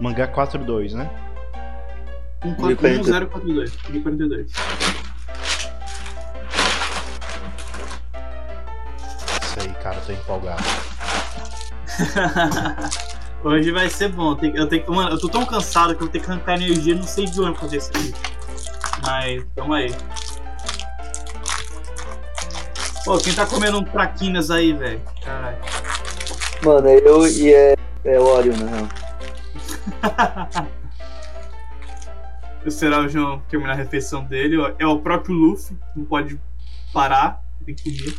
Mangá 42, né? 141042. 1042. Isso aí, cara, tô empolgado. Hoje vai ser bom. Eu tenho, mano, eu tô tão cansado que eu vou ter que arrancar energia, não sei de onde fazer isso aqui. Mas, tamo aí. Pô, quem tá comendo um traquinas aí, velho? Caralho. Mano, é eu e é, é o Orion, na real. Será o João terminar a refeição dele? É o próprio Luffy, não pode parar, tem que comer.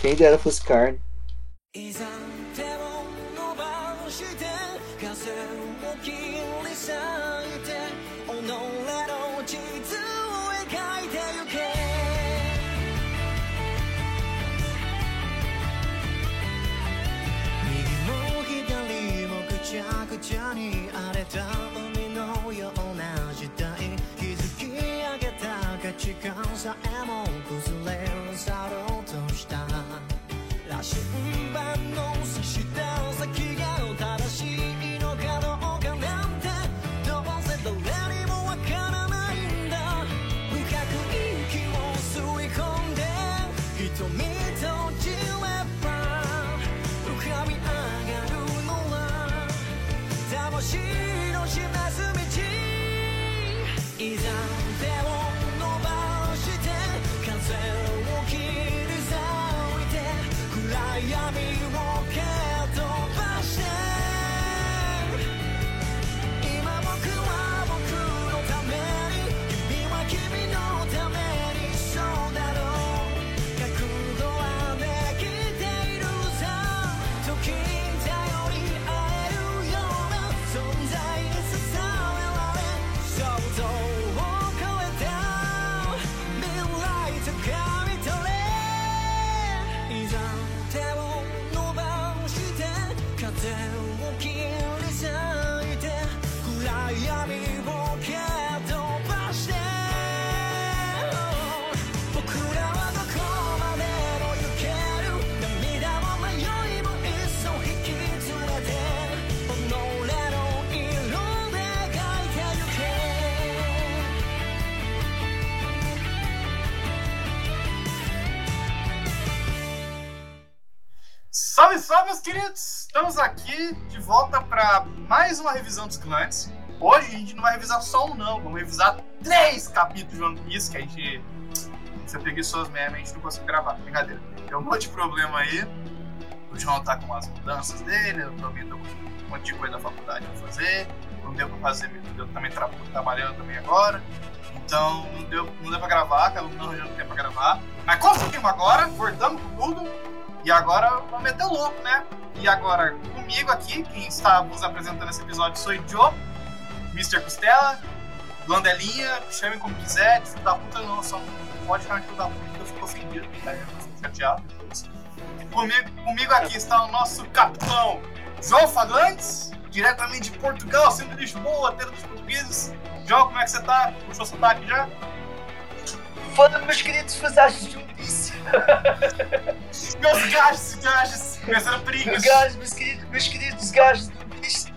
Quem dera fosse carne. I am on Salve, meus queridos! Estamos aqui de volta para mais uma revisão dos clãs. Hoje a gente não vai revisar só um, não. Vamos revisar três capítulos de One Piece que a gente. Você preguiçoso mesmo, a gente não conseguiu gravar. Brincadeira. Tem um monte de problema aí. O João tá com umas mudanças dele, eu também tô com um monte de coisa da faculdade pra fazer. Não deu pra fazer, eu também tra trabalhando também agora. Então não deu, não deu pra gravar, acabamos não arranjando tempo pra gravar. Mas conseguimos agora, voltamos com tudo. E agora vamos meter o louco, né? E agora comigo aqui, quem está nos apresentando esse episódio sou o Joe, Mr. Costela, Glandelinha, chame como quiser, filho da puta não, só pode chamar de filho da puta eu fico ofendido, tá? Eu fico chateado. Comigo, comigo aqui está o nosso capitão João Fagantes, diretamente de Portugal, de Lisboa, terra dos portugueses. João, como é que você tá? Puxou o sotaque já? Foda meus queridos fazagens de um Piece. Meus gajos, gajos, começando perigos. Gajos, meus queridos, meus queridos gajos do Piece.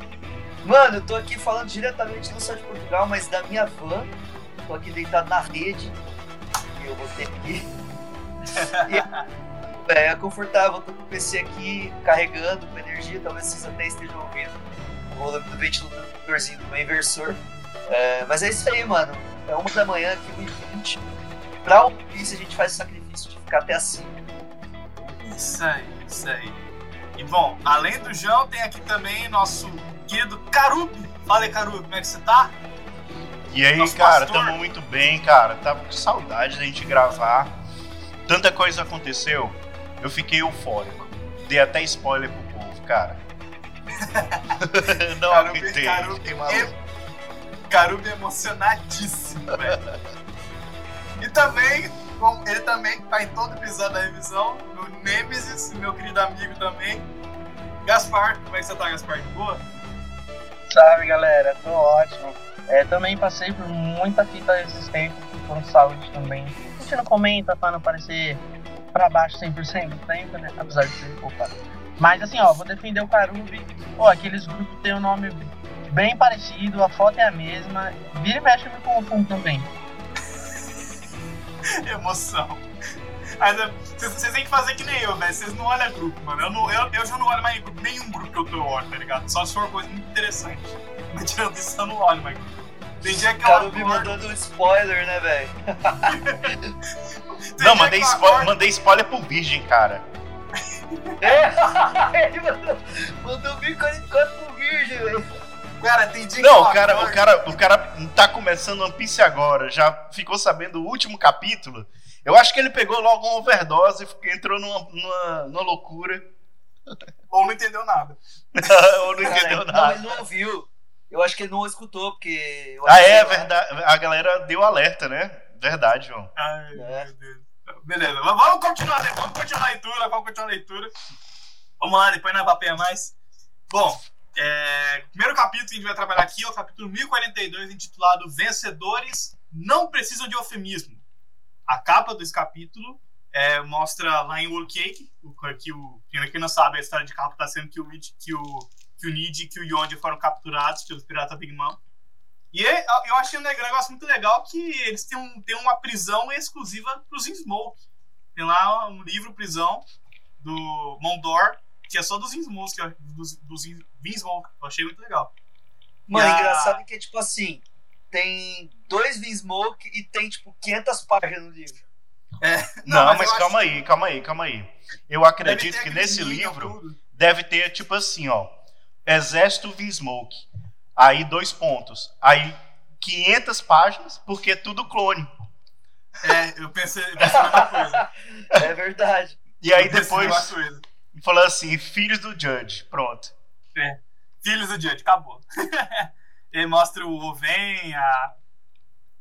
Mano, eu tô aqui falando diretamente não só de Portugal, mas da minha van. Tô aqui deitado na rede. E eu botei aqui. E, é, é confortável, tô com o PC aqui carregando com energia, talvez vocês até estejam ouvindo o volume do ventiladorzinho do meu inversor. É, mas é isso aí, mano. É uma da manhã aqui, 1h20. Pra One Piece a gente faz o sacrifício de ficar até assim. Isso aí, isso aí. E bom, além do João, tem aqui também nosso querido Carubi. Fala aí, Carubi, como é que você tá? E aí, Nosso cara, pastor. tamo muito bem, cara. Tava com saudade da gente gravar. Tanta coisa aconteceu, eu fiquei eufórico. Dei até spoiler pro povo, cara. Não Carubi, aguentei, Carubi, fiquei maluco. em- Carubi emocionadíssimo, velho. E também, bom, ele também tá em todo episódio da revisão, meu Nemesis, meu querido amigo também. Gaspar, como é que você tá, Gaspar? Boa? Salve galera, tô ótimo. É, também passei por muita fita tempos, com saúde também. A gente não comenta pra não parecer pra baixo 100% do tempo, né? Apesar de ser. Opa. Mas assim, ó, vou defender o Karubi. Pô, aqueles grupos têm um nome bem parecido, a foto é a mesma. Vira e mexe eu me confundo também. Emoção. Mas, é, Vocês têm que fazer que nem eu, velho. Vocês não olham grupo, mano. Eu, não, eu, eu já não olho mais grupo, nenhum grupo que eu tô olho, tá ligado? Só se for uma coisa muito interessante. Mas tirando isso, eu não olho mais grupo. Tem dia que cara me mandando um spoiler, né, velho? Não, mandei, spo acordo- mandei spoiler pro Virgem, cara. É, ele mandou, mandou 1044 pro virgem, velho. Cara, tem dia que Não, o cara, o cara, o cara tá começando One Piece agora, já ficou sabendo o último capítulo. Eu acho que ele pegou logo uma overdose e entrou numa, numa, numa loucura. Ou não entendeu nada. Ou não Cara, entendeu Não, nada. ele não ouviu. Eu acho que ele não escutou, porque. eu Ah, acho que, é verdade. A galera deu alerta, né? Verdade, João. Ai, É. meu Deus. Beleza, vamos continuar, né? vamos continuar a leitura, vamos continuar a leitura. Vamos lá, depois não é papel mais. Bom, é, o primeiro capítulo que a gente vai trabalhar aqui é o capítulo 1042, intitulado Vencedores Não Precisam de Eufemismo. A capa desse capítulo é, mostra lá em World Cake, o, que o, quem não sabe, a história de capa está sendo que o, que o, que o Nid e que o Yonji foram capturados pelos piratas Big Mom. E é- eu achei um negócio muito legal que eles têm, um, têm uma prisão exclusiva para os Smoke. Tem lá um livro Prisão do Mondor, que é só dos Smoke, que é dos, dos Vinsmoke. Eu achei muito legal. Mano, a- engraçado que é tipo assim: tem dois Vinsmoke e tem tipo 500 páginas no livro. Não, mas mas, eu calma aí, calma aí, calma aí. Eu acredito que nesse livro tudo. deve ter, tipo assim, ó. Exército Vinsmoke. Aí, dois pontos. Aí, 500 páginas, porque é tudo clone. É, eu pensei, eu pensei a mesma coisa. É verdade. E aí Eu depois, coisa. falou assim, filhos do Judge. Pronto. Filhos do Judge, acabou. Ele mostra o Oven, a,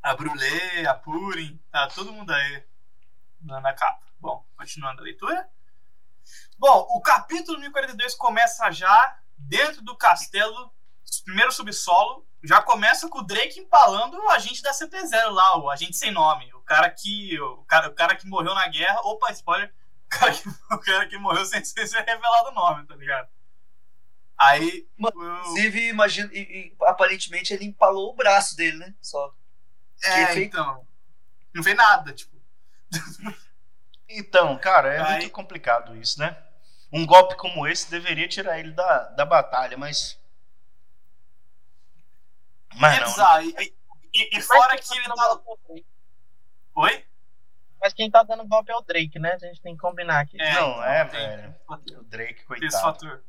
a Brulé, a Purim, tá todo mundo aí na, na capa. Bom, continuando a leitura. Bom, o capítulo 1042 começa já dentro do castelo, primeiro subsolo. Já começa com o Drake empalando o agente da CP0 lá, o agente sem nome. O cara que. O cara, o cara que morreu na guerra. Opa, spoiler. O cara que, o cara que morreu sem, sem ser revelado o nome, tá ligado? Aí. Mano, o- Inclusive, imagino, e, e, aparentemente ele empalou o braço dele, né? Só. É, Efeito. então. Não vê nada, tipo. Então, cara, é Aí- muito complicado isso, né? Um golpe como esse deveria tirar ele da, da batalha, mas. Mas é não. né? E, e- e fora que ele tá. Oi? Mas quem tá dando golpe é o Drake, né? A gente tem que combinar aqui. É, Não, então, é, tem- velho. O Drake, Tem esse coitado. fator.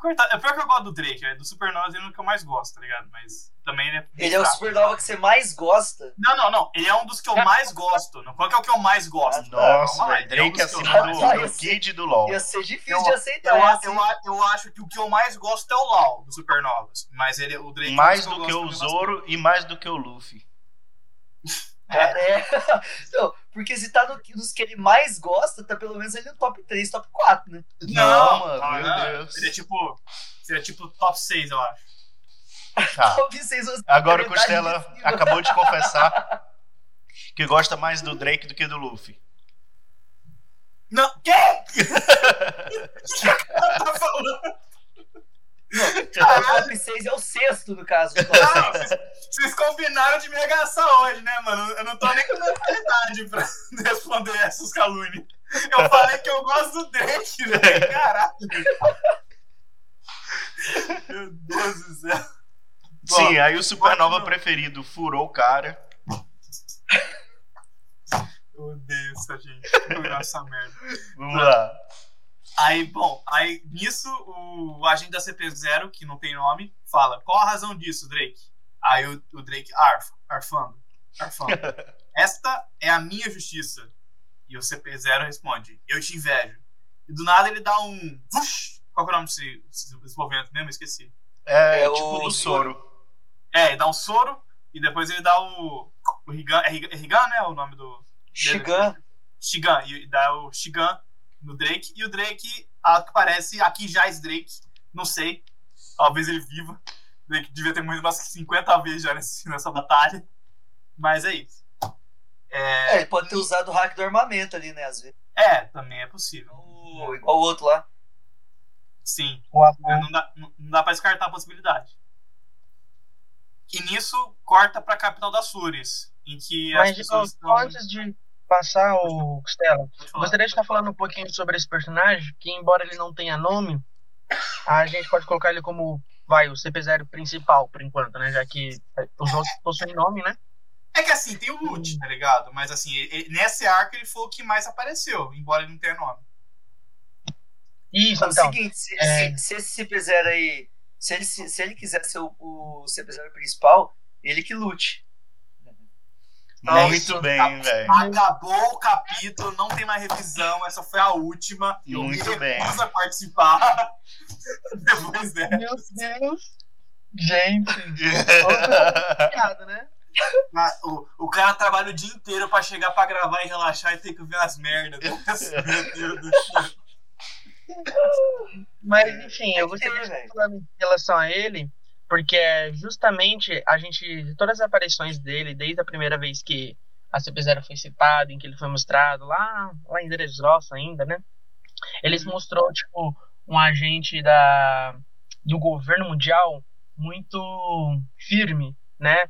Coitado. É pior que eu gosto do Drake, é do Supernova ele é o que eu mais gosto, tá ligado? Mas também ele é. Ele é o fraco. supernova que você mais gosta. Não, não, não. Ele é um dos que eu mais gosto. Não, qual que é o que eu mais gosto? Nossa, Calma lá, velho. é Drake que eu acima do, Ah, do sei. Kid do LoL. Ia ser difícil Eu- de aceitar. Eu, essa, eu, eu acho que o que eu mais gosto é o Lau, do Supernovas. Mas ele, o Drake é Mais dos do eu que o Zoro e mais do que o Luffy. Cara, é. Não, porque se tá no- nos que ele mais gosta, tá pelo menos ele no top 3, top 4, né? Não, mano, não, meu não. Deus. Seria tipo. Seria tipo top 6, eu acho. Tá. Top 6 você Agora o Costela de acabou de confessar que gosta mais do Drake do que do Luffy. Não, quê? O que tá falando? O top 6 é o sexto, no caso. do seis. vocês, combinaram de me agaçar hoje, né, mano? Eu não tô nem com mentalidade pra responder essas calúnias. Eu falei que eu gosto do Drake, velho. Caralho. Meu Deus do céu. Sim, aí o Supernova preferido furou o cara. Eu odeio essa gente. Eu essa merda. Vamos lá. Aí, bom, aí nisso o agente da CP0, que não tem nome, fala: qual a razão disso, Drake? Aí o, o Drake, arfa, arfando, arfando. Esta é a minha justiça. E o CP0 responde: eu te invejo. E do nada ele dá um. Vush! Qual que é o nome desse, desse movimento mesmo? Esqueci. É, É tipo o do Soro. É, ele dá um soro e depois ele dá o. O Rigan, é Rigan, é né? O nome do. Shigan. Shigan, e dá o Shigan no Drake, e o Drake, a que parece, aqui já é Drake, não sei, talvez ele viva. O Drake devia ter morrido umas 50 vezes já nesse- nessa batalha, mas é isso. É, ele pode ter usado o hack do armamento ali, né? Às vezes. É, também é possível. O- igual o outro lá. Sim, não dá, não dá pra descartar a possibilidade. E nisso corta pra capital das Flores, em que as Mas pessoas ó, estão. de passar o Costela, gostaria de estar falando um pouquinho sobre esse personagem, que embora ele não tenha nome, a gente pode colocar ele como, vai, o CP0 principal, por enquanto, né? Já que os outros possuem nome, né? É que assim, tem o Lute, tá ligado? Mas assim, ele- nesse arco ele foi o que mais apareceu, embora ele não tenha nome. Isso, Mano, então. seguinte, se, é- se- se esse CP0 aí, se ele, se, se ele quiser ser o, o CP0 principal, ele que lute. Muito bem, velho. Acabou o capítulo, não tem mais revisão, essa foi a última. Eu Muito me bem. recuso a participar. Depois dessa. Meu Deus! Gente, piada, né? Ah, O, o cara trabalha o dia inteiro pra chegar pra gravar e relaxar e ter que ver as merdas. Meu Deus do céu. Mas, enfim, eu tem, gostaria de falando em relação a ele, porque é justamente a gente, todas as aparições dele, desde a primeira vez que a CP0 foi citada, em que ele foi mostrado lá, lá em Dressrosa ainda, né? Eles mostrou, tipo, um agente da, do governo mundial muito firme, né?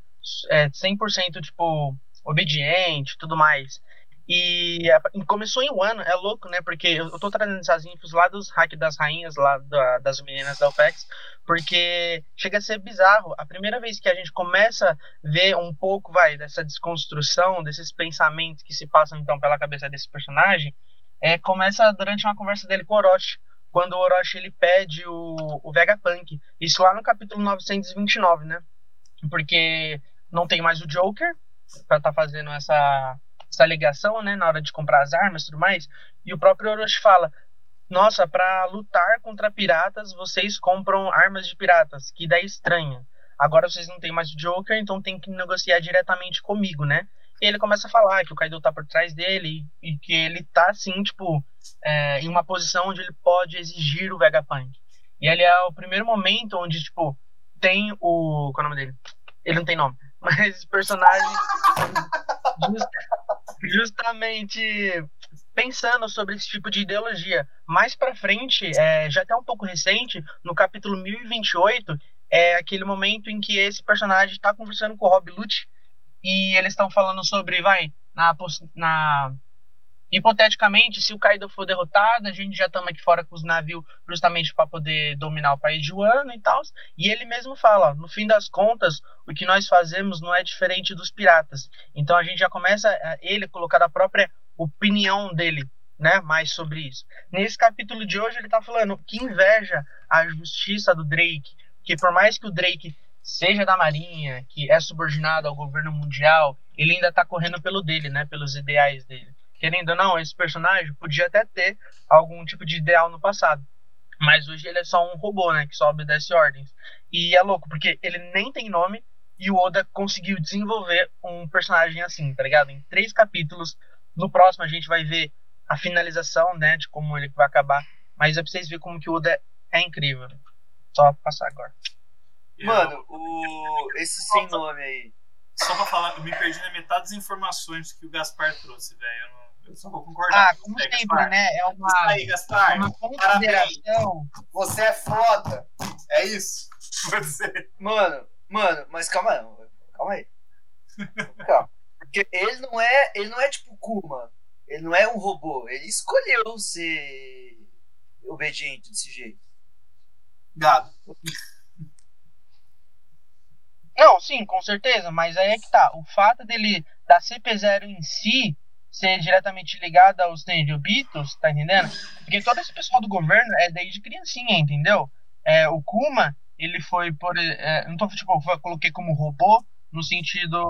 É, 100% tipo obediente, tudo mais. E a- e começou em um ano, é louco, né? Porque eu tô trazendo essas infos lá dos hack das rainhas, lá da- das meninas da OPEX, porque chega a ser bizarro. A primeira vez que a gente começa a ver um pouco, vai, dessa desconstrução, desses pensamentos que se passam então pela cabeça desse personagem, é, começa durante uma conversa dele com o Orochi. Quando o Orochi ele pede o, o Vegapunk. Isso lá no capítulo 929, né? Porque não tem mais o Joker pra estar fazendo essa, essa ligação, né? Na hora de comprar as armas e tudo mais. E o próprio Orochi fala: Nossa, pra lutar contra piratas, vocês compram armas de piratas. Que ideia estranha. Agora vocês não têm mais o Joker, então tem que negociar diretamente comigo, né? E ele começa a falar que o Kaido tá por trás dele e, que ele tá, assim, tipo, é, em uma posição onde ele pode exigir o Vegapunk. E ele é o primeiro momento onde, tipo, tem o. Qual é o nome dele? Ele não tem nome. Mas personagem. just- justamente pensando sobre esse tipo de ideologia. Mais pra frente, é, já até um pouco recente, no capítulo 1028, é aquele momento em que esse personagem tá conversando com o Rob Lute e eles estão falando sobre, vai, na, na hipoteticamente, se o Kaido for derrotado, a gente já estamos aqui fora com os navios justamente para poder dominar o país de Wano e tal. E ele mesmo fala, no fim das contas, o que nós fazemos não é diferente dos piratas. Então a gente já começa a ele colocar a própria opinião dele, né, mais sobre isso. Nesse capítulo de hoje ele tá falando que inveja a justiça do Drake, que por mais que o Drake seja da marinha, que é subordinado ao governo mundial, ele ainda tá correndo pelo dele, né, pelos ideais dele querendo ou não, esse personagem podia até ter algum tipo de ideal no passado. Mas hoje ele é só um robô, né? Que só obedece ordens. E é louco, porque ele nem tem nome e o Oda conseguiu desenvolver um personagem assim, tá ligado? Em três capítulos. No próximo a gente vai ver a finalização, né? De como ele vai acabar. Mas é pra vocês verem como que o Oda é incrível. Só passar agora. Mano, o, esse sem nome aí. Só pra falar, eu me perdi na metade das informações que o Gaspar trouxe, velho. Eu, não- só vou concordar. Ah, com como você, sempre, Gaspar. né? É Isso uma, aí, Gaspar. uma consideração. Você é foda. É isso. Você. Mano, mano, mas calma aí. Calma aí. Calma. Porque ele não é. Ele não é tipo Kuma. Ele não é um robô. Ele escolheu ser obediente desse jeito. Gado. Não, sim, com certeza, mas aí é que tá. O fato dele, da CP0 em si, ser diretamente ligada aos Tenryubitos, tá entendendo? Porque todo esse pessoal do governo é desde criancinha, entendeu? É, o Kuma, ele foi por. É, não tô, tipo, eu coloquei como robô no sentido.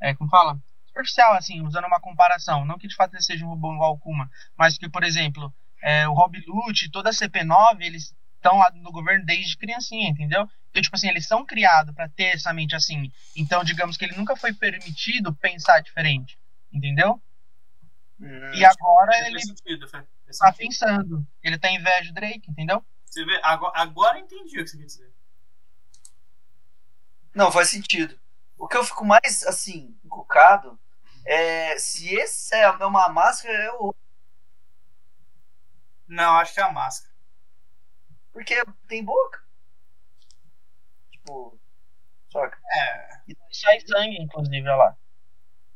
É, como fala? Superficial, assim, usando uma comparação. Não que de fato ele seja um robô igual o Kuma, mas que, por exemplo, é, o Rob Lute, toda a CP9, eles estão lá no governo desde criancinha, entendeu? Então, tipo assim, eles são criados para ter essa mente assim. Então, digamos que ele nunca foi permitido pensar diferente, entendeu? Hum, E agora ele sentido, faz faz tá sentido. pensando. Ele tá inveja do Drake, entendeu? Você vê, agora, agora eu entendi o que você quer dizer. Não, faz sentido. O que eu fico mais, assim, encucado é se esse é uma máscara, é o. Não, acho que é a máscara. Porque tem boca. Tipo. Só sangue, inclusive, olha lá.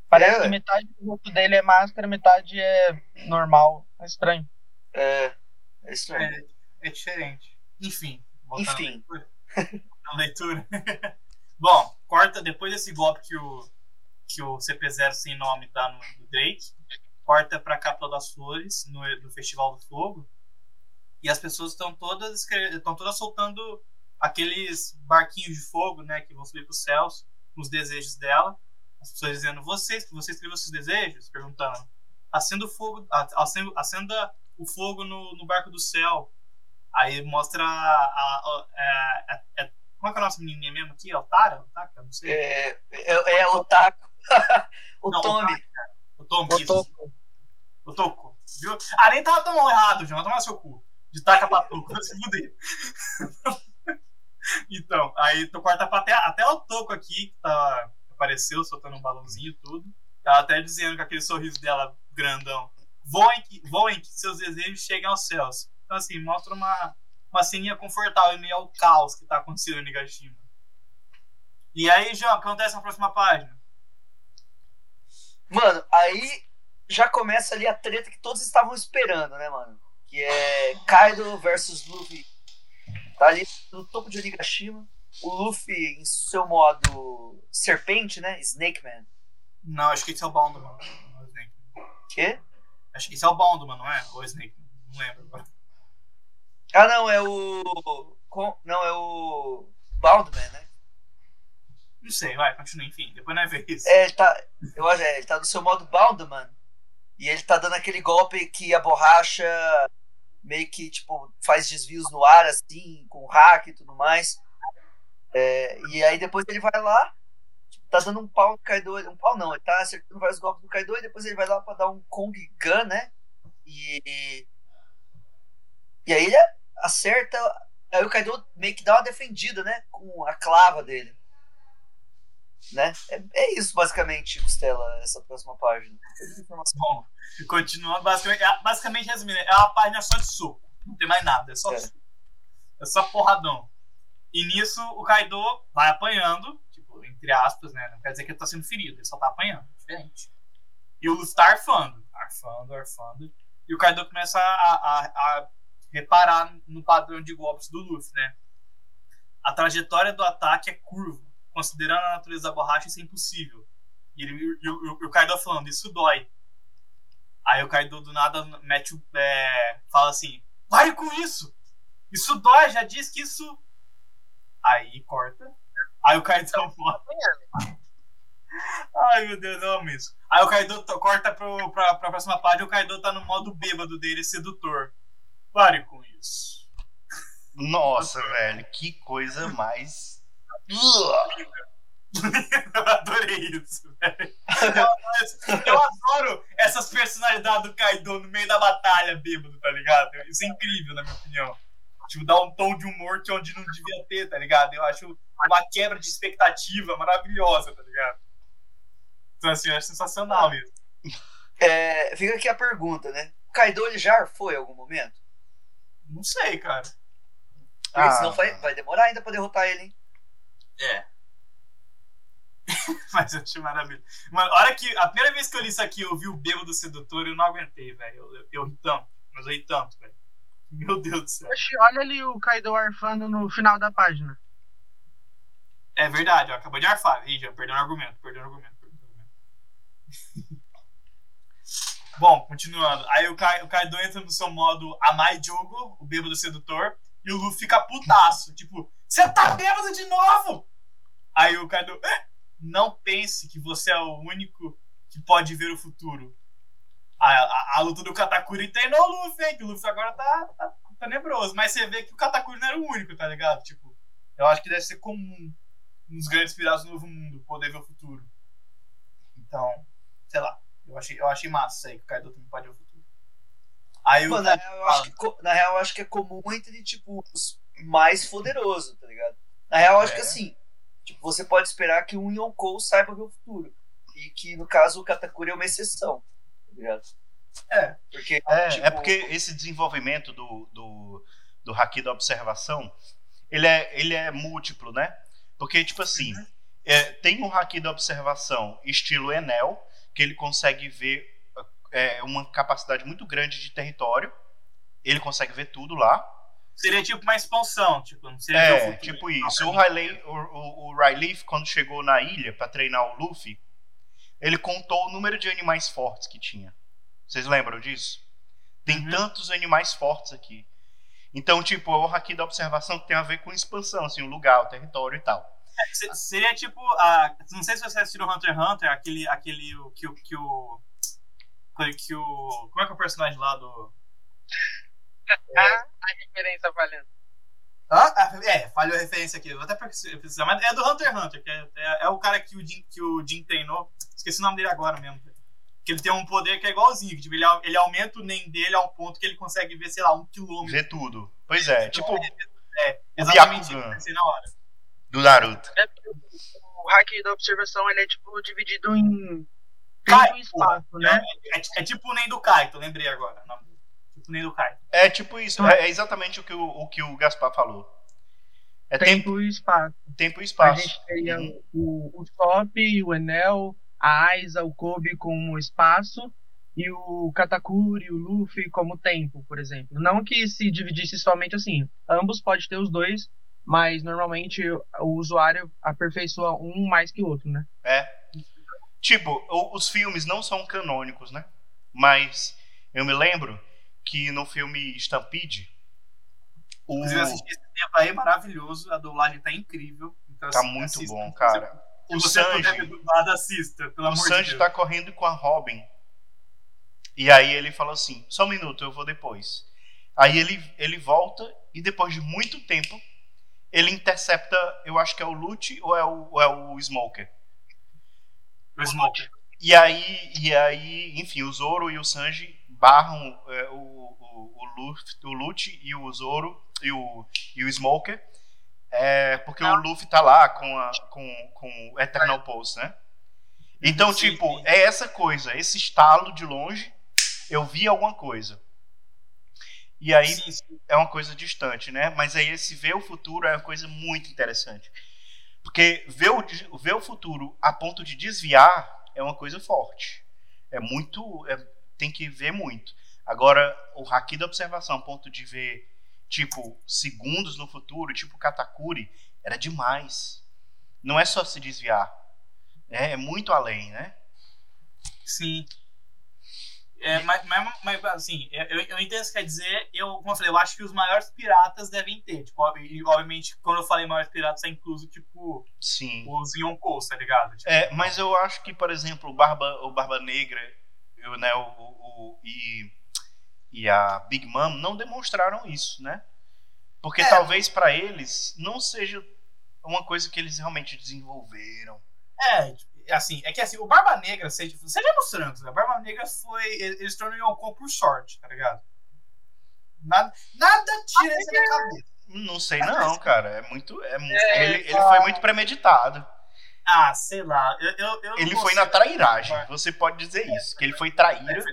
Parece É, que metade do rosto dele é máscara, metade é normal. É estranho. É, é estranho. É, é diferente. Enfim. voltando Enfim. leitura. Na leitura. Bom, corta depois desse golpe que o, que o CP0 sem nome dá no, no Drake. Corta pra Capitão das Flores, no, no Festival do Fogo. E as pessoas estão todas estão todas soltando aqueles barquinhos de fogo, né, que vão subir para os céus, com os desejos dela. As pessoas dizendo: "Vocês, que você escreveu seus desejos?" perguntando. Acenda o fogo, a- acenda, acenda o fogo no, no barco do céu. Aí mostra a, a, a- é- é- é- como é que é a nossa menininha mesmo aqui? É o Tara? Otaka? Não sei. É, é, é o Taco. o Não, o Tommy. O Tom isso. tô- O Toco. Viu? Ah, nem tava tão errado, João. Toma seu cu. De taca pra Toco. Vai se fuder. então, aí tu corta pra até, até o Toco aqui, que tá, apareceu soltando um balãozinho e tudo. Ela até dizendo com aquele sorriso dela grandão. Voem que, voem que seus desejos cheguem aos céus. Então, assim, mostra uma, uma ceninha confortável em meio ao caos que tá acontecendo em Nigashima. E aí, João, acontece na próxima página? Mano, aí já começa ali a treta que todos estavam esperando, né, mano? Que é Kaido versus Luffy. Tá ali no topo de Onigashima. O Luffy em seu modo serpente, né? Snake Man. Não, acho que esse é o Bondman. Não é o Snake. Quê? Acho que esse é o Bondman, não é? Ou o Snake? Não lembro agora. Ah, não, é o. Não, é o. Boundman, né? Não sei, vai, continua, enfim. Depois nós vemos isso. É, ele tá. Eu acho, é, ele tá no seu modo Boundman. E ele tá dando aquele golpe que a borracha meio que, tipo, faz desvios no ar, assim, com hack e tudo mais. É, e aí depois ele vai lá, tá dando um pau no Kaido. Um pau não, ele tá acertando vários golpes do Kaido e depois ele vai lá pra dar um Kong Gun, né? E. E aí ele acerta. Aí o Kaido meio que dá uma defendida, né? Com a clava dele. Né? É, é isso, basicamente, Costela, essa próxima página. Bom, continua basicamente, é- basicamente resumindo, é uma página só de soco. Não tem mais nada, é só É. soco. É só porradão. E nisso o Kaido vai apanhando, tipo, entre aspas, né? Não quer dizer que ele tá sendo ferido, ele só tá apanhando, diferente. E o Luffy tá arfando, arfando, arfando. E o Kaido começa a, a, a reparar no padrão de golpes do Luffy, né? A trajetória do ataque é curva. Considerando a natureza da borracha, isso é impossível. E, ele, e o- e o Kaido falando, isso dói. Aí o Kaido do nada mete o é, fala assim: pare com isso! Isso dói, já disse que isso. Aí corta. Aí o Kaido fala. Ai meu Deus, eu amo isso. Aí o Kaido corta pro, pra, pra próxima página e o Kaido tá no modo bêbado dele, sedutor. Pare com isso. Nossa, velho, que coisa mais. eu adorei isso, velho. Eu, eu adoro essas personalidades do Kaido no meio da batalha, bêbado, tá ligado? Isso é incrível, na minha opinião. Tipo, dá um tom de humor que onde não devia ter, tá ligado? Eu acho uma quebra de expectativa maravilhosa, tá ligado? Então, assim, eu acho sensacional isso. É, fica aqui a pergunta, né? O Kaido ele já foi em algum momento? Não sei, cara. Porque Ah. senão vai, vai demorar ainda pra derrotar ele, hein? É. Mas eu achei maravilhoso. Mano, a hora que. A primeira vez que eu li isso aqui, eu vi o bêbado sedutor, eu não aguentei, velho. Eu, eu, eu ri tanto. Mas eu ri tanto, velho. Meu Deus do céu. Oxi, olha ali o Kaido arfando no final da página. É verdade, ó, acabou de arfar. Ih, já perdeu o argumento, perdeu o argumento, perdeu o argumento. Bom, continuando. Aí o, Kai, o Kaido entra no seu modo Amai Jogo, o bêbado sedutor, e o Luffy fica putaço. tipo, você tá bêbado de novo? Aí o Kaido, "Eh, não pense que você é o único que pode ver o futuro. A, a, a luta do Katakuri treinou o Luffy, hein? Que o Luffy agora tá, tá, tá nebroso. Mas você vê que o Katakuri não era o único, tá ligado? Tipo, eu acho que deve ser comum nos grandes piratas do novo mundo poder ver o futuro. Então, sei lá. Eu achei, eu achei massa isso aí, que o Kaido também pode ver o futuro. Aí o Mano, na real, eu acho que, na real, eu acho que é comum entre, tipo, os mais poderosos, tá ligado? Na real, eu acho É. que assim, tipo, você pode esperar que um Yonkou saiba ver o futuro. E que, no caso, o Katakuri é uma exceção, ligado? É. Porque, É, tipo, é porque esse desenvolvimento do, do, do haki da observação, ele é, ele é múltiplo, né? Porque, tipo assim, É, tem um haki da observação estilo Enel, que ele consegue ver é, uma capacidade muito grande de território. Ele consegue ver tudo lá. Seria tipo uma expansão, tipo, não seria É, tipo isso. O Riley, o, o, o Rayleigh, quando chegou na ilha pra treinar o Luffy, ele contou o número de animais fortes que tinha. Vocês lembram disso? Tem Uhum. tantos animais fortes aqui. Então, tipo, é o haki da observação que tem a ver com expansão, assim, o lugar, o território e tal. Se- Seria tipo. a não sei se você assistiu Hunter x Hunter, aquele. aquele o- que, o- que o. Que o. Como é que é o personagem lá do. Ah, a referência falhando. Ah, é, falhou a referência aqui. Vou até precisar, mas é do Hunter x Hunter, que é, é, é o cara que o, Jin, que o Jin treinou. Esqueci o nome dele agora mesmo. Que ele tem um poder que é igualzinho, que tipo, ele, ele aumenta o NEM dele ao ponto que ele consegue ver, sei lá, um quilômetro. Vê tudo. Pois é, tipo É, exatamente Byakugan. pensei na hora. do Naruto. É porque o hack da observação ele é tipo dividido em Kai, tempo e espaço, né? É, é tipo o NEM do Kaito, lembrei agora. o nome dele. Tipo o NEM do Kaito. É tipo isso, é, é exatamente o que o, o que o Gaspar falou. É tempo, Tempo e espaço. tempo e A espaço. gente teria Uhum. o, o Top, o Enel, a Aiza, o Kobe como espaço e o Katakuri, o Luffy como tempo, por exemplo. Não que se dividisse somente assim. Ambos pode ter os dois, mas normalmente o usuário aperfeiçoa um mais que o outro, né? É. Tipo, os filmes não são canônicos, né? Mas eu me lembro que no filme Stampede, o... Inclusive, eu assisti esse tempo aí, maravilhoso. A dublagem tá incrível. Então, tá assim, muito bom, cara. O você Sanji, dublado, assista, pelo o amor Sanji tá correndo com a Robin. E aí ele fala assim: só um minuto, eu vou depois. Aí ele, ele volta e depois de muito tempo ele intercepta, eu acho que é o Lute ou é o, ou é o Smoker. O Smoke. E aí, e aí, enfim, o Zoro e o Sanji barram é, o, o, o, Luffy, o Lute e o Zoro e o, e o Smoker. É, porque o Luffy tá lá com, a, com, com o Eternal Pulse, né? Então, Sim, tipo, sim. é essa coisa, esse estalo de longe, eu vi alguma coisa. E aí Sim, é uma coisa distante, né? Mas aí esse ver o futuro é uma coisa muito interessante. Porque ver o, ver o futuro a ponto de desviar é uma coisa forte. É muito. é- tem que ver muito. Agora, o haki da observação a ponto de ver, tipo, segundos no futuro, tipo Katakuri, era demais. Não é só se desviar. É, é muito além, né? Sim. É, mas, mas, mas, assim, eu, eu entendo o que quer dizer. Eu, como eu falei, eu acho que os maiores piratas devem ter. Tipo, ob- obviamente, quando eu falei maiores piratas, é incluso, tipo, Sim. os Yonkous, tá ligado? Tipo, É, mas eu acho que, por exemplo, o Barba, o Barba Negra eu, né, o, o- e, e a Big Mom não demonstraram isso, né? Porque É. talvez pra eles não seja uma coisa que eles realmente desenvolveram. É, tipo, assim, é que assim, o Barba Negra, seja, seja nos trancos, né? O Barba Negra foi. Ele ele se tornou Yonkou por sorte, tá ligado? Nada, nada tira isso da minha cabeça. Não sei não, cara. É muito, é, É, ele, ele foi muito premeditado. Ah, sei lá. Eu, eu, eu Ele foi na trairagem. Você pode dizer isso, que ele foi traíra. Ele foi,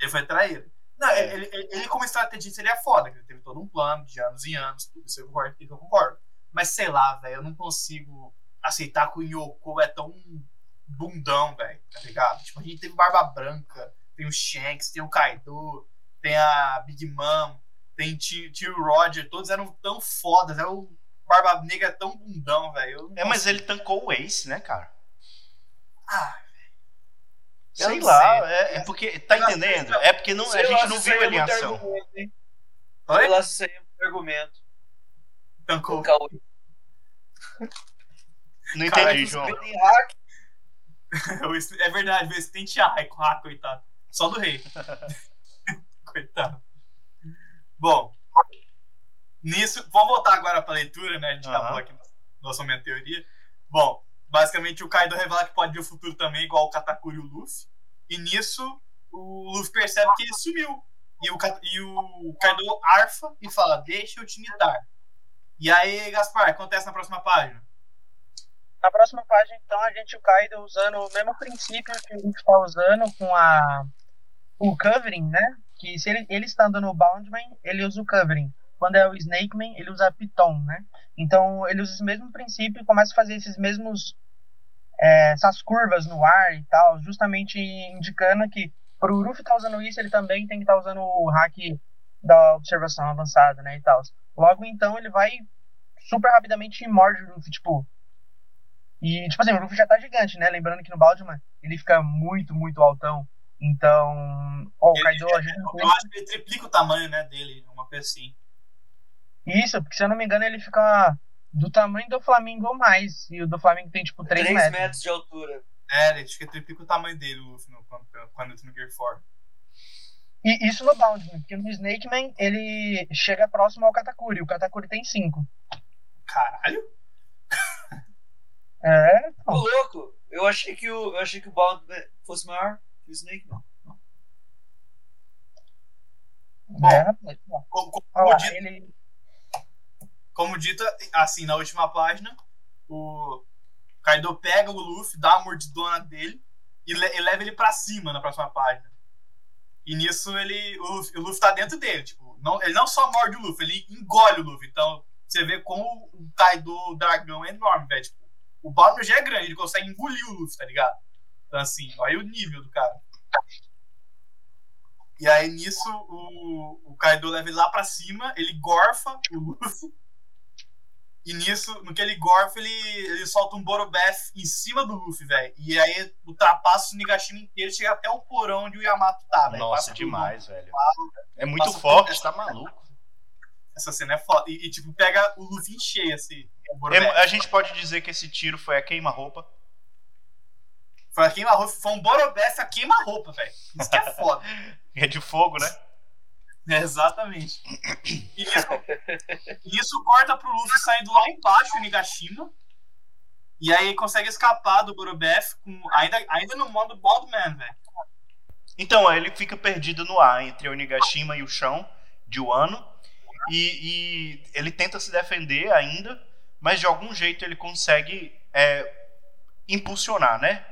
ele foi traído. Não, É. ele, ele, ele como estrategista ele é foda, que ele teve todo um plano de anos e anos, tudo isso eu concordo, eu concordo. Mas sei lá, velho, eu não consigo aceitar que o Yoko é tão bundão, velho, tá ligado? Tipo, a gente teve Barba Branca, tem o Shanks, tem o Kaido, tem a Big Mom, tem tio, tio Roger, todos eram tão fodas, era o Barba Negra tão bundão, velho. É, mas ele tancou o Ace, né, cara? Ah, eu Sei lá, sei. é, é porque. Tá Eu entendendo? sei. É porque não, a gente não viu é ele em ação. Oi? Lá se isso aí é muito argumento. tancou. Colocar o Não entendi, João. É verdade, vê se tem Tiai, ah, coitado. Só do rei. coitado. Bom, nisso, vamos voltar agora pra leitura, né? A gente Aham. acabou aqui no nosso momento de teoria. Bom, basicamente o Kaido revela que pode ver o futuro também, igual o Katakuri e o Luffy. E nisso, o Luffy percebe que ele sumiu. E o, e o Kaido arfa e fala: Deixa eu te imitar. E aí, Gaspar, acontece na próxima página. Na próxima página, então, a gente o Kaido usando o mesmo princípio que a gente está usando com a o covering, né? Que se ele, ele estando no Boundman, ele usa o covering. Quando é o Snakeman, ele usa Piton, né? Então, ele usa esse mesmo princípio e começa a fazer esses mesmos é, essas curvas no ar e tal, justamente indicando que pro Luffy estar usando isso, ele também tem que estar usando o hack da observação avançada, né, e tal. Logo então ele vai super rapidamente e morde o Luffy, tipo. E, tipo assim, o Luffy já tá gigante, né? Lembrando que no Baldman ele fica muito, muito altão. Então. Ó, o Kaido ajuda um Eu acho que ele triplica o tamanho, né, dele, uma coisa assim. Isso, porque se eu não me engano ele fica do tamanho do Flamengo ou mais. E o do Flamengo tem tipo 3, 3 metros. metros de altura. É, ele acho que triplica o tamanho dele, no, quando, quando entra no Gear 4. E isso no Boundman, porque no Snake Man ele chega próximo ao Katakuri. O Katakuri tem 5. Caralho? É, Ô, pô. louco! Eu achei que o, eu achei que o Bound fosse maior que o Snake, não. Bom, é, rapaz, pô. Como, como Olha lá, dito, ele, como dito, assim, na última página, o Kaido pega o Luffy, dá uma mordidona dele e, le- e leva ele pra cima na próxima página. E nisso ele, o, Luffy, o Luffy tá dentro dele. Tipo, não, ele não só morde o Luffy, ele engole o Luffy. Então, você vê como o Kaido o dragão é enorme, velho. Tipo, o Balmer já é grande, ele consegue engolir o Luffy, tá ligado? Então, assim, olha o nível do cara. E aí, nisso, o, o Kaido leva ele lá pra cima, ele gorfa o Luffy. E nisso, no que ele gorfa, ele, ele solta um Borobeth em cima do Luffy, velho. E aí ultrapassa o Nigashima inteiro e chega até o porão onde o Yamato tá, velho. Nossa, demais, velho. É muito Passa forte, essa- tá maluco. Essa cena é foda. E, e, tipo, pega o Luffy em cheio, assim. É, a gente pode dizer que esse tiro foi a queima-roupa. Foi, a queima foi um Borobeth a queima-roupa, velho. Isso que é foda. É de fogo, né? É, exatamente. E isso, isso corta pro Luffy saindo lá embaixo, o Nigashima. E aí consegue escapar do Borobeth com, ainda, ainda no modo Baldman, velho. Então, aí ele fica perdido no ar entre o Nigashima e o chão de Wano. E, e ele tenta se defender ainda, mas de algum jeito ele consegue é, impulsionar, né?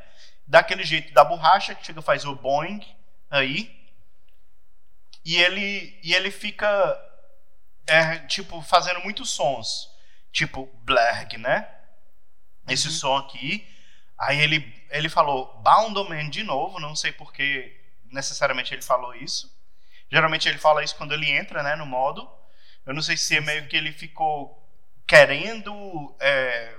Daquele jeito da borracha, que chega faz o boing aí. E ele, e ele fica, é, tipo, fazendo muitos sons. Tipo, blerg, né? Esse som aqui. Aí ele, ele falou Boundoman de novo, não sei porque necessariamente ele falou isso. Geralmente ele fala isso quando ele entra né, no modo. Eu não sei se é meio que ele ficou querendo é,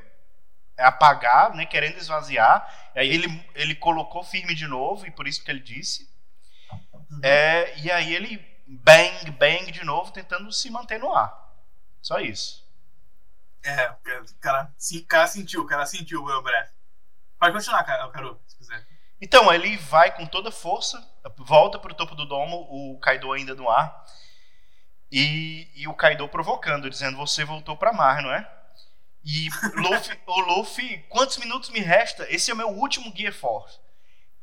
apagar, né, querendo esvaziar. Aí ele, ele colocou firme de novo, e por isso que ele disse. É, e aí ele bang, bang de novo, tentando se manter no ar. Só isso. É, o cara, sim, o cara sentiu, o cara sentiu o Borobeth. Pode continuar, Caru, se quiser. Então, ele vai com toda força, volta pro topo do domo, o Kaido ainda no ar. E, e o Kaido provocando, dizendo: Você voltou pra mar, não é? E Luffy, o Luffy, quantos minutos me resta? Esse é o meu último Gear Force.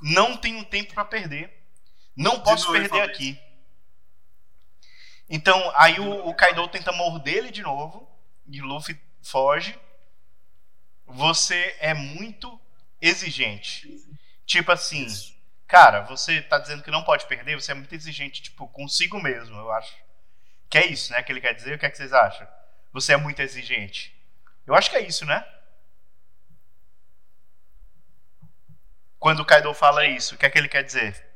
Não tenho tempo pra perder. Não posso perder aqui. Então, aí o, o Kaido tenta morder ele de novo. E Luffy foge. Você é muito exigente. Tipo assim, cara, você tá dizendo que não pode perder, você é muito exigente, tipo, consigo mesmo, eu acho. Que é isso, né? Que ele quer dizer. O que é que vocês acham? Você é muito exigente. Eu acho que é isso, né? Quando o Kaido fala isso, o que é que ele quer dizer?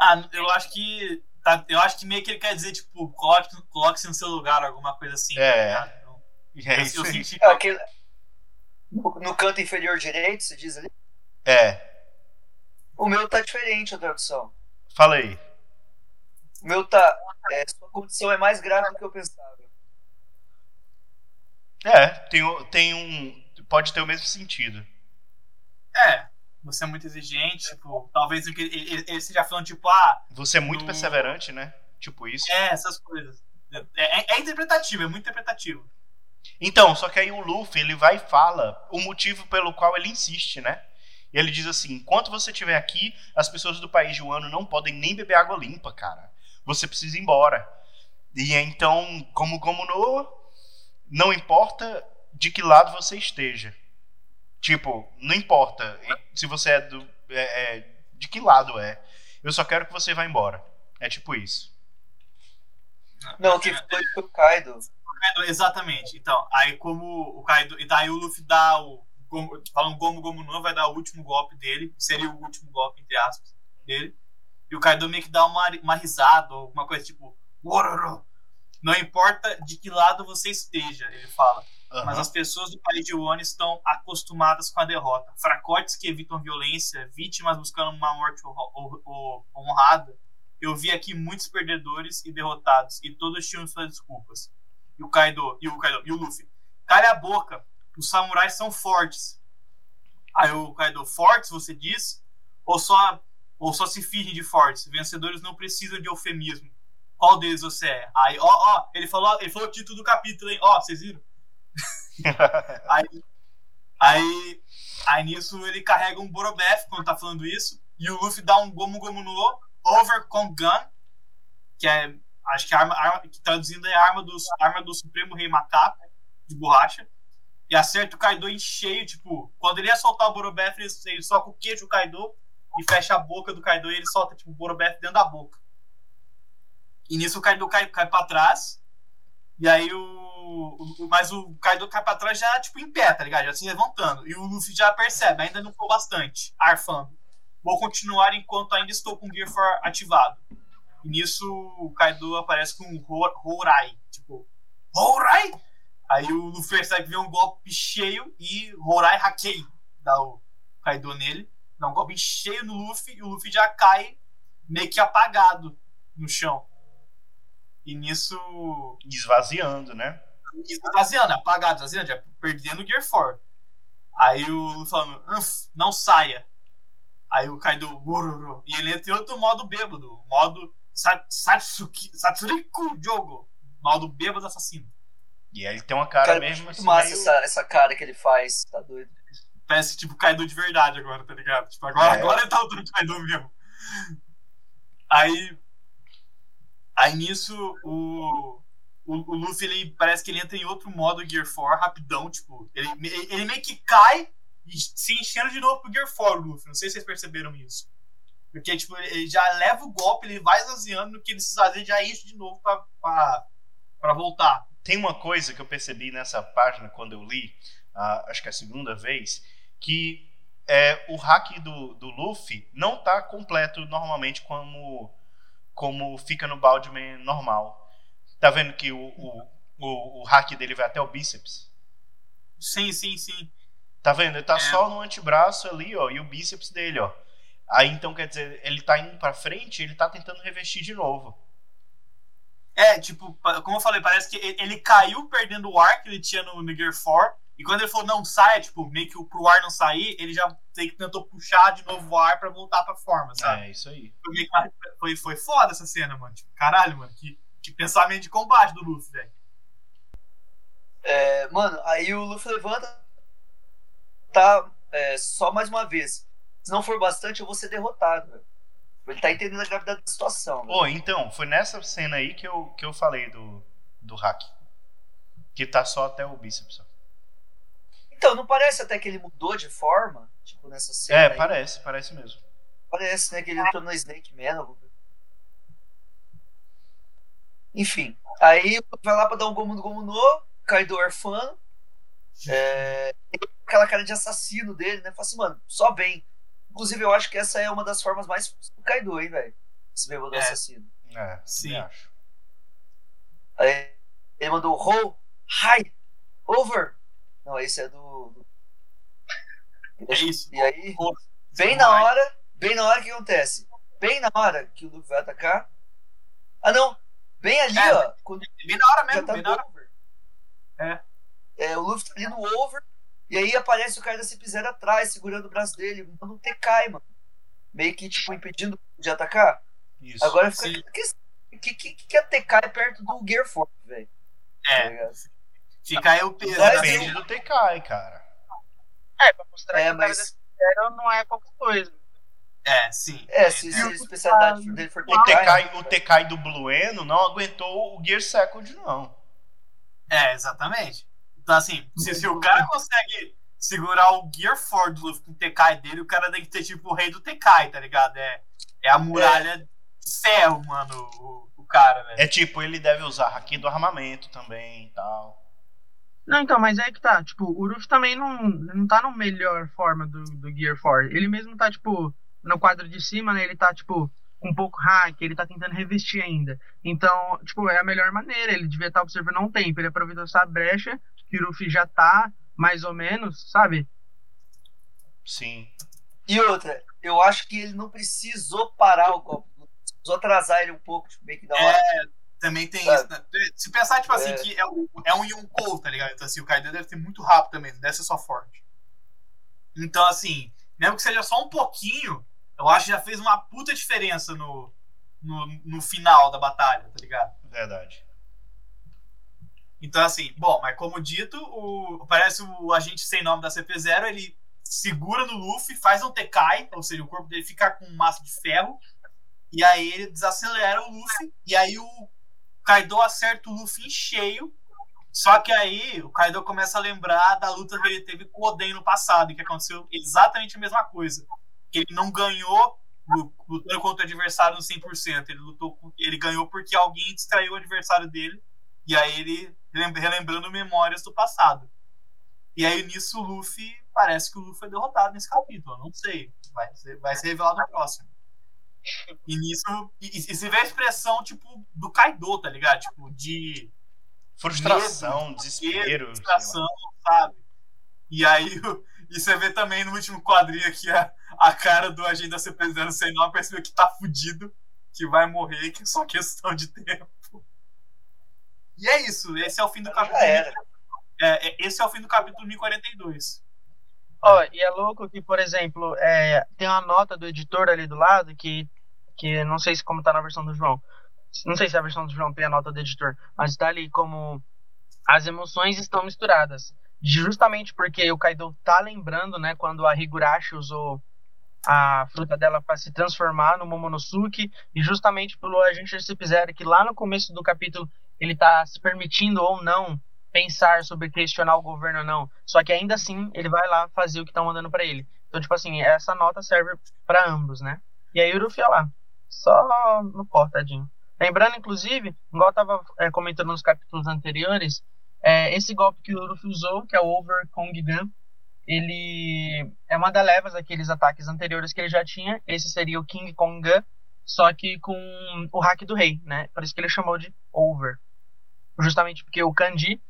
Ah, eu acho que. tá- eu acho que meio que ele quer dizer, tipo, coloque- coloque-se no seu lugar, alguma coisa assim. É. tá? Então, é eu, isso eu aí. senti. É, aquele... no, no canto inferior direito, se diz ali. É, O meu tá diferente a tradução. fala aí. O meu tá. é, sua condição é mais grave do que eu pensava. É, tem, tem um. Pode ter o mesmo sentido. É, você é muito exigente, tipo, talvez ele, ele, esteja falando, tipo, ah, Você é muito No- perseverante, né? Tipo isso. é, essas coisas. É, é- é interpretativo, é muito interpretativo. Então, só que aí o Luffy, ele vai e fala o motivo pelo qual ele insiste, né? E ele diz assim: enquanto você estiver aqui, as pessoas do país de Wano não podem nem beber água limpa, cara. Você precisa ir embora. E então, como como no não importa de que lado você esteja. Tipo, não importa se você é do é- é- de que lado é. Eu só quero que você vá embora. É tipo isso. Não, o que foi foi o Kaido. Kaido, exatamente. Então, aí como o Kaido. E daí o Luffy dá o Gomu, falam Gomu Gomu no vai dar o último golpe dele, seria o último golpe, entre aspas, dele. E o Kaido meio que dá uma, uma risada, ou alguma coisa tipo, Wororo. Não importa de que lado você esteja, ele fala. Aham. Mas as pessoas do país de Wano estão acostumadas com a derrota. Fracotes que evitam violência, vítimas buscando uma morte honrada. Eu vi aqui muitos perdedores e derrotados, e todos tinham suas desculpas. E o Kaido, e o Kaido, e o Luffy. Calha a boca, os samurais são fortes. Aí o Kaido, fortes, você diz? Ou só, ou só se fingem de fortes? Vencedores não precisam de eufemismo. Qual deles você é? Aí, ó, ó, ele falou, ele falou o título do capítulo, hein? Ó, vocês viram? Aí, aí, aí nisso ele carrega um Borobef quando tá falando isso. E o Luffy dá um Gomu Gomu no Over Kong Gun, que é, acho que, arma, arma, que traduzindo é arma do, arma do Supremo Rei Macaco, de borracha. E acerta o Kaido em cheio, tipo, quando ele ia soltar o Borobef, ele, ele soca o queijo do Kaido e fecha a boca do Kaido e ele solta, tipo, o Borobef dentro da boca. E nisso o Kaido cai, cai pra trás. E aí o, o- Mas o Kaido cai pra trás já, tipo, em pé, tá ligado? Já se levantando. E o Luffy já percebe, ainda não foi bastante, arfando. Vou continuar enquanto ainda estou com o Gear 4 ativado. E nisso o Kaido aparece com um Hourai. Tipo, Hourai? Aí o Luffy percebe que vem um golpe cheio e Hourai hackei. Dá o Kaido nele. Dá um golpe cheio no Luffy e o Luffy já cai meio que apagado no chão. E nisso Esvaziando, né? Esvaziando, apagado, esvaziando, já perdendo o Gear 4. Aí o falando, "Uf, não saia. Aí o Kaido, "Ururu", e ele entra em outro modo bêbado, modo Sa- Satsuki, Satsuriku Jogo, modo bêbado assassino. E aí ele tem uma cara, Cara, mesmo muito assim. massa meio- essa, essa cara que ele faz, tá doido. Parece tipo Kaido de verdade agora, tá ligado? Tipo, agora, É. agora ele tá lutando Kaido mesmo. Aí. Aí nisso, o. O, o Luffy, ele parece que ele entra em outro modo Gear 4 rapidão, tipo. Ele, ele meio que cai e se enchendo de novo pro Gear 4, o Luffy. Não sei se vocês perceberam isso. Porque, tipo, ele já leva o golpe, ele vai esvaziando, no que ele esvazia, ele já enche de novo pra, pra, pra voltar. Tem uma coisa que eu percebi nessa página quando eu li, acho que é a segunda vez, que é, o hack do, do Luffy não tá completo normalmente como, como fica no Baldman normal. Tá vendo que o, o, o, o hack dele vai até o bíceps? Sim, sim, sim. Tá vendo? Ele tá É. só no antebraço ali, ó, e o bíceps dele, ó. Aí então quer dizer, ele tá indo pra frente, ele tá tentando revestir de novo. É, tipo, como eu falei, parece que ele, caiu perdendo o ar que ele tinha no, no Gear 4. E quando ele falou não saia, tipo, meio que pro ar não sair, ele já tem que tentou puxar de novo o ar pra voltar pra forma, sabe? É, isso aí. Foi, foi, foi foda essa cena, mano. Tipo, caralho, mano. Que, que pensamento de combate do Luffy, velho. É, mano, aí o Luffy levanta, tá é, só mais uma vez. Se não for bastante, eu vou ser derrotado, velho. Ele tá entendendo a gravidade da situação. velho. Ô, então, foi nessa cena aí que eu, que eu falei do, do hack. Que tá só até o bíceps. Então, não parece até que ele mudou de forma? Tipo, nessa cena. É, aí? parece, parece mesmo. Parece, né? Que ele entrou no Snake Man. Enfim, aí vai lá pra dar um gomu no gomu no, Kaido orfano. É, aquela cara de assassino dele, né? Fala assim, mano, só vem. Inclusive, eu acho que essa é uma das formas mais do Kaido, hein, velho? Esse bêbado É. assassino. É, Sim. acho. Aí ele mandou Ho, Hi, Over. Não, esse é do. do- É isso. E aí, bem na hora, bem na hora que acontece? Bem na hora que o Luffy vai atacar. Ah, não! Bem ali, É. ó. Quando Bem na hora já mesmo, tá bem no na hora. over. É. É, o Luffy tá ali no over. E aí aparece o cara da CP0 atrás, segurando o braço dele, mandando um TK, mano. Meio que, tipo, impedindo de atacar. Isso. Agora fica. sim. Que, que, que, que é TK perto do Gear Force, velho? Tá É, ligado? fica aí o peso. Depende do TK, cara. É, pra mostrar É, que o cara mas. desse zero não é qualquer coisa. É, sim. É, se, se a especialidade dele for O TK. TK, o TK do Blueno não aguentou o Gear Second, não. É, exatamente. Então, assim, se, se o cara consegue segurar o Gear 4 do Luffy com o TK dele, o cara tem que ter, tipo, o rei do TK, tá ligado? É, é a muralha de ferro, mano, o, o cara, velho. É tipo, ele deve usar haki do armamento também e tal. Não, então, mas é que tá, tipo, o Ruff também não, não tá na melhor forma do, do Gear 4. Ele mesmo tá, tipo, no quadro de cima, né? Ele tá, tipo, com um pouco hack, ele tá tentando revestir ainda. Então, tipo, é a melhor maneira. Ele devia estar observando há um tempo. Ele aproveitou essa brecha, que o Ruff já tá, mais ou menos, sabe? Sim. E outra, eu acho que ele não precisou parar o golpe. Precisou atrasar ele um pouco, tipo, meio que da hora. Também tem Sabe? isso. né? Se pensar, tipo assim, É. que é um, é um Yonkou, tá ligado? Então, assim, o Kaido deve ser muito rápido também, não deve ser só forte. Então, assim, mesmo que seja só um pouquinho, eu acho que já fez uma puta diferença no, no, no final da batalha, tá ligado? Verdade. Então, assim, bom, mas como dito, o, parece o agente sem nome da CP0, ele segura no Luffy, faz um Tekai, ou seja, o corpo dele fica com massa de ferro, e aí ele desacelera o Luffy, e aí o Kaido acerta o Luffy em cheio, só que aí o Kaido começa a lembrar da luta que ele teve com o Oden no passado, que aconteceu exatamente a mesma coisa. Que ele não ganhou lu- lutando contra o adversário no 100%, ele, lutou, ele ganhou porque alguém distraiu o adversário dele, e aí ele relem- relembrando memórias do passado. E aí nisso o Luffy, parece que o Luffy foi derrotado nesse capítulo, eu não sei. Vai ser, vai ser revelado no próximo. E nisso. E, e se vê a expressão, tipo, do Kaido, tá ligado? Tipo, de Frustração, desespero. sei frustração, sabe? E aí, e você vê também no último quadrinho aqui a, a cara do agente da CP0 sem nome, percebeu que tá fudido, que vai morrer, que é só questão de tempo. E é isso, esse é o fim do capítulo. Já era. É, é, esse é o fim do capítulo 1042. Ó, e é louco que, por exemplo, é, tem uma nota do editor ali do lado que, que não sei se como tá na versão do João. Não sei se a versão do João tem a nota do editor, mas tá ali como as emoções estão misturadas. Justamente porque o Kaido tá lembrando, né, quando a Higurashi usou a fruta dela para se transformar no Momonosuke, e justamente pelo agente CP0 que lá no começo do capítulo ele tá se permitindo ou não pensar sobre questionar o governo ou não. Só que ainda assim ele vai lá fazer o que estão mandando pra ele. Então, tipo assim, essa nota serve pra ambos, né? E aí o Ruffy, lá, só no pó, tadinho. Lembrando, inclusive, igual eu tava é, comentando nos capítulos anteriores, é, esse golpe que o Luffy usou, que é o Over Kong Gun, ele é uma das levas daqueles ataques anteriores que ele já tinha. Esse seria o King Kong Gun, só que com o hack do rei, né? Por isso que ele chamou de Over. Justamente porque o kanji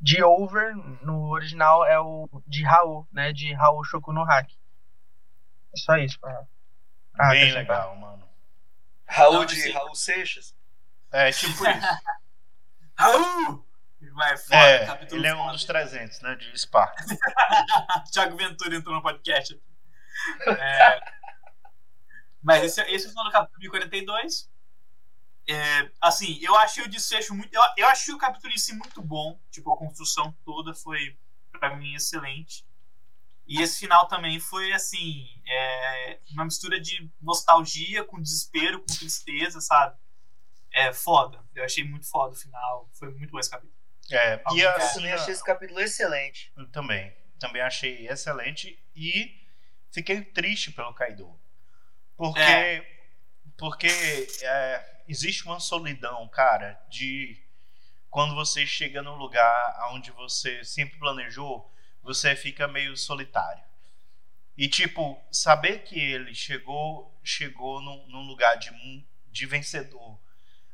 de Over no original é o de Raul, né? De Raul Shoku no hack. É só isso. Pra, pra Bem legal, mano. Raul Não, de esse- Raul Seixas. É tipo isso. Raul! Vai, É, capítulo ele é um dos 300, né? De Sparta. Thiago Ventura entrou no podcast. É, mas esse, esse é o final do capítulo 1042. É, assim, eu achei o desfecho muito. Eu, eu achei o capítulo em si muito bom. Tipo, a construção toda foi, pra mim, excelente. E esse final também foi, assim, é, uma mistura de nostalgia com desespero, com tristeza, sabe? É foda. Eu achei muito foda o final. Foi muito bom esse capítulo. É, e Eu também achei esse capítulo excelente. eu também. Também achei excelente e fiquei triste pelo Kaido. Porque, É. porque é, existe uma solidão, cara, de quando você chega num lugar onde você sempre planejou, você fica meio solitário. E tipo, saber que ele chegou, chegou num, num lugar de, de vencedor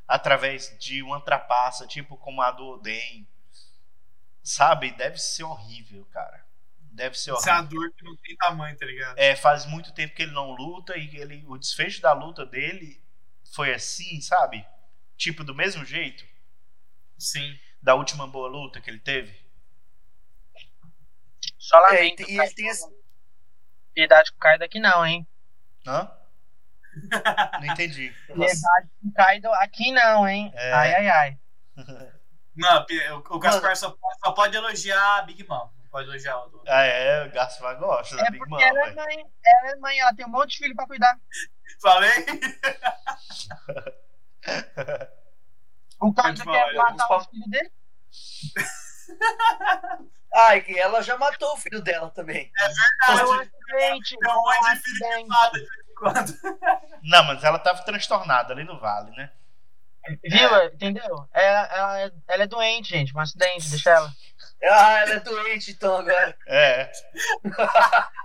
através de uma trapaça, tipo como a do Oden, sabe? Deve ser horrível, cara. Deve ser Essa é a horrível. dor que não tem tamanho, tá ligado? É, faz muito tempo que ele não luta e ele, o desfecho da luta dele foi assim, sabe? Tipo, do mesmo jeito Sim. da última boa luta que ele teve. Só É, e lamento. e ele tem esse, Piedade com o Kaido aqui não, hein? Hã? Não entendi. Piedade com Kaido aqui não, hein? É. Ai, ai, ai. Não, o, Gaspar só, pode- só pode elogiar a Big Mom. Não pode elogiar o outro. Ah, é, o Gaspar gosta da É Big porque Mom, ela é mãe, ela é mãe, ela tem um monte de filho pra cuidar. Falei? O Kaido quer matar os filhos dele. Ah, e que ela já matou o filho dela também. Foi um Pode. acidente. Tem um foi monte de filho que acidente. Quando. Não, mas ela tava transtornada ali no vale, né? Viu? Entendeu? Ela, ela, é- ela é doente, gente. Um acidente, deixa ela. Ah, ela é doente então agora. É.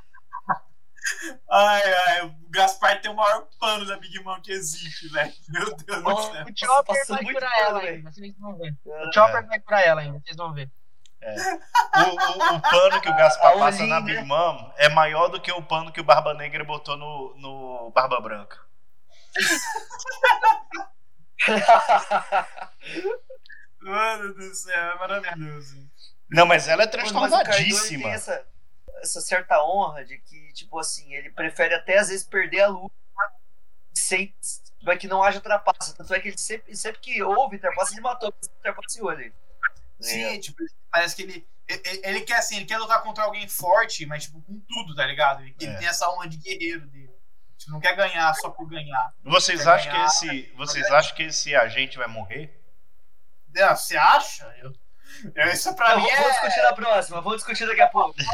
Ai, ai, o Gaspar tem o maior pano da Big Mom que existe, velho. Meu Deus do céu. O Chopper passou vai curar ela ainda, vocês vão ver. O Chopper vai curar ela ainda, vocês vão ver. O, o- o pano que o Gaspar A passa na. Big Mom é maior do que o pano que o Barba Negra botou no, no Barba Branca. Mano do céu, é maravilhoso. Não, mas ela é Mas transtornadíssima. tem essa, essa certa honra de que, tipo assim, ele prefere até às vezes perder a luta sem que não haja trapaça. Tanto é que ele sempre, sempre que houve trapaça, ele matou, trapaceou ali. Sim, tipo, parece que ele, ele. ele quer assim, ele quer lutar contra alguém forte, mas tipo, com tudo, tá ligado? Ele, ele É. tem essa honra de guerreiro dele. Tipo, não quer ganhar só por ganhar. Vocês acham que ganhar, esse, vocês acham que esse agente vai morrer? Ah, Você acha? Eu, eu- isso pra Não, mim vamos é. discutir na próxima, vamos discutir daqui a pouco.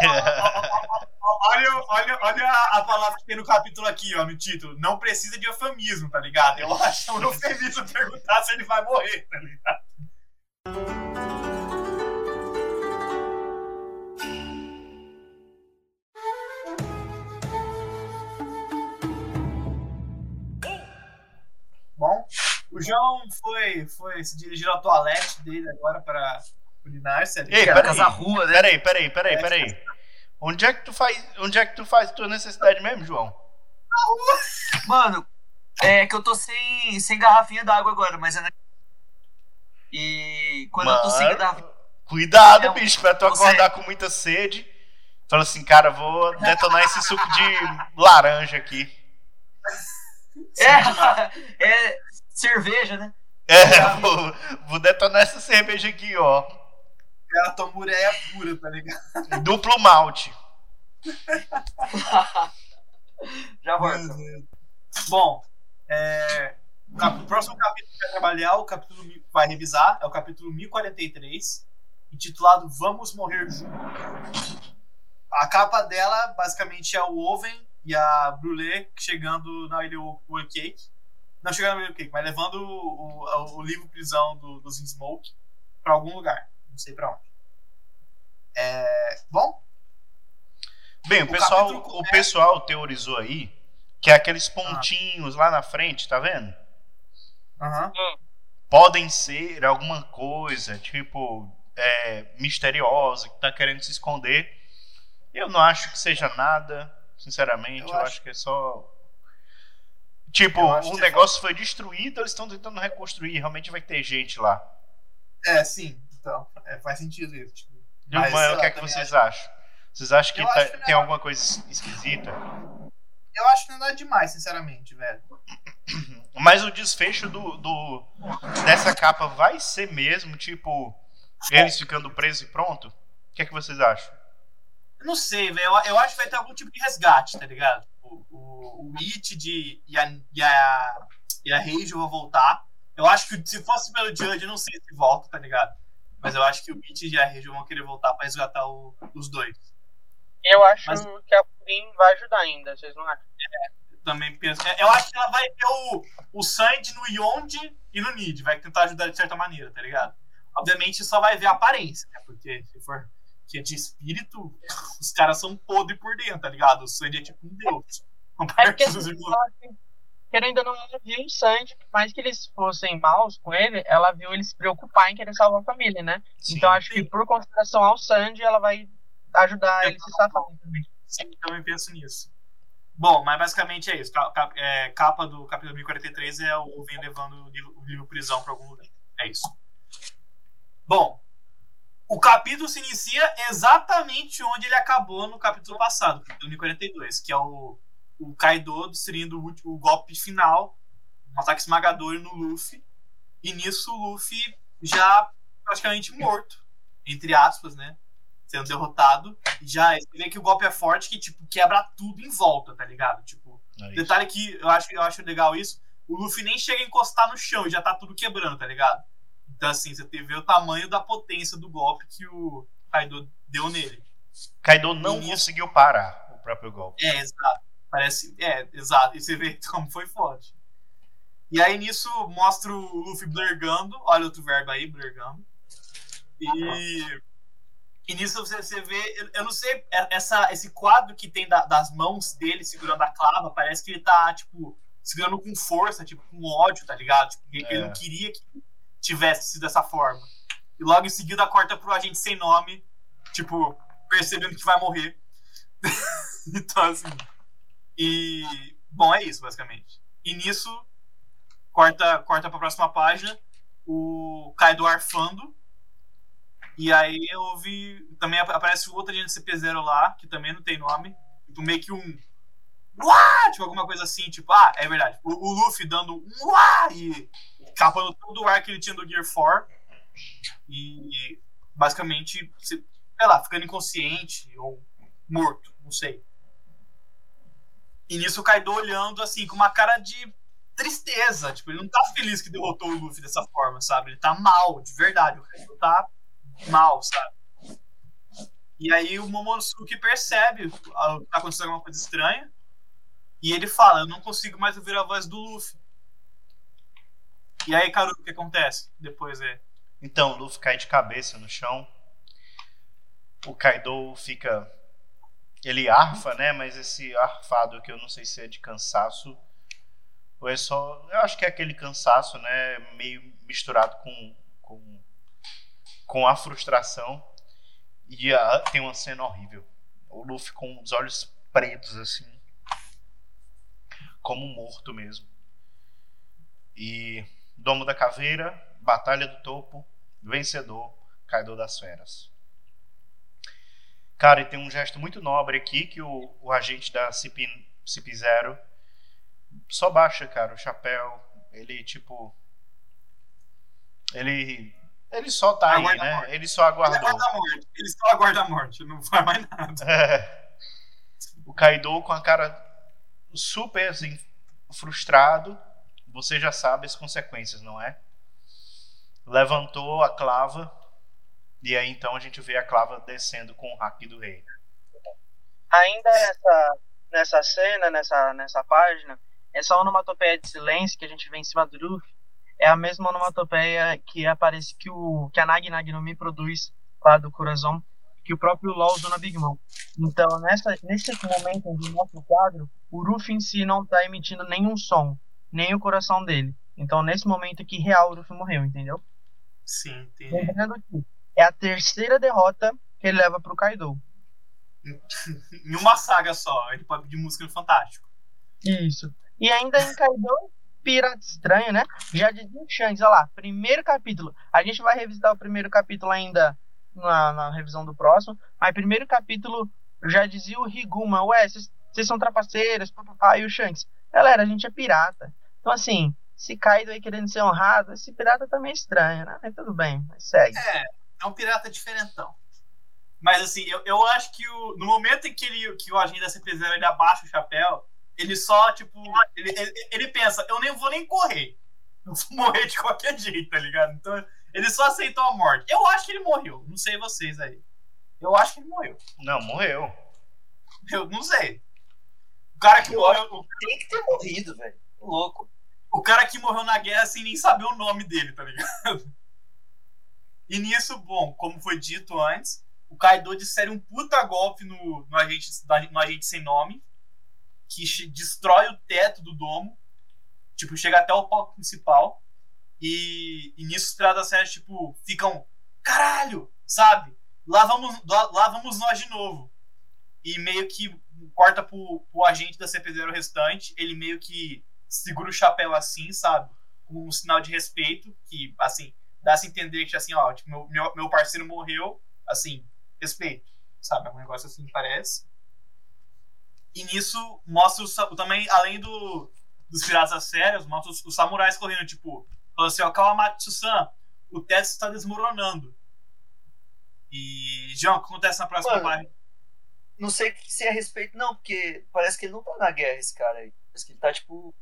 Olha, olha, olha a, a palavra que tem no capítulo aqui, ó, no título. Não precisa de eufemismo, tá ligado? Eu acho um eufemismo perguntar se ele vai morrer, tá ligado? O João foi, foi se dirigir ao toalete dele agora para urinar-se ali. Ei, peraí. casa rua, né? Peraí, peraí, peraí, peraí. Onde é que tu faz, onde é que tu faz tua necessidade mesmo, João? Mano, é que eu tô sem, sem garrafinha d'água agora, mas é na... E quando eu tô sem Mano, garrafinha. Cuidado, É, bicho, pra tu você- acordar com muita sede. Fala assim, cara, vou detonar esse suco de laranja aqui. É, é cerveja, né? É, vou, vou detonar essa cerveja aqui, ó. Ela toma ureia pura, tá ligado? Duplo malte. Já volto. Bom, é, o próximo capítulo que vai trabalhar, o capítulo vai revisar, é o capítulo 1043, intitulado Vamos Morrer Juntos. A capa dela, basicamente, é o Oven e a Brulé chegando na Ilha Cake. Não chegando na Ilha World Cake, mas levando o, o, o livro prisão do, dos Smoke pra algum lugar. Não sei pra onde. É, bom, Bem, o O pessoal, capítulo o pessoal teorizou aí que aqueles pontinhos lá na frente, tá vendo? aham. Podem ser alguma coisa, tipo, é, misteriosa, que tá querendo se esconder. Eu não acho que seja nada, sinceramente. Eu Eu, acho- acho que é só. Tipo, acho o que- negócio foi destruído, eles estão tentando reconstruir. Realmente vai ter gente lá. É, sim. Então, é, faz sentido isso. Tipo, Mas, Mas, o que é que vocês acham? Vocês acham que tá- acho que tem não. alguma coisa es- esquisita? eu acho que não é demais, sinceramente, velho. Mas o desfecho do, do- dessa capa vai ser mesmo, tipo, eles ficando presos e pronto? O que é que vocês acham? Eu Não sei, velho. Eu, eu acho que vai ter algum tipo de resgate, tá ligado? O, o, o It de, e a, e a, e a Rage vão voltar. Eu acho que se fosse pelo Judge, eu não sei se volta, tá ligado? Mas eu acho que o It e a Rage vão querer voltar pra resgatar o- os dois. Eu acho Mas- que a Purim vai ajudar ainda, vocês não acham? Eu também penso. é, Eu acho que ela vai ter o, o Sandy no Yonde e no Nid. Vai tentar ajudar de certa maneira, tá ligado? Obviamente só vai ver a aparência, né? Porque se for que é de espírito, os caras são podres por dentro, tá ligado? O Sandy é tipo um deus. É porque assim, querendo ou não, ela viu o Sandy, por mais que eles fossem maus com ele, ela viu ele se preocupar em querer salvar a família, né? Sim. Então acho que por consideração ao Sandy, ela vai ajudar ele a se safar também. Sim, também penso nisso. Bom, mas basicamente é isso. É, capa do capítulo 1043 é o Vem levando o livro, o livro prisão pra algum lugar. É isso. Bom, o capítulo se inicia exatamente onde ele acabou no capítulo passado, capítulo 1042, que é o, o Kaido destruindo o, o golpe final, um ataque esmagador no Luffy. E nisso o Luffy já praticamente morto, entre aspas, né? Sendo derrotado. Já você vê que o golpe é forte, que tipo, quebra tudo em volta, tá ligado? Tipo, É detalhe que eu acho, eu acho legal isso, o Luffy nem chega a encostar no chão e já tá tudo quebrando, tá ligado? Então assim, você vê o tamanho da potência do golpe que o Kaido deu nele. Kaido não conseguiu parar o próprio golpe. É, exato. Parece. É, exato. E você vê como foi forte. E aí nisso mostra o Luffy blergando. Olha outro verbo aí, blergando. E, e nisso você, você vê. Eu, não sei, é- essa, esse quadro que tem da- das mãos dele segurando a clava, parece que ele tá, tipo, segurando com força, tipo, com ódio, tá ligado? Tipo, ele- ele É. não queria que tivesse sido dessa forma. E logo em seguida corta pro agente sem nome, tipo, percebendo que vai morrer. então, assim. E. Bom, é isso, basicamente. E nisso, corta, corta pra próxima página, o Kaido arfando. E aí eu vi. Também ap- aparece outro agente CP0 lá, que também não tem nome. Tipo, meio que um. Uá! Tipo, alguma coisa assim, tipo, ah, é verdade. O, o Luffy dando um uá! E capando todo o ar que ele tinha do Gear 4. E basicamente, se- sei lá, ficando inconsciente ou morto, não sei. E nisso o Kaido olhando assim, com uma cara de tristeza. Tipo, ele não tá feliz que derrotou o Luffy dessa forma, sabe? Ele tá mal, de verdade. O Kaido tá mal, sabe? E aí o Momonosuke percebe que tá acontecendo alguma coisa estranha. E ele fala, eu não consigo mais ouvir a voz do Luffy. E aí, Karu, o que acontece? Depois é. Então, o Luffy cai de cabeça no chão. O Kaido fica. Ele arfa, né? Mas esse arfado que eu não sei se é de cansaço. Ou é só. Eu acho que é aquele cansaço, né? Meio misturado com. com, com a frustração. E ah, tem uma cena horrível. O Luffy com os olhos pretos, assim. Como morto mesmo. E. Domo da Caveira, Batalha do Topo, Vencedor, Kaido das Feras. Cara, e tem um gesto muito nobre aqui que o, o agente da CP, CP0 só baixa, cara, o chapéu. Ele, tipo. Ele. Ele só tá aí, Aguarda a né? Ele só Ele aguardou. aguarda a morte. Ele só aguarda a morte, não faz mais nada. É. o Kaido com a cara super assim, frustrado. Você já sabe as consequências, não é? Levantou a clava. E aí então a gente vê a clava descendo com o hack do rei. Ainda nessa, nessa cena, nessa, nessa página, essa onomatopeia de silêncio que a gente vê em cima do Luffy é a mesma onomatopeia que aparece que, o, que a Nag Nag no Mi produz lá do Corazon, que o próprio LOL usou na Big Mom. Então, nessa, nesse momento onde mostra o quadro, o Luffy em si não tá emitindo nenhum som, nem o coração dele. Então, nesse momento aqui, real, o Luffy morreu, entendeu? Sim, entendi. Lembrando que é a terceira derrota que ele leva pro Kaido. Em uma saga só, ele pode pedir música no Fantástico. Isso. E ainda em Kaido, pirata estranho, né? Já dizia o Shanks, olha lá, primeiro capítulo. A gente vai revisitar o primeiro capítulo ainda na, na revisão do próximo, mas primeiro capítulo já dizia o Riguma, ué, vocês vocês são trapaceiros, papapá, e o Shanks, galera, a gente é pirata. Então, assim, se Kaido aí querendo ser honrado, esse pirata também é estranho, né? Mas tudo bem, mas segue. É, é um pirata diferentão. Mas assim, eu, eu acho que o, no momento em que, ele, que o agente da CP0 ele abaixa o chapéu, ele só, tipo, ele, ele, ele pensa, eu nem vou nem correr. Eu vou morrer de qualquer jeito, tá ligado? Então, ele só aceitou a morte. Eu acho que ele morreu. Não sei vocês aí. Eu acho que ele morreu. Não, morreu. Eu não sei. O cara que Eu morreu. o- Tem que ter morrido, velho. Louco. O cara que morreu na guerra sem nem saber o nome dele, tá ligado? E nisso, bom, como foi dito antes, o Kaido desfere um puta golpe no, no, agente, no agente sem nome, que destrói o teto do domo, tipo, chega até o palco principal, e, e nisso os piratas da tipo, ficam, caralho, sabe? Lá vamos, lá, lá vamos nós de novo. E meio que corta pro, pro agente da CP0 restante, ele meio que segura o chapéu assim, sabe? Com um sinal de respeito, que, assim, dá-se entender que, assim, ó, tipo, meu, meu, meu parceiro morreu, assim, respeito, sabe? É um negócio assim, parece. E nisso mostra o, também, além do, dos piratas sérios, mostra os, os samurais correndo, tipo, falando assim, ó, Kawamatsu-san, o teto está desmoronando. E, João, o que acontece na próxima Mano, página? Não sei se é a respeito, não, porque parece que ele não tá na guerra, esse cara aí. Parece que ele tá, tipo.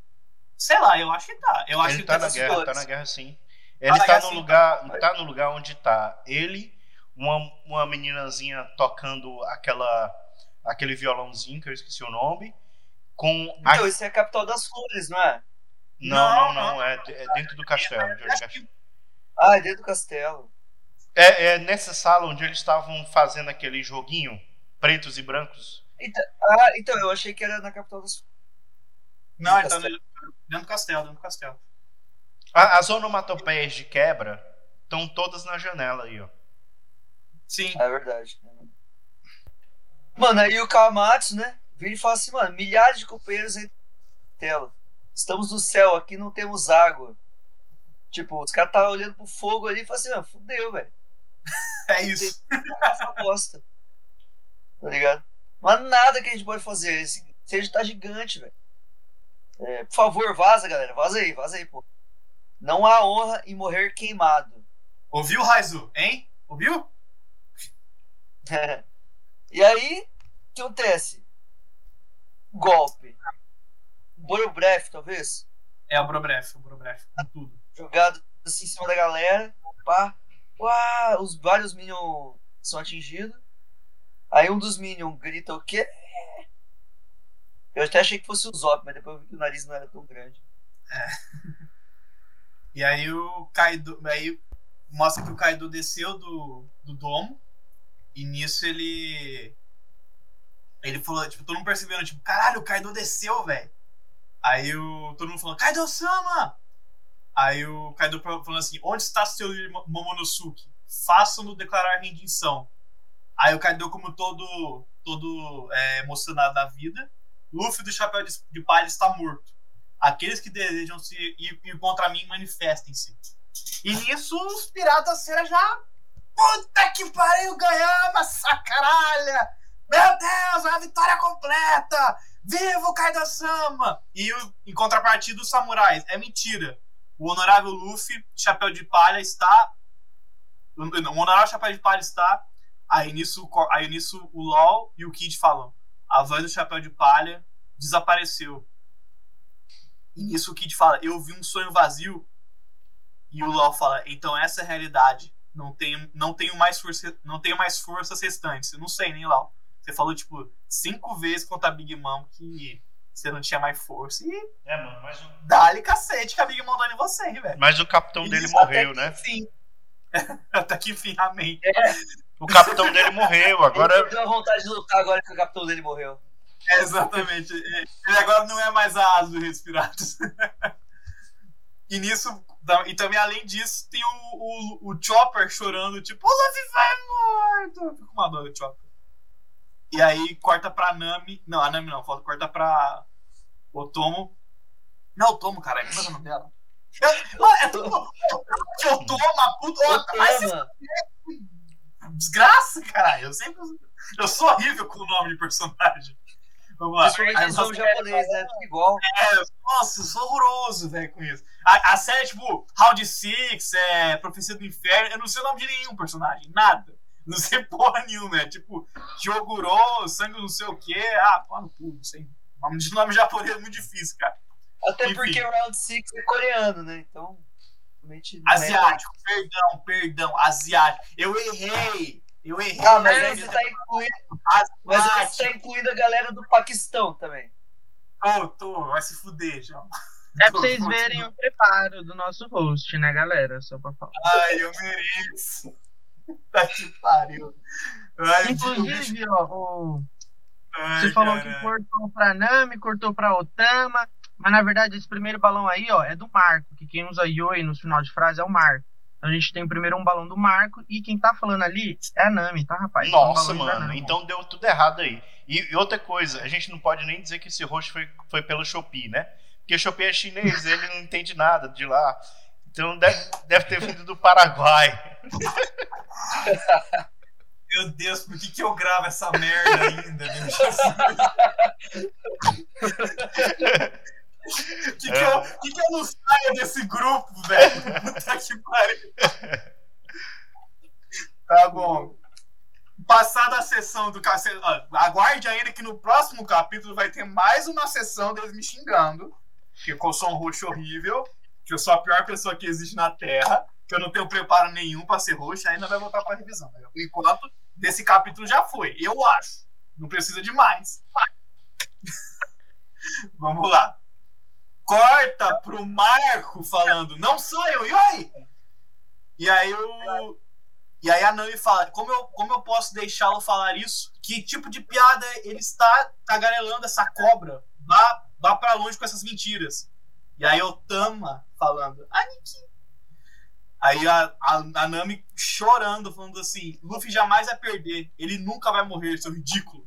Sei lá, eu acho que tá. Eu acho ele que tá na guerra, tá na guerra sim. Tá Ele na tá guerra, no sim. lugar, tá no lugar onde tá ele, uma, uma meninazinha tocando aquela aquele violãozinho que eu esqueci o nome, com a Então, esse é a capital das flores, não é? Não, Não, não, não. É, é dentro do castelo. Acho que Ah, é dentro do castelo. É, é nessa sala onde eles estavam fazendo aquele joguinho, pretos e brancos. Então, ah, então, eu achei que era na capital dos. Não, No ele tá castelo. no- dentro do castelo, dentro do castelo. A- As onomatopeias de quebra estão todas na janela aí, ó. Sim. É verdade. Mano, aí o Kawamatsu, né? Vira e fala assim, mano, milhares de companheiros em tela. Estamos no céu, aqui não temos água. Tipo, os caras estavam olhando pro fogo ali e falam assim, mano, fudeu, velho. É isso. Essa bosta. Tá ligado? Mas nada que a gente pode fazer. Esse seja tá gigante, velho. É, por favor, vaza, galera. Vaza aí, vaza aí, pô. Não há honra em morrer queimado. Ouviu, Raizu? Hein? Ouviu? e aí, o que acontece? Golpe. Borobref, talvez. É o Brobref, o Brobref. Com tudo. Jogado assim em cima da galera. Pá. Uá, os vários minions são atingidos. Aí um dos minions grita o quê? Eu até achei que fosse o Zop, mas depois eu vi que o nariz não era tão grande. E aí o Kaido. Aí mostra que o Kaido desceu do, do domo. E nisso ele. Ele falou, tipo, todo mundo percebendo, tipo, caralho, o Kaido desceu, velho. Aí o, todo mundo falou, Kaido-sama! Aí o Kaido falando assim, onde está seu Momonosuke? Faça-no declarar rendição. Aí o Kaido, como todo, todo é, emocionado da vida, Luffy do Chapéu de, Palha está morto. Aqueles que desejam se ir, ir contra mim, manifestem-se. E nisso os piratas cera já. Puta que pariu, ganhamos essa caralha! Meu Deus, a vitória completa! Viva o Kaido-sama! E em contrapartida, os samurais. É mentira. O honorável Luffy, chapéu de palha, está. O honorável chapéu de palha está. Aí nisso, aí nisso o LOL e o Kid falam: a voz do chapéu de palha desapareceu. E nisso o Kid fala: eu vi um sonho vazio. E o LOL fala: então essa é a realidade. Não tenho, não tenho mais força, não tenho mais forças restantes. Eu não sei, nem LOL. Você falou tipo cinco vezes contra a Big Mom que você não tinha mais força. E É, mano, mas o, dá-lhe cacete que a Big Mom dá em você, hein, velho. mas o capitão dele Isso, morreu, até né? que Enfim. Até que enfim, amém. O capitão dele morreu, agora. Ele deu a vontade de lutar agora que o capitão dele morreu. É, exatamente. Ele agora não é mais a asa dos Reis Piratas. e nisso, e também além disso, tem o, o, o Chopper chorando, tipo, o Luffy vai morto. Eu Fico com uma dor do Chopper. E aí corta pra Nami. Não, a Nami não, corta pra Otomo. Não, Otomo, caralho, como é o nome dela? Eu- É tudo. Que Otomo, a puta. Desgraça, caralho. Eu sempre. Eu sou horrível com o nome de personagem. Vamos lá. principalmente são você- japonês, né? Tudo igual. é, nossa, eu sou horroroso, velho, com isso. A, a série, tipo, Round Six, é, Profecia do Inferno, eu não sei o nome de nenhum personagem, nada. Não sei porra nenhuma, é tipo, Joguro, sangue não sei o quê. Ah, pô, no cu, não sei. Nome de nome japonês é muito difícil, cara. Até Enfim. porque o Round 6 é coreano, né? Então, é- Asiático, perdão, perdão, asiático. Eu errei. Eu errei. Ah, mas aí você tá incluindo. Mas aí Asiático. você tá incluindo a galera do Paquistão também. Tô, tô, vai se fuder, João. É pra vocês verem o preparo do nosso host, né, galera? Só pra falar. Ai, eu mereço. Tá que pariu. Ai, Inclusive, ó, o- ai, você falou que caralho. cortou pra Nami, cortou pra Otama, mas na verdade esse primeiro balão aí, ó, é do Marco, que quem usa Yoi no final de frase é o Marco. Então a gente tem primeiro um balão do Marco e quem tá falando ali é a Nami, tá, rapaz? São Nossa, da mano, Nami. então deu tudo errado aí. E, e outra coisa, a gente não pode nem dizer que esse rosto foi, foi pelo Shopee, né? Porque o Shopee é chinês, ele não entende nada de lá. Então deve, deve ter vindo do Paraguai. Meu Deus, por que, que eu gravo essa merda ainda, meu? que, que, eu, que, que eu não saia desse grupo, velho? Puta que pariu. Tá bom. Passada a sessão do cacete. Aguarde ainda que no próximo capítulo vai ter mais uma sessão deles me xingando. Que eu sou um roxo horrível. Que eu sou a pior pessoa que existe na Terra. Que eu não tenho preparo nenhum pra ser roxo. Ainda vai voltar pra revisão. Por enquanto, desse capítulo já foi. Eu acho. Não precisa de mais. Vamos lá. Corta pro Marco falando, não sou eu, Yoi! E aí o. E aí a Nami fala, como eu, como eu posso deixá-lo falar isso? Que tipo de piada ele está tagarelando essa cobra? Vá, vá pra longe com essas mentiras. E aí o Tama falando, Aniki. Aí a, a, a Nami chorando, falando assim, Luffy jamais vai perder, ele nunca vai morrer, seu ridículo.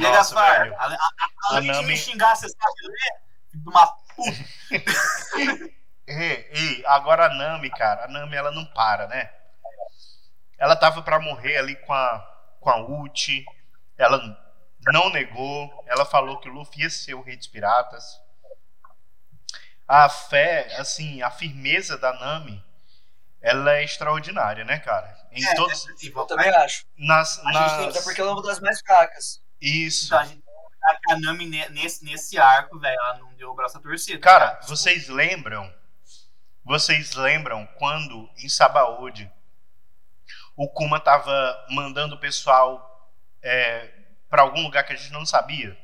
E aí, Gaspar, velho. a- além de Nami- me xingar, você sabe ler? De uma puta. Ei, ei, agora a Nami, cara, a Nami ela não para, né? Ela tava pra morrer ali com a, com a Uchi, ela não negou, ela falou que o Luffy ia ser o rei dos piratas. A fé, assim, a firmeza da Nami, ela é extraordinária, né, cara? Em É, todos, assim, Eu também acho. nas, a gente nas- tem Até porque ela é uma das mais fracas. Isso. Então, a gente a que a Nami ne- nesse, nesse arco, velho, ela não deu o braço a torcer. Cara, ligado? vocês lembram? Vocês lembram quando em Sabaody o Kuma tava mandando o pessoal é, para algum lugar que a gente não sabia?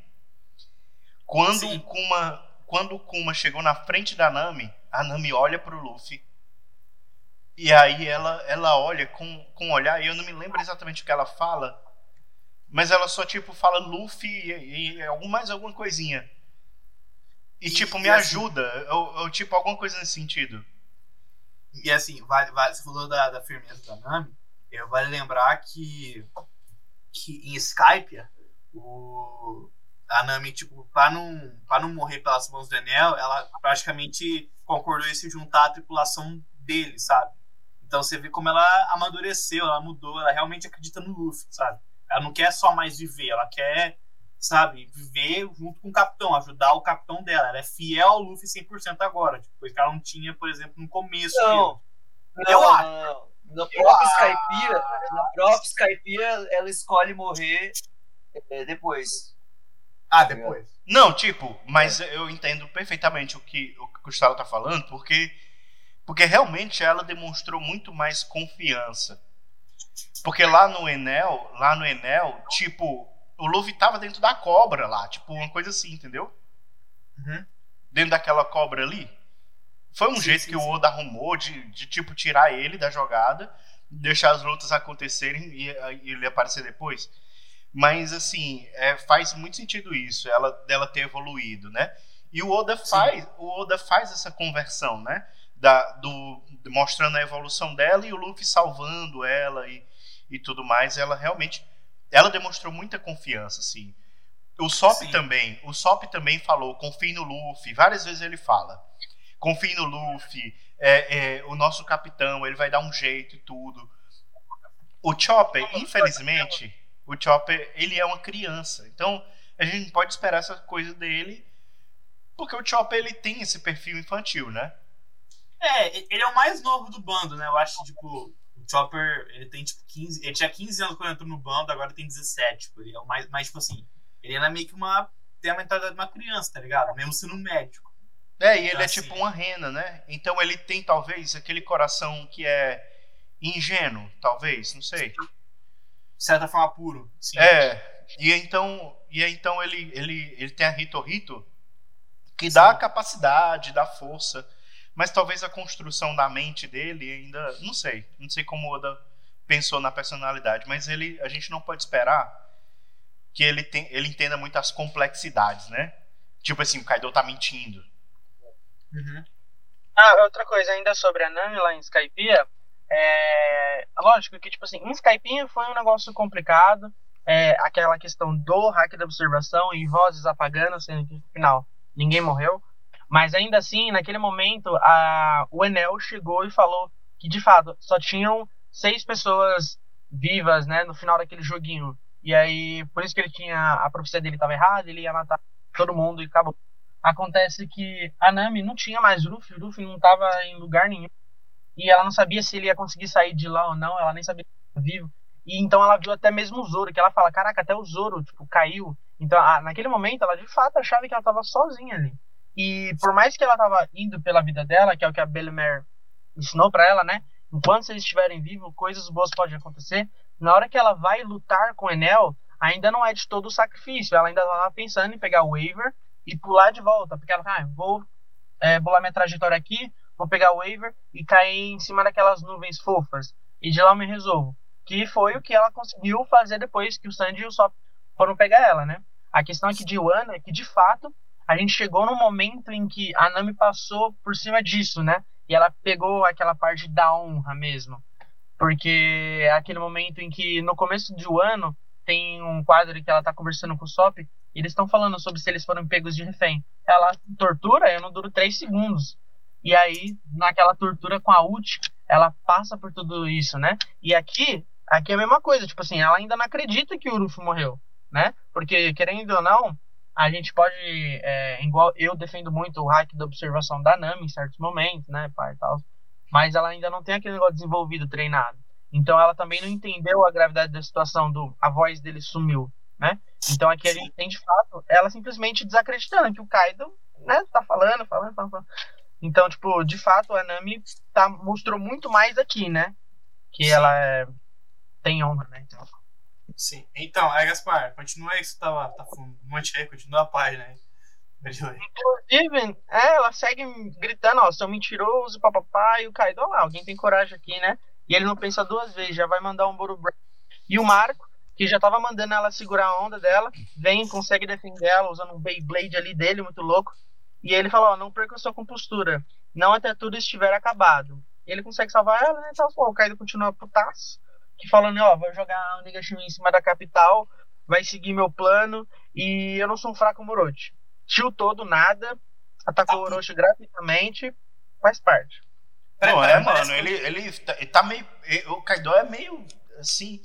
Quando Sim. o Kuma, quando o Kuma chegou na frente da Nami, a Nami olha pro Luffy e aí ela ela olha com com um olhar e eu não me lembro exatamente o que ela fala, mas ela só tipo fala Luffy e, e algum mais alguma coisinha. E, E- tipo, me e assim- ajuda. Ou, ou, tipo, alguma coisa nesse sentido. E assim, vale, vale, você falou da, da firmeza da Nami, eu vale lembrar que, que em Skype, o, a Nami, tipo, pra não, pra não morrer pelas mãos do Enel, ela praticamente concordou em se juntar à tripulação dele, sabe? Então você vê como ela amadureceu, ela mudou, ela realmente acredita no Luffy, sabe? Ela não quer só mais viver, ela quer, sabe, viver junto com o capitão, ajudar o capitão dela. Ela é fiel ao Luffy 100% agora, tipo, coisa que ela não tinha, por exemplo, no começo. Não. mesmo. Eu Não, acho. não. Na própria Skypiea, na própria Skypiea, ela escolhe morrer é, depois. Ah, depois. Não, tipo, mas eu entendo perfeitamente o que o que o Gustavo tá falando, porque porque realmente ela demonstrou muito mais confiança. Porque lá no Enel, lá no Enel, tipo, o Luffy tava dentro da cobra lá, tipo, uma coisa assim, entendeu? Uhum. Dentro daquela cobra ali. Foi um Sim, jeito sim, que o sim. Oda arrumou de, de, tipo, tirar ele da jogada, deixar as lutas acontecerem e, e ele aparecer depois. Mas, assim, é, faz muito sentido isso, ela, dela ter evoluído, né? E o Oda faz, o Oda faz essa conversão, né? Da, do, mostrando a evolução dela e o Luffy salvando ela e, e tudo mais. Ela realmente, ela demonstrou muita confiança, assim. O Sop Sim. também, o Sop também falou, confie no Luffy. Várias vezes ele fala, confie no Luffy. É, é, o nosso capitão, ele vai dar um jeito e tudo. O Chopper, infelizmente, o Chopper, ele é uma criança. Então, a gente não pode esperar essa coisa dele, porque o Chopper, ele tem esse perfil infantil, né? É, ele é o mais novo do bando, né? Eu acho tipo, Chopper, ele tem, tipo, 15... Ele tinha 15 anos quando entrou no bando, agora tem 17, tipo, ele é mais... Mas, tipo assim, ele era meio que uma... Tem a mentalidade de uma criança, tá ligado? Mesmo sendo médico. É, e ele Então, é assim- tipo uma rena, né? Então ele tem, talvez, aquele coração que é ingênuo, talvez, não sei. De certa forma, puro. Sim. É, e então, e então ele, ele, ele tem a Rito Rito, que dá a Sim. capacidade, dá força, mas talvez a construção da mente dele ainda, não sei, não sei como o Oda pensou na personalidade, mas ele, a gente não pode esperar que ele, tem, ele entenda muitas complexidades, né? Tipo assim, o Kaido tá mentindo. Uhum. Ah, outra coisa ainda sobre a Nami lá em Skypiea, é lógico que tipo assim, em Skypiea foi um negócio complicado, é, aquela questão do hack da observação e vozes apagando, sendo que no final ninguém morreu, mas ainda assim, naquele momento, a, o Enel chegou e falou que de fato só tinham seis pessoas vivas, né, no final daquele joguinho. E aí, por isso que ele tinha a profecia dele estava errada, ele ia matar todo mundo e acabou. Acontece que a Nami não tinha mais Luffy, o Luffy não estava em lugar nenhum. E ela não sabia se ele ia conseguir sair de lá ou não, ela nem sabia se vivo. E então ela viu até mesmo o Zoro, que ela fala, caraca, até o Zoro, tipo, caiu. Então, a- naquele momento, ela de fato achava que ela estava sozinha ali. E por mais que ela estava indo pela vida dela, que é o que a Bellemere ensinou para ela, né? Enquanto vocês estiverem vivos, coisas boas podem acontecer. Na hora que ela vai lutar com Enel, ainda não é de todo o sacrifício. Ela ainda tá pensando em pegar o Waver e pular de volta, porque ela, ah, vou é, bolar minha trajetória aqui, vou pegar o waiver e cair em cima daquelas nuvens fofas, e de lá eu me resolvo. Que foi o que ela conseguiu fazer depois que o Sandy e o Sop foram pegar ela, né? A questão aqui de Wano é que, de fato, a gente chegou no momento em que a Nami passou por cima disso, né? E ela pegou aquela parte da honra mesmo. Porque é aquele momento em que, no começo um ano, tem um quadro que ela tá conversando com o Sop, e eles estão falando sobre se eles foram pegos de refém. Ela tortura, eu não duro três segundos. E aí, naquela tortura com a ult, ela passa por tudo isso, né? E aqui, aqui é a mesma coisa, tipo assim, ela ainda não acredita que o Uruf morreu, né? Porque, querendo ou não, a gente pode, é, igual eu defendo muito o hack da observação da Nami em certos momentos, né, pai e tal mas ela ainda não tem aquele negócio desenvolvido, treinado. Então ela também não entendeu a gravidade da situação do a voz dele sumiu, né? Então aqui a gente tem de fato ela simplesmente desacreditando que o Kaido, né, tá falando, falando, falando. falando. Então, tipo, de fato a Nami tá mostrou muito mais aqui, né? Que ela é, tem honra, né? Então, Sim. Então, aí, Gaspar, continua aí que você tava, tá com um monte aí, continua a página aí. Inclusive, é, ela segue gritando, ó, seu mentiroso, papapá, e o Kaido, ó lá, alguém tem coragem aqui, né? E ele não pensa duas vezes, já vai mandar um Boro. E o Marco, que já tava mandando ela segurar a onda dela, vem, consegue defender ela usando um Beyblade ali dele, muito louco. E ele fala, ó, não perca sua compostura, não até tudo estiver acabado. E ele consegue salvar ela, né? Então, pô, o Kaido continua putaço, que falando, ó, vou jogar o Nigashima em cima da capital, vai seguir meu plano, e eu não sou um fraco Morote. Tiltou do nada, atacou o Orochi gratuitamente, faz parte. Não Peraí, é, parece mano, que- ele, ele, tá, ele tá meio. O Kaido é meio assim.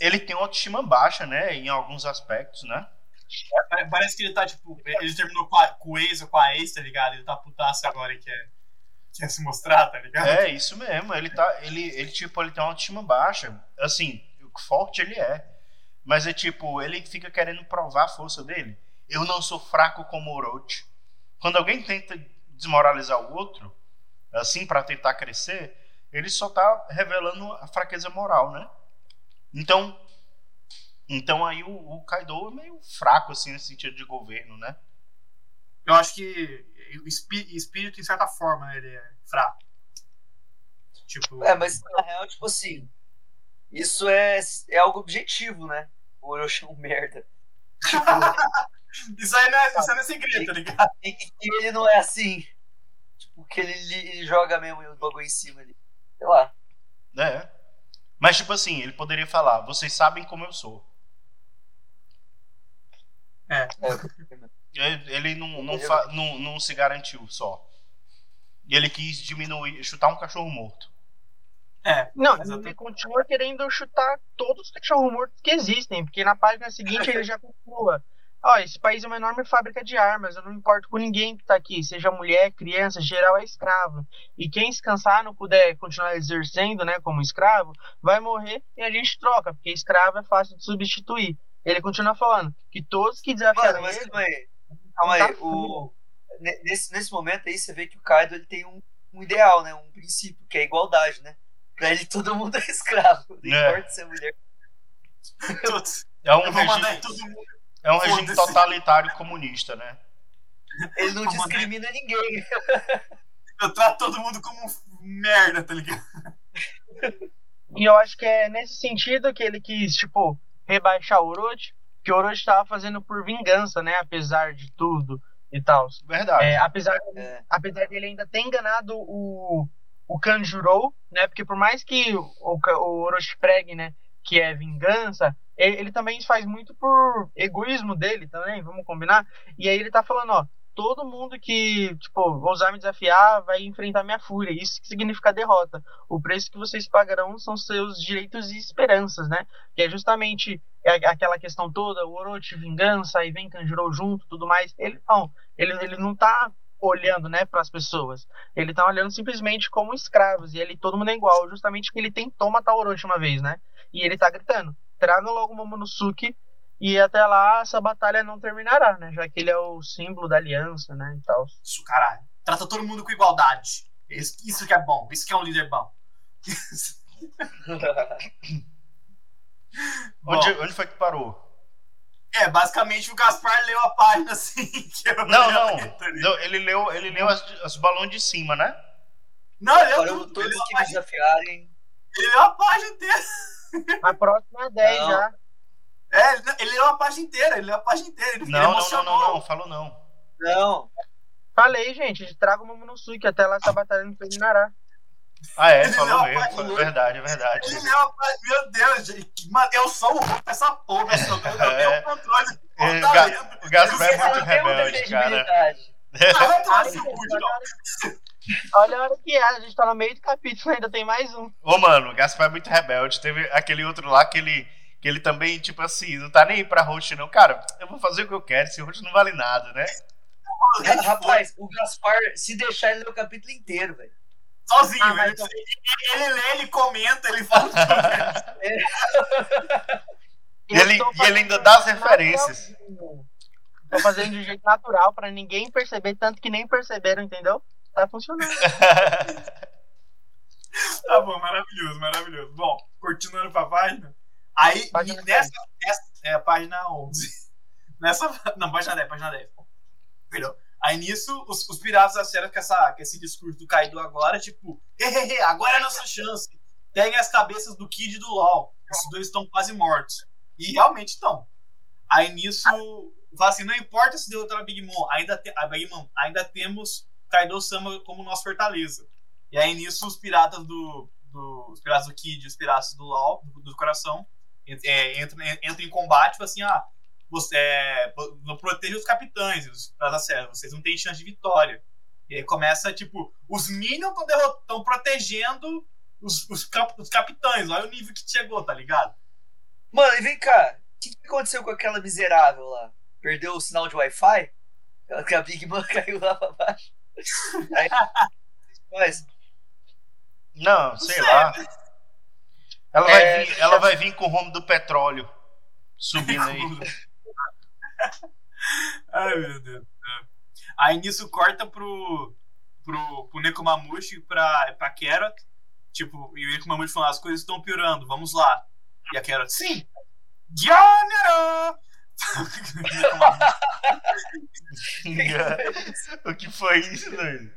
Ele tem uma autoestima baixa, né? Em alguns aspectos, né? Pare- Parece que ele tá, tipo, ele terminou com, a, com o ex ou com a ex, tá ligado? Ele tá putaço agora e quer, quer se mostrar, tá ligado? É, isso mesmo. Ele tá. Ele, ele, tipo, ele tem uma autoestima baixa. Assim, forte ele é. Mas é tipo, ele fica querendo provar a força dele. Eu não sou fraco como Orochi. Quando alguém tenta desmoralizar o outro, assim, pra tentar crescer, ele só tá revelando a fraqueza moral, né? Então. Então aí o, o Kaido é meio fraco, assim, nesse sentido de governo, né? Eu acho que o espí- espírito, em certa forma, né, ele é fraco. Tipo, É, mas na real, tipo assim, isso é, é algo objetivo, né? O Orochi é um merda. Tipo, isso aí não é, isso aí não é segredo, tá ligado? e, e ele não é assim. Tipo, que ele, ele joga mesmo o bagulho em cima ali. Sei lá. É. Mas, tipo assim, ele poderia falar: vocês sabem como eu sou. É. É, Ele, não, não, fa- não, não se garantiu só. E ele quis diminuir, chutar um cachorro morto. É. Não, Exatamente. ele continua querendo chutar todos os cachorros mortos que existem, porque na página seguinte ele já continua. Ó, esse país é uma enorme fábrica de armas, eu não me importo com ninguém que tá aqui, seja mulher, criança, geral é escravo. E quem se cansar não puder continuar exercendo, né, como escravo, vai morrer e a gente troca, porque escravo é fácil de substituir. Ele continua falando que todos que Mano, desafiaram mas ele. Calma aí. O, ne- nesse, nesse momento aí, você vê que o Kaido ele tem um, um ideal, né? Um princípio, que é a igualdade, né? Pra ele todo mundo é escravo. Não É. importa se é mulher. Todos. É um regime, todo mundo. é um regime totalitário comunista, né? Ele não discrimina ninguém. Eu trato todo mundo como um merda, tá ligado? E eu acho que é nesse sentido que ele quis, tipo, rebaixar o Orochi, que o Orochi tava fazendo por vingança, né? Apesar de tudo e tal. Verdade. É, apesar, É. apesar dele ainda ter enganado o, o Kanjuro, né? Porque por mais que o, o Orochi pregue, né? Que é vingança, ele, ele também faz muito por egoísmo dele também, vamos combinar? E aí ele tá falando, ó, todo mundo que, tipo, ousar me desafiar vai enfrentar minha fúria. Isso que significa derrota. O preço que vocês pagarão são seus direitos e esperanças, né? Que é justamente aquela questão toda, o Orochi, vingança, aí vem Kanjuro junto, tudo mais. Ele não, ele, ele não tá olhando, né, para as pessoas. Ele tá olhando simplesmente como escravos e ele todo mundo é igual, justamente que ele tentou matar o Orochi uma vez, né? E ele tá gritando: "Tragam logo o Momonosuke e até lá essa batalha não terminará, né? Já que ele é o símbolo da aliança, né, e tal. Isso, caralho. Trata todo mundo com igualdade. Isso, isso que é bom. Isso que é um líder bom. onde, Bom, onde foi que parou? É, basicamente o Gaspar leu a página assim. Que eu Não, não. Não, Ele leu, ele leu as, os balões de cima, né? Não, ele leu tudo. todos Ele leu, que a me página, desafiarem. ele leu a página inteira. A próxima é 10 Não. já. É, ele, ele leu a página inteira. Ele leu a página inteira. Ele, ele Não, não, não, não, não, falou não. Não. Falei, gente, traga o Momonosuke, até lá essa batalha não terminará. Ah, é, Ele falou mesmo. verdade, é verdade. Ele leu a página. Meu Deus, gente. Mano, eu sou o ruim dessa porra. Eu, sou- eu tenho É. o controle. do É, tá Ga-. O Gaspar é muito uma rebelde, cara. Ah, vai tomar Olha, no seu cu, olha, então. olha a hora que é, a gente tá no meio do capítulo, ainda tem mais um. Ô, mano, o Gaspar é muito rebelde. Teve aquele outro lá que ele, que ele também, tipo assim, não tá nem aí pra host, não. Cara, eu vou fazer o que eu quero, esse host não vale nada, né? Ra- Rapaz, o Gaspar, se deixar, ele lê o capítulo inteiro, velho. Sozinho. Ah, ele, ele lê, ele comenta, ele fala tudo. E ele- e ele ainda dá as referências. Tô fazendo de jeito natural pra ninguém perceber, tanto que nem perceberam, entendeu? Tá funcionando. Tá bom, maravilhoso, maravilhoso. Bom, continuando pra página. Aí, Página nessa, nessa. É a página 11. Nessa. Não, página 10, página 10. Perdão. Aí nisso, os, os piratas acertam com, essa, com esse discurso do Kaido agora, tipo, hehehe, agora é a nossa chance. Peguem as cabeças do Kid e do LOL. Esses dois estão quase mortos. E realmente estão. Aí nisso, fala assim: não importa se derrotar a Big Mom, ainda, te, a Big Mom, ainda temos Kaido Sama como nossa fortaleza. E aí nisso, os piratas do. do os piratas do Kid e os piratas do LOL, do, do coração, é, entram, entram em combate, tipo assim, ah, você é, proteja os capitães, os sérios, vocês não têm chance de vitória. E aí começa, tipo, os Minions estão protegendo os, os, cap- os capitães, olha o nível que chegou, tá ligado? Mano, e vem cá. O que, que aconteceu com aquela miserável lá? Perdeu o sinal de Wi-Fi? Ela- Que a Big Man caiu lá pra baixo. Aí, mas, Não, sei sei. lá. Ela É, vai, vir, ela vai vir com o rumo do petróleo. Subindo aí. Ai, meu Deus. É. Aí nisso corta pro, pro, pro Nekomamushi e pra, pra Carrot. Tipo, e o Nekomamushi falando, as coisas estão piorando, vamos lá. E a Carrot, sim! Gyanero! o que foi isso, doido?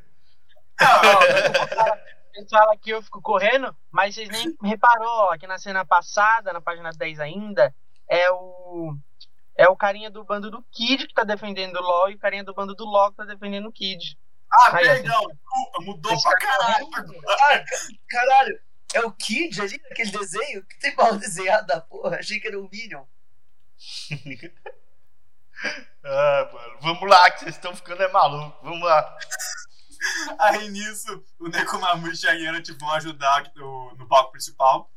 Vocês falam que eu fico correndo, mas vocês nem reparou, ó, que na cena passada, na página 10 ainda, é o. É o carinha do bando do Kid que tá defendendo o LOL e o carinha do bando do LOL que tá defendendo o Kid. Ah, Aí, perdão, desculpa, mudou pra caralho. ah, ca- caralho, é o Kid ali naquele desenho? Que tem mal desenhado da porra. Achei que era o Minion. Ah, mano, vamos lá, que vocês estão ficando é maluco. Vamos lá. Aí nisso, o Nekomamushi e a tipo, vão ajudar no, no palco principal.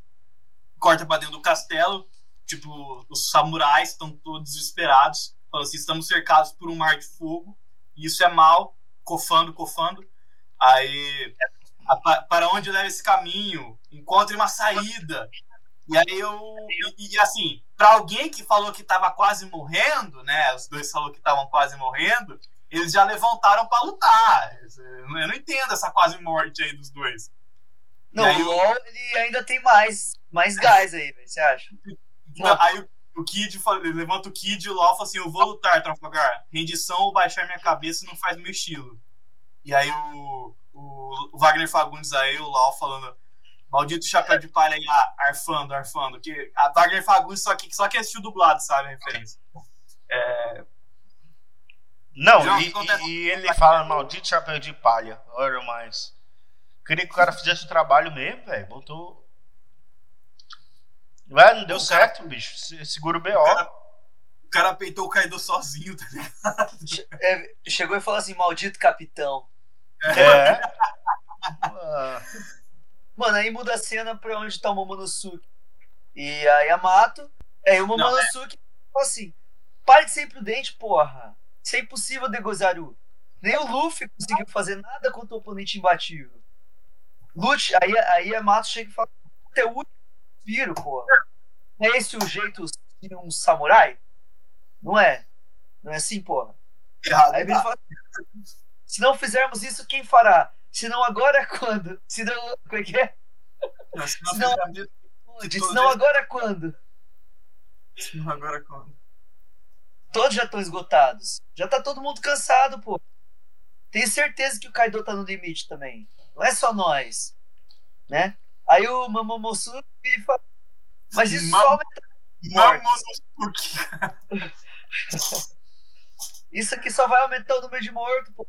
Corta pra dentro do castelo. Tipo, os samurais estão todos desesperados. Falam assim: estamos cercados por um mar de fogo. E isso é mal. Cofando, cofando. Aí, a- pa- para onde leva esse caminho? Encontre uma saída. E aí eu. E, e, assim, pra alguém que falou que tava quase morrendo, né? Os dois falaram que estavam quase morrendo eles já levantaram pra lutar. Eu não entendo essa quase morte aí dos dois. Não, aí o LOL ele ainda tem mais, mais gás aí. Você acha? Não, aí o, Kid levanta o Kid e o LOL fala assim: Eu vou lutar, Trafalgar. Rendição ou baixar minha cabeça não faz meu estilo. E aí o, o, o Wagner Fagundes aí, o LOL falando. Maldito chapéu de palha aí, ah, arfando, arfando. Que a Wagner Fagundes só que, só que assistiu dublado, sabe a referência. É, Não, Não, e, acontece- e- e ele fala maldito chapéu de palha. Olha mais. Queria que o cara fizesse o trabalho mesmo, velho. Botou. Ué, não deu O certo, bicho. Se- Segura o BO. o, cara, o cara peitou o Kaido sozinho, tá ligado? É, chegou e falou assim: maldito capitão. É. Ah, Mano, aí muda a cena pra onde tá o Momonosuke. E a Yamato. Aí o Momonosuke fala assim: pare de ser imprudente, porra. Isso é impossível, Degozaru. Nem o Luffy conseguiu fazer nada contra o oponente imbatível. Lute, aí, aí Yamato chega e fala: teu último respiro, porra. Não é esse o jeito de um samurai? Não é? Não é assim, porra? Errado. Aí ele fala: se não fizermos isso, quem fará? Se não agora, quando? Se não. Como é que é? Se não Se não- agora, quando? se não agora quando? Todos já estão esgotados. Já tá todo mundo cansado, pô. Tenho certeza que o Kaido tá no limite também. Não é só nós. Né? Aí o Mamomosu ele fala. Mas isso Mam- só. Mamomosuke. Isso aqui só vai aumentar o número de mortos, pô.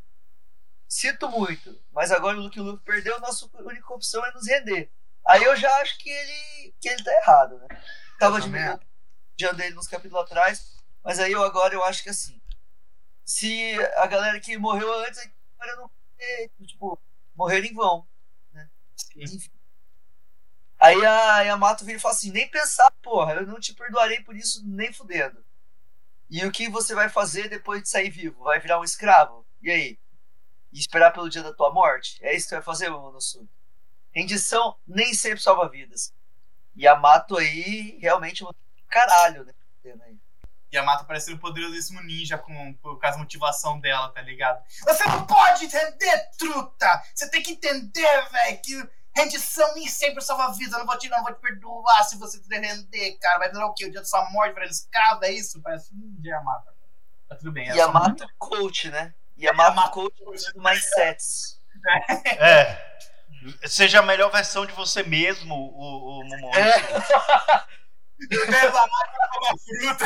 Sinto muito. Mas agora o que o Luffy perdeu, nossa única opção é nos render. Aí eu já acho que ele, que ele tá errado, né? Tava também de dele nos capítulos atrás. Mas aí eu agora eu acho que assim. Se a galera que morreu antes, agora não. Tipo, morreram em vão. Enfim. Aí a Yamato vira e fala assim: nem pensar, porra, eu não te perdoarei por isso nem fudendo. E o que você vai fazer depois de sair vivo? Vai virar um escravo? E aí? E esperar pelo dia da tua morte? É isso que você vai fazer, Momonosuke? Rendição nem sempre salva vidas. Yamato aí realmente é caralho, né? Yamato parecendo um poderosíssimo ninja com, por causa da motivação dela, tá ligado? Você não pode entender, truta! Você tem que entender, velho, que rendição nem sempre salva a vida. Eu não vou te, não vou te perdoar se você se render, cara. Vai durar o quê? O dia da sua morte, velho? Escravo, é isso? Parece um ninja Yamato. Tá tudo bem. é só Yamato coach, né? Yamato coach do mindsets. É. Seja a melhor versão de você mesmo, o, o. É. Beba água coma fruta.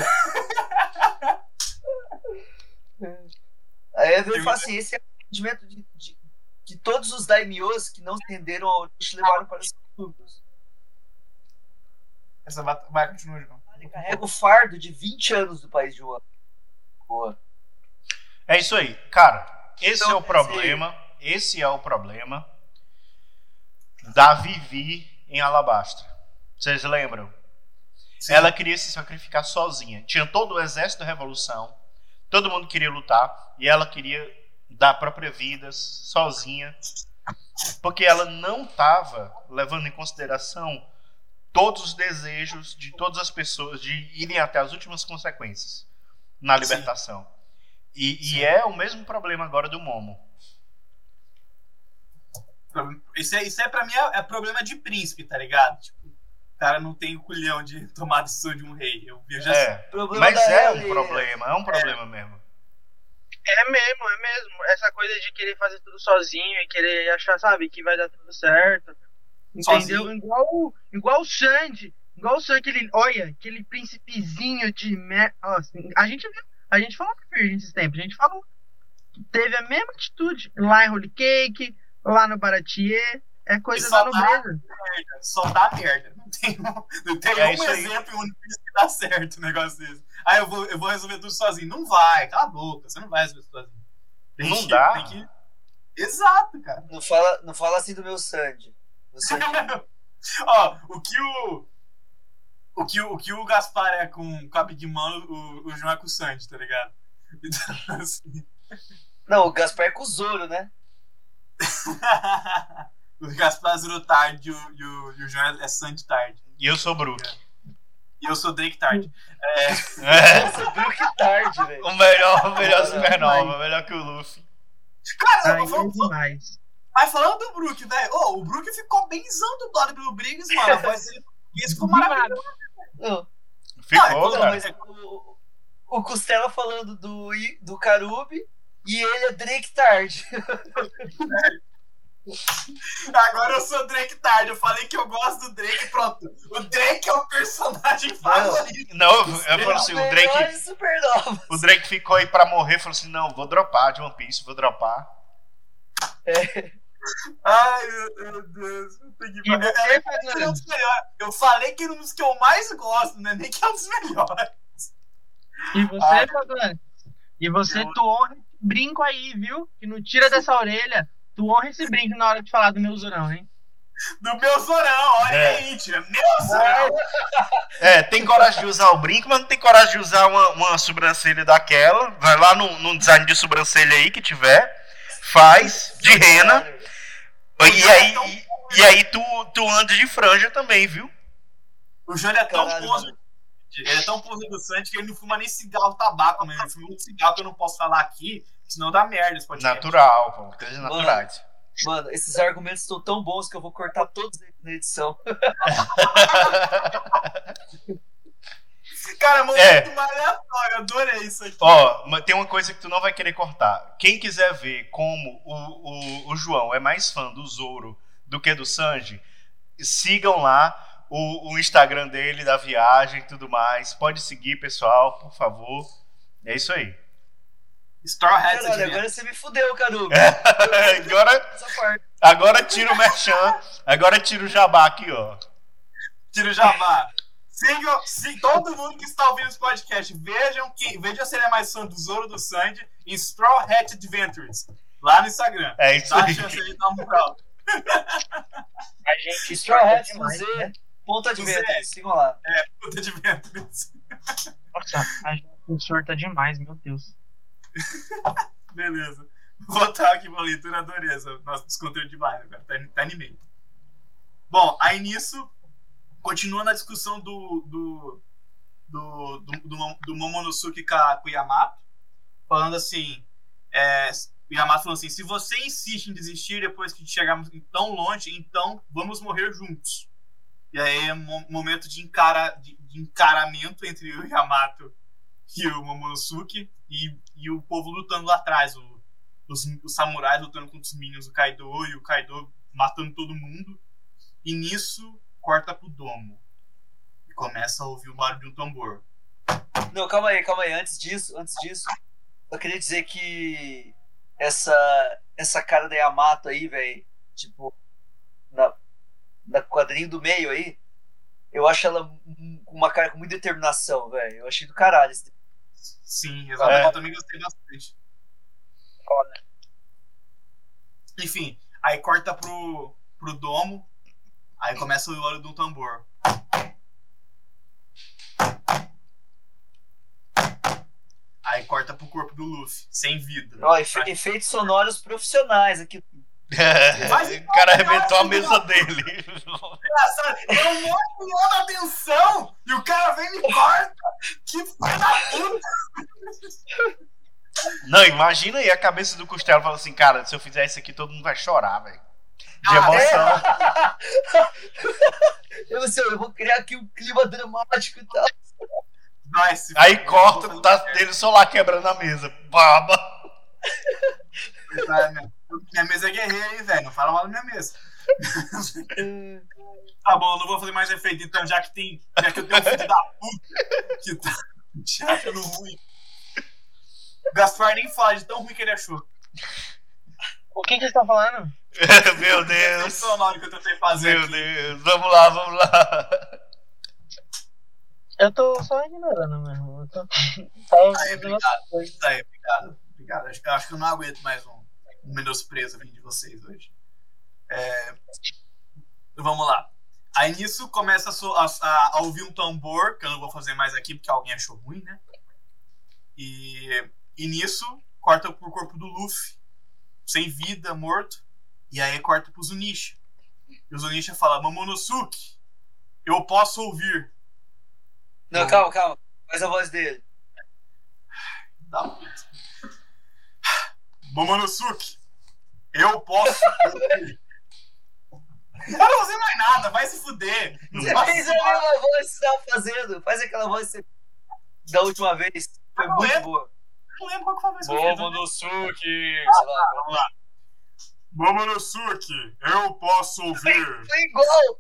Aí ele fala assim: esse é o entendimento de, de, de todos os daimyos que não se renderam ao Orochi levaram para os subúrbios. Essa vai, vai continua, João. Ele carrega o fardo de 20 anos do país de Wano. Boa. É isso aí. Cara, esse Então, é o problema. Esse é o problema da Vivi em Alabastra. Vocês lembram? Sim. Ela queria se sacrificar sozinha. Tinha todo o exército da revolução. Todo mundo queria lutar. E ela queria dar a própria vida sozinha. Porque ela não estava levando em consideração todos os desejos de todas as pessoas de irem até as últimas consequências na Sim. libertação. E, e Sim. é o mesmo problema agora do Momo. Isso é, isso é pra mim é, é problema de príncipe, tá ligado? Tipo, cara não tem o culhão de tomar decisão de um rei. Eu vejo assim. É, Problema mas é um problema, é um problema mesmo. É mesmo, é mesmo. Essa coisa de querer fazer tudo sozinho e querer achar, sabe, que vai dar tudo certo. Entendeu? Sozinho. Igual, o- igual o Sandy. Igual o Sandy, aquele. Olha, aquele príncipezinho de mer... Nossa, a gente viu. A gente falou pra Virgin esses tempos. A gente falou. Teve a mesma atitude lá em Holy Cake, lá no Baratier. É coisa só da dá- nobreza. merda, Só dá merda. Não tem, não tem É um aí. exemplo Piece que dá certo um negócio desse. Ah, eu vou, eu vou resolver tudo sozinho. Não vai, cala a boca. Você não vai resolver tudo sozinho. Tem Não que- dá. tem que- Exato, cara. Não fala, não fala assim do meu Sandy. Ó, o que o. O que, o o que o Gaspar é com, com a Big Mom, o, o João é com o Sandy, tá ligado? Então, assim. Não, o Gaspar é com o Zoro, né? o Gaspar zero tarde e o, e o, e o João é Sandy tarde. E eu sou Brook. E eu sou Drake tarde. É, Nossa, viu que tarde, velho. o melhor, o melhor supernova, melhor que o Luffy. Cara, eu vou- é demais. Mas falando do Brook, velho, ô, o Brook ficou benzão dublado pelo Briggs, mano. A voz dele ficou maravilhoso. Não, Ficou, Não, cara. mas o, o Costela falando do, do Karubi e ele é Drake Tarde. Agora eu sou Drake tarde. Eu falei que eu gosto do Drake, pronto. O Drake é o personagem favorito. Não, eu, eu falo assim, o Drake, o Drake ficou aí pra morrer, falou assim, não, vou dropar de One Piece, vou dropar. Ai, meu, Deus. Puta que E pariu. você, É, é um dos melhores. Eu falei que era um dos que eu mais gosto, né? Nem que é um dos melhores. E você, Ah. Fabiano? E você, Eu- tu honra brinco aí, viu? Que não tira dessa orelha. Tu honra esse brinco na hora de falar do meu Zurão, hein? Do meu Zorão, olha É. aí, tira. Meu Zorão. É, tem coragem de usar o brinco, mas não tem coragem de usar uma, uma sobrancelha daquela. Vai lá no, no design de sobrancelha aí que tiver, faz, de rena. E aí, e, e aí tu, tu anda de franja também, viu? O Júlio é tão Caralho. Ele é tão Santos que ele não fuma nem cigarro tabaco, mano. Ele fuma um cigarro que eu não posso falar aqui, senão dá merda esse podcast. Natural, pô, coisas Mano. esses argumentos estão tão bons que eu vou cortar todos eles na edição. Cara, momento É. mais aleatório. adorei isso aqui. Ó, tem uma coisa que tu não vai querer cortar. Quem quiser ver como o, o, o João é mais fã do Zoro do que do Sanji, sigam lá o, o Instagram dele, da viagem e tudo mais. Pode seguir, pessoal, por favor. É isso aí. Straw Hats Caralho, agora você me fudeu, Cadu. agora, Essa parte. agora tira o merchan, agora tira o jabá aqui, ó. Tira o jabá. Sigam, se todo mundo que está ouvindo esse podcast, vejam, que, vejam se ele é mais fã do Zoro do Sandy em Straw Hat Adventures, lá no Instagram. É isso Dá a aí. chance de dar uma moral. A gente Straw demais, Z. né? Ponto Zé. Adventures, sigam lá. Puta Adventures. Nossa, a gente surta demais, meu Deus. Beleza. Vou botar aqui pra leitura, adorei essa. Nossa, desconteúdo demais, cara. Tá, tá animei. Bom, aí nisso, continua na discussão do. do. do. do, do, do Momonosuke com, o Yamato, falando assim. É, o Yamato falando assim: se você insiste em desistir depois que chegarmos tão longe, então vamos morrer juntos. E aí é um momento de, encara, de, de encaramento entre o Yamato e o Momonosuke e, e o povo lutando lá atrás. O, os, os samurais lutando contra os minions do Kaido e o Kaido matando todo mundo. E nisso corta pro domo. E começa a ouvir o barulho de um tambor. Não, calma aí, calma aí. Antes disso, antes disso, eu queria dizer que essa, essa cara da Yamato aí, velho, tipo, na, na quadrinho do meio aí, eu acho ela com uma cara com muita determinação, velho. Eu achei do caralho. esse- Sim, exatamente. É. Eu também gostei bastante. Foda. Enfim, aí corta pro, pro domo. Aí começa o de um tambor. Aí corta pro corpo do Luffy, sem vida. Ó, efe- efeitos sonoros profissionais aqui. o cara arrebentou a mesa dele. Engraçado, eu não chamando a atenção e o cara vem e me corta. Que filho da puta. Não, imagina aí a cabeça do Costelo fala assim, cara, se eu fizer isso aqui, todo mundo vai chorar, velho. De Ah, emoção. Eu, assim, eu vou criar aqui um clima dramático e tal. Vai se Aí corta, tá dele só lá quebrando a mesa. Baba. merda, né? Minha mesa é guerreira, hein, velho? Não fala mal da minha mesa. Tá bom, eu não vou fazer mais efeito, então, já que tem. Já que eu tenho um filho da puta que tá te achando ruim. Gaspar nem fala de tão ruim que ele achou. O que que você tá falando? Meu Deus. sonoro que eu tentei fazer. Meu aqui. Deus. Vamos lá, vamos lá. Eu tô só ignorando mesmo. Eu tô... Aí, obrigado. Tá aí, obrigado. Obrigado. Eu acho que eu não aguento mais um, um menosprezo vindo de vocês hoje. É, Vamos lá. Aí nisso começa a, a- a- ouvir um tambor, que eu não vou fazer mais aqui porque alguém achou ruim, né? E, e nisso corta pro corpo do Luffy, sem vida, morto. E aí corta pro Zunisha. E o Zunisha fala: Momonosuke, eu posso ouvir. Não, calma, calma. Faz a voz dele. Dá um- Momonosuke, eu posso. eu não fazer mais nada, vai se fuder. Você fez a mesma voz que você tava fazendo. Faz aquela voz que você- da última vez. Foi muito é? boa. Não lembro qual que foi a eu fiz. Momonosuke. Sei lá. Vamos lá. Momonosuke, eu posso ouvir. Foi igual.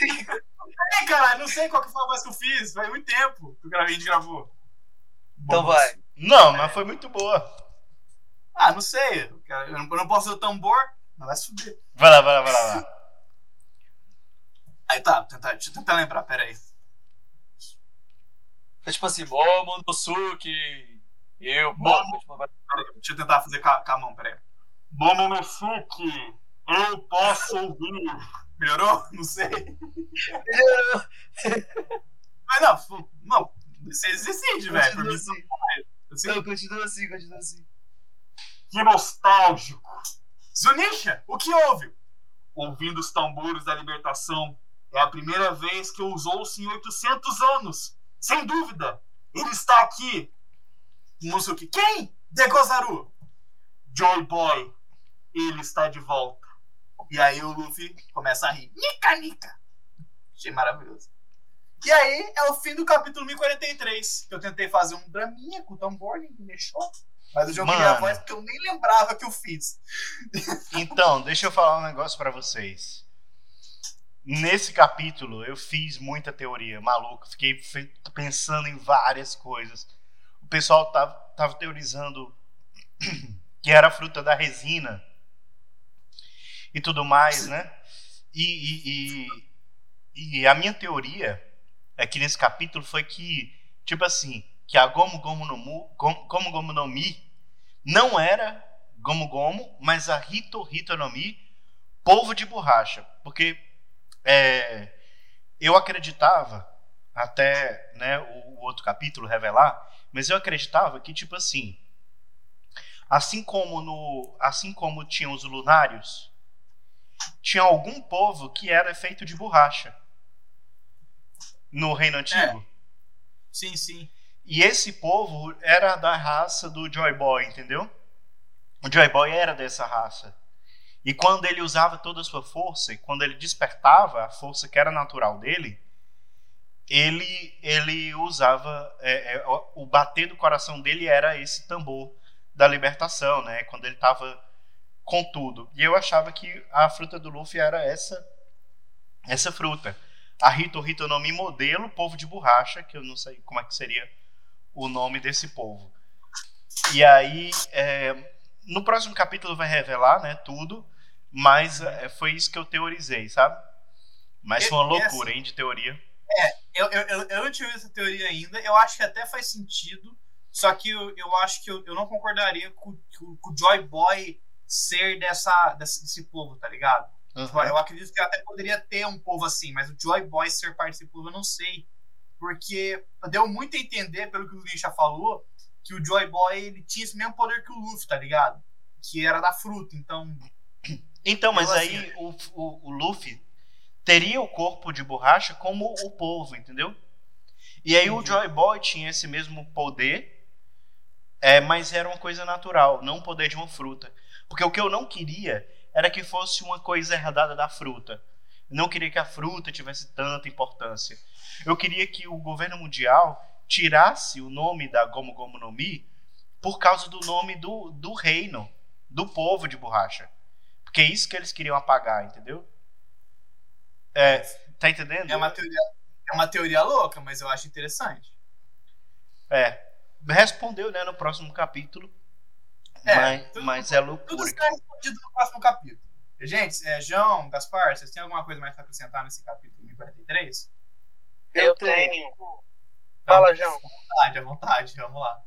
Ei, caralho, não sei qual que foi a voz que eu fiz. Faz muito tempo que eu gravei, a gente gravou. Então vai. Não, mas foi muito boa. Ah, não sei. Eu quero- eu não, eu não posso ser o tambor, mas vai se fuder. Vai lá, vai lá, vai lá. vai lá. Aí tá, tentar, deixa eu tentar lembrar, peraí. Foi tipo assim, Momonosuke. Eu Bom. posso. tipo, Deixa eu tentar fazer com a, com a mão, peraí. Momonosuke, eu posso ouvir. Melhorou? Não sei. Melhorou. Mas não, não, vocês decidem, velho. Por mim, assim. assim, Não, continua assim, continua assim. Que nostálgico. Zunisha, o que houve? Ouvindo os tambores da libertação, é a primeira vez que usou-se em 800 anos. Sem dúvida, ele está aqui. Musuki, quem? Degozaru. Joy Boy, ele está de volta. E aí o Luffy começa a rir. Nica, nica. Achei maravilhoso. E aí é o fim do capítulo 1043, que eu tentei fazer um draminha com o Tom Borne, que deixou. Mas eu joguei a Mano. voz porque eu nem lembrava que eu fiz. Então, deixa eu falar um negócio pra vocês. Nesse capítulo eu fiz muita teoria, maluco. Fiquei pensando em várias coisas. O pessoal tava, tava teorizando que era a fruta da resina e tudo mais, né? E, e, e, e a minha teoria aqui nesse capítulo foi que, tipo assim, que a Gomu Gomu no, Mu, Gomu, Gomu Gomu no Mi não era Gomu Gomu, mas a Hito Hito no Mi, polvo de borracha. Porque é, eu acreditava, até né, o, o outro capítulo revelar, mas eu acreditava que, tipo assim, assim como, no, assim como tinham os lunários, tinha algum povo que era feito de borracha no reino antigo. Sim, sim. E esse povo era da raça do Joy Boy, entendeu? O Joy Boy era dessa raça. E quando ele usava toda a sua força, e quando ele despertava a força que era natural dele, ele, ele usava. é, é, o- bater do coração dele era esse tambor da libertação, né? Quando ele estava com tudo. E eu achava que a fruta do Luffy era essa, essa fruta. A Hito Hito no Mi modelo, povo de borracha, que eu não sei como é que seria o nome desse povo. E aí, é, no próximo capítulo vai revelar, né, tudo, mas é, foi isso que eu teorizei, sabe? Mas foi uma loucura, assim- hein, de teoria. Eu, eu, eu, eu não tive essa teoria ainda. Eu acho que até faz sentido. Só que eu, eu acho que eu, eu não concordaria com, com, com o Joy Boy ser dessa, desse, desse povo, tá ligado? Uhum. Eu acredito que até poderia ter um povo assim, mas o Joy Boy ser parte desse povo eu não sei. Porque deu muito a entender, pelo que o Nisha falou, que o Joy Boy ele tinha esse mesmo poder que o Luffy, tá ligado? Que era da fruta. Então, Então, mas Eu, aí o, o, o Luffy teria o corpo de borracha como o povo, entendeu? E aí o Entendi. Joy Boy tinha esse mesmo poder, é, mas era uma coisa natural, não o poder de uma fruta. Porque o que eu não queria era que fosse uma coisa herdada da fruta. Eu não queria que a fruta tivesse tanta importância. Eu queria que o governo mundial tirasse o nome da Gomu Gomu no Mi por causa do nome do, do reino, do povo de borracha. Porque é isso que eles queriam apagar, entendeu? É, tá entendendo? é uma teoria, é uma teoria louca, mas eu acho interessante. É. Respondeu, né, no próximo capítulo. É, mas, tudo- mas é Tudo loucura. será respondido no próximo capítulo. Gente, é, João, Gaspar, vocês têm alguma coisa mais pra acrescentar nesse capítulo 1043? Eu tenho. Fala, João. À vontade, à vontade, vamos lá.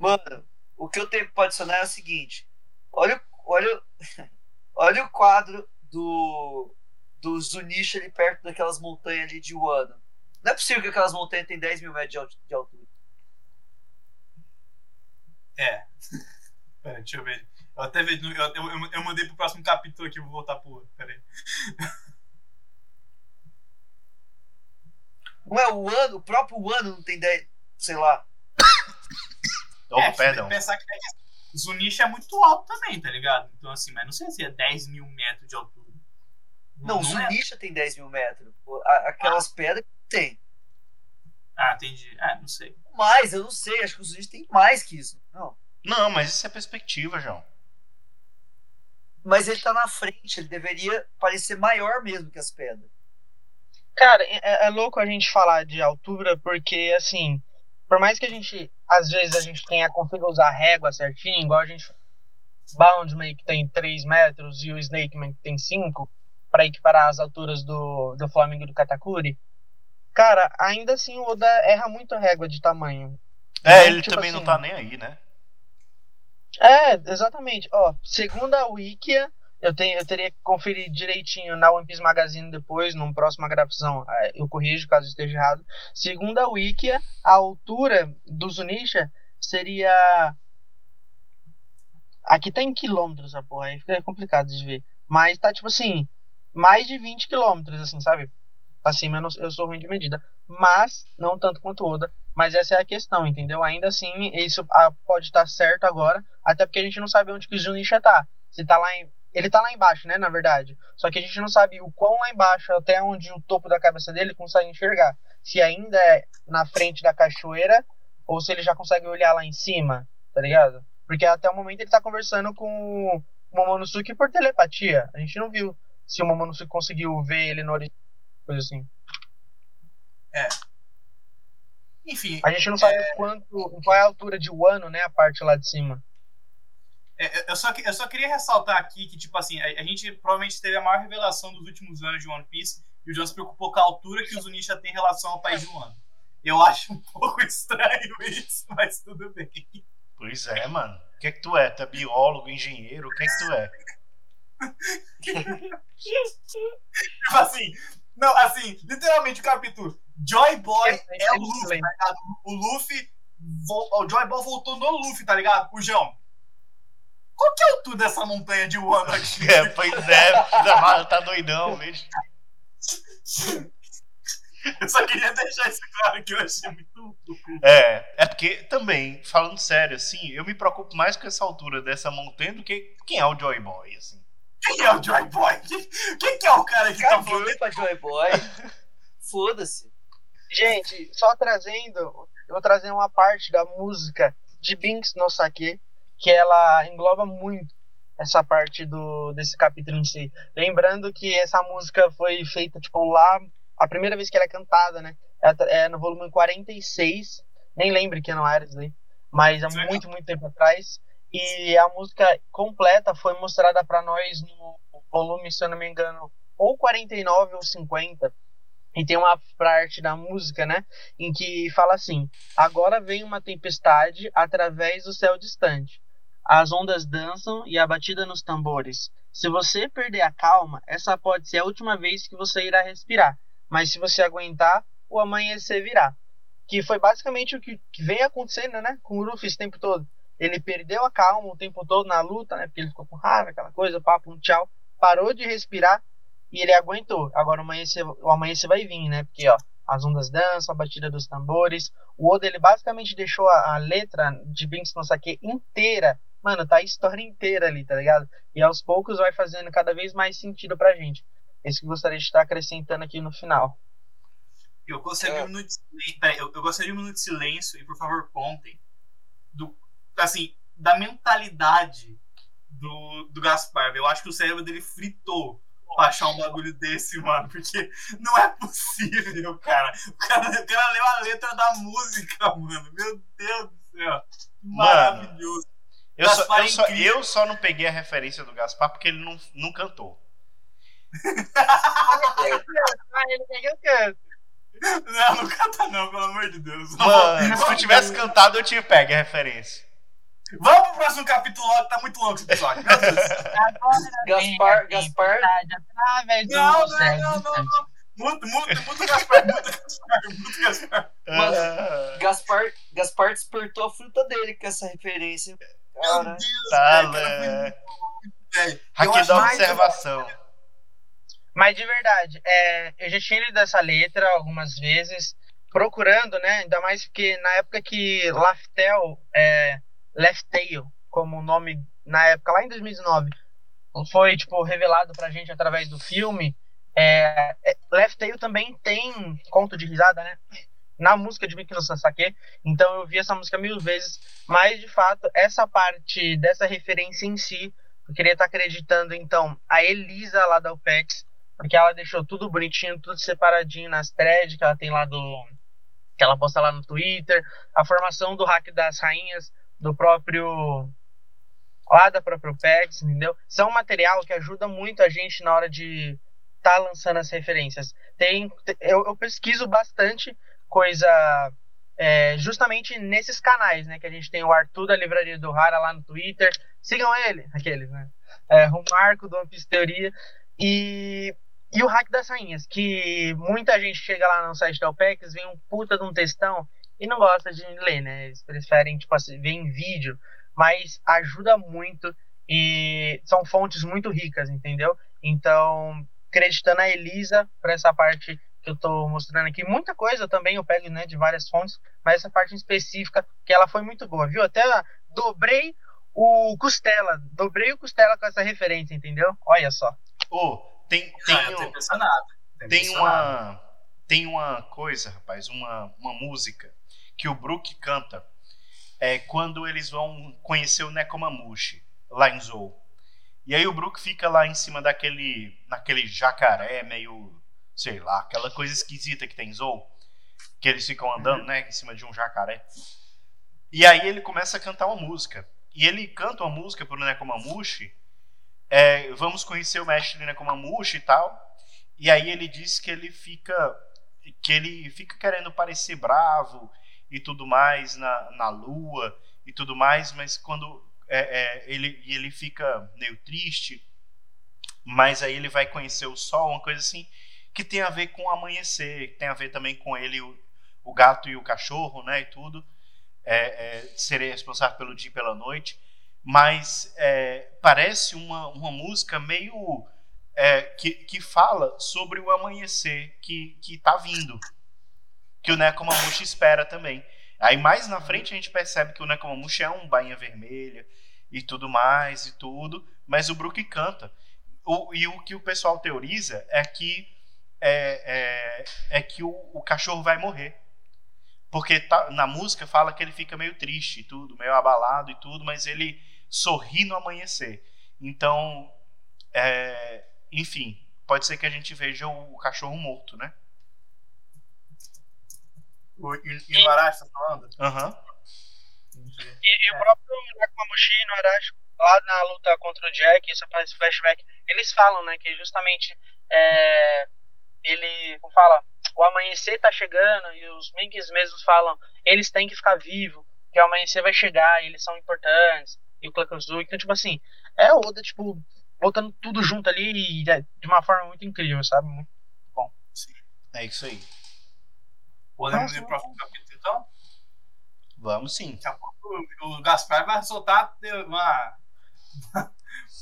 Mano, o que eu tenho pra adicionar é o seguinte: olha, o- olha, olha o quadro do, do Zunisha ali perto daquelas montanhas ali de Wano. Não é possível que aquelas montanhas tenham 10 mil metros de altura. É. Pera, deixa eu ver. Eu até vi, eu, eu, eu, eu mandei pro próximo capítulo aqui, vou voltar pro outro. Pera aí. Não é o Wano, o próprio Wano não tem 10, sei lá. Oh, é, perdão. pensar que é, Zunisha é muito alto também, tá ligado? Então, assim, mas não sei se é 10 mil metros de altura. Não, o é. Zunisha tem 10 mil metros. Aquelas pedras tem. Ah, entendi. Ah, não sei. Mais, eu não sei, acho que o Zunisha tem mais que isso. Não. Não, mas isso é perspectiva, João. Mas ele tá na frente, ele deveria parecer maior mesmo que as pedras. Cara, é, é louco a gente falar de altura, porque assim, por mais que a gente, às vezes, a gente tenha consiga usar régua certinho, igual a gente. Boundman que tem 3 metros e o Snakeman que tem 5, para equiparar as alturas do, do Flamengo e do Katakuri. Cara, ainda assim o Oda erra muito a régua de tamanho. É, Então, ele tipo também não assim, tá nem aí, né? É, exatamente. Ó, segundo a Wikia, eu, tenho, eu teria que conferir direitinho na One Piece Magazine depois, numa próxima gravação, eh, eu corrijo caso esteja errado. Segundo a Wikia, a altura do Zunisha seria. Aqui tá em quilômetros a porra, aí fica complicado de ver. Mas tá tipo assim, mais de 20 quilômetros, assim, sabe? Acima eu, não- eu sou ruim de medida. Mas, não tanto quanto Oda. Mas essa é a questão, entendeu? Ainda assim, isso ah, pode estar certo agora, até porque a gente não sabe onde que o Zunisha tá. Se tá lá em, ele tá lá embaixo, né, na verdade. Só que a gente não sabe o quão lá embaixo, até onde o topo da cabeça dele consegue enxergar. Se ainda é na frente da cachoeira ou se ele já consegue olhar lá em cima, tá ligado? Porque até o momento ele tá conversando com o Momonosuke por telepatia. A gente não viu se o Momonosuke conseguiu ver ele no horizonte, coisa assim. Enfim, A gente não sabe quanto, qual é a altura de Wano, né, a parte lá de cima. É, eu, só, eu só queria ressaltar aqui que, tipo assim, a, a gente provavelmente teve a maior revelação dos últimos anos de One Piece e o John se preocupou com a altura que os Unisha têm em relação ao país de Wano. Eu acho um pouco estranho isso, mas tudo bem. Pois é, mano. O que é que tu é? Tu é biólogo, engenheiro? O que é que tu é? Tipo assim, não, assim, literalmente o capítulo. Joy Boy é o Luffy, tá ligado? O Luffy, o Joy Boy voltou no Luffy, tá ligado? O João. Qual que é a altura dessa montanha de Wano aqui? É, pois é, tá, tá doidão mesmo. Eu só queria deixar isso claro que eu achei muito. É, é porque também, falando sério, assim, eu me preocupo mais com essa altura dessa montanha do que quem é o Joy Boy, assim. Quem é o Joy Boy? Quem, que é o cara que tá falando? Pra Joy Boy. Foda-se. Gente, só trazendo, eu vou trazer uma parte da música de Binks no Sake, que ela engloba muito essa parte do desse capítulo em si. Lembrando que essa música foi feita tipo lá a primeira vez que ela é cantada, né? É, é no volume 46, nem lembro que não era isso aí, mas há Legal. muito, muito tempo atrás. E a música completa foi mostrada pra nós no volume, se eu não me engano, ou 49 ou 50. E tem uma parte da música, né? Em que fala assim: Agora vem uma tempestade através do céu distante. As ondas dançam e a batida nos tambores. Se você perder a calma, essa pode ser a última vez que você irá respirar. Mas se você aguentar, o amanhecer virá. Que foi basicamente o que, que vem acontecendo, né? Com o Luffy esse tempo todo. Ele perdeu a calma o tempo todo na luta, né? Porque ele ficou com raiva, aquela coisa, papo, um tchau. Parou de respirar e ele aguentou. Agora o amanhecer, o amanhecer vai vir, né? Porque, ó, as ondas dançam, a batida dos tambores. O Oda, ele basicamente deixou a, a letra de Binks no Sake inteira. Mano, tá a história inteira ali, tá ligado? E aos poucos vai fazendo cada vez mais sentido pra gente. Esse que eu gostaria de estar acrescentando aqui no final. Eu gostaria de um minuto de silêncio. Peraí, eu, eu gostaria de um minuto de silêncio e por favor contem do, assim, da mentalidade do, do Gaspar. Eu acho que o cérebro dele fritou pra achar um bagulho desse, mano. Porque não é possível, cara. O cara, o cara leu a letra da música, mano. Meu Deus do céu. Maravilhoso. Eu só, é eu, só, eu só não peguei a referência do Gaspar porque ele não, não cantou. Ah, ele pegou o canto. Não, não canta não, pelo amor de Deus. Mano, se eu tivesse cantado, eu tinha pego a referência. Vamos pro próximo capítulo logo, tá muito longo esse episódio. Gaspar, Gaspar, do Não, não, céu não, não, distante. não. Muta, muta, muta o Gaspar, muta o Gaspar, muta o Gaspar. Mano, Ah, Gaspar, Gaspar despertou a fruta dele com essa referência. Meu Deus, tá, velho, cara, foi né? Aqui acho da observação. Mas de verdade, é, eu já tinha lido essa letra algumas vezes, procurando, né? Ainda mais porque na época que Laftel, é, Left Tail, como o nome na época, lá em 2019, foi tipo revelado pra gente através do filme. É, é, Left Tail também tem conto de risada, né? Na música de Miki no. Então eu vi essa música mil vezes. Mas de fato, essa parte dessa referência em si, eu queria estar acreditando então a Elisa lá da OPEX, porque ela deixou tudo bonitinho, tudo separadinho nas threads que ela tem lá do. que ela posta lá no Twitter, a formação do hack das rainhas, do próprio. lá da própria OPEX, entendeu? São material que ajuda muito a gente na hora de estar lançando as referências. Tem, eu, eu pesquiso bastante coisa é, justamente nesses canais, né? Que a gente tem o Arthur da Livraria do Rara lá no Twitter. Sigam ele, aqueles, né? É, o Marco do Piece Teoria. E, e o Hack das Rainhas, que muita gente chega lá no site da OPEX, vê um puta de um textão e não gosta de ler, né? Eles preferem, tipo assim, ver em vídeo. Mas ajuda muito e são fontes muito ricas, entendeu? Então, acreditando a Elisa para essa parte que eu tô mostrando aqui, muita coisa também eu pego, né, de várias fontes, mas essa parte em específica, que ela foi muito boa, viu? Até dobrei o Costela. Dobrei o Costela com essa referência, entendeu? Olha só. Ô, tem, Ah, tem, eu tô um- tem impressionado. uma. Tem uma coisa, rapaz, uma, uma música que o Brook canta é quando eles vão conhecer o Nekomamushi lá em Zou. E aí o Brook fica lá em cima daquele naquele jacaré meio, sei lá, aquela coisa esquisita que tem em Zou, que eles ficam andando, né, em cima de um jacaré. E aí ele começa a cantar uma música. E ele canta uma música pro Nekomamushi. É, vamos conhecer o mestre Nekomamushi e tal. E aí ele diz que ele fica que ele fica querendo parecer bravo e tudo mais na, na lua e tudo mais, mas quando é, é, ele e ele fica meio triste, mas aí ele vai conhecer o sol, uma coisa assim que tem a ver com amanhecer, que tem a ver também com ele o, o gato e o cachorro, né, e tudo, é, é, serem responsável pelo dia e pela noite, mas é, parece uma, uma música meio é, que, que fala sobre o amanhecer que, que tá vindo. Que o Nekomamushi espera também. Aí mais na frente a gente percebe que o Nekomamushi é um bainha vermelha e tudo mais e tudo, mas o Brook canta. O, e o que o pessoal teoriza é que é, é, é que o, o cachorro vai morrer. Porque tá- na música fala que ele fica meio triste e tudo, meio abalado e tudo, mas ele sorri no amanhecer. Então, é, enfim, pode ser que a gente veja o, o cachorro morto, né? O e o Arashi tá falando? Aham. E, e o próprio Nakamushi no Arashi, lá na luta contra o Jack, isso aparece flashback, eles falam, né, que justamente é, ele, como fala, o amanhecer tá chegando e os Minks mesmos falam, eles têm que ficar vivos, que o amanhecer vai chegar, e eles são importantes, e o Klakanzu, então, tipo assim, é o Oda, tipo, botando tudo junto ali e, é, de uma forma muito incrível, sabe? Muito- É isso aí. Podemos Nossa, ir pro próximo capítulo, então? Vamos sim. Daqui a pouco o Gaspar vai soltar uma,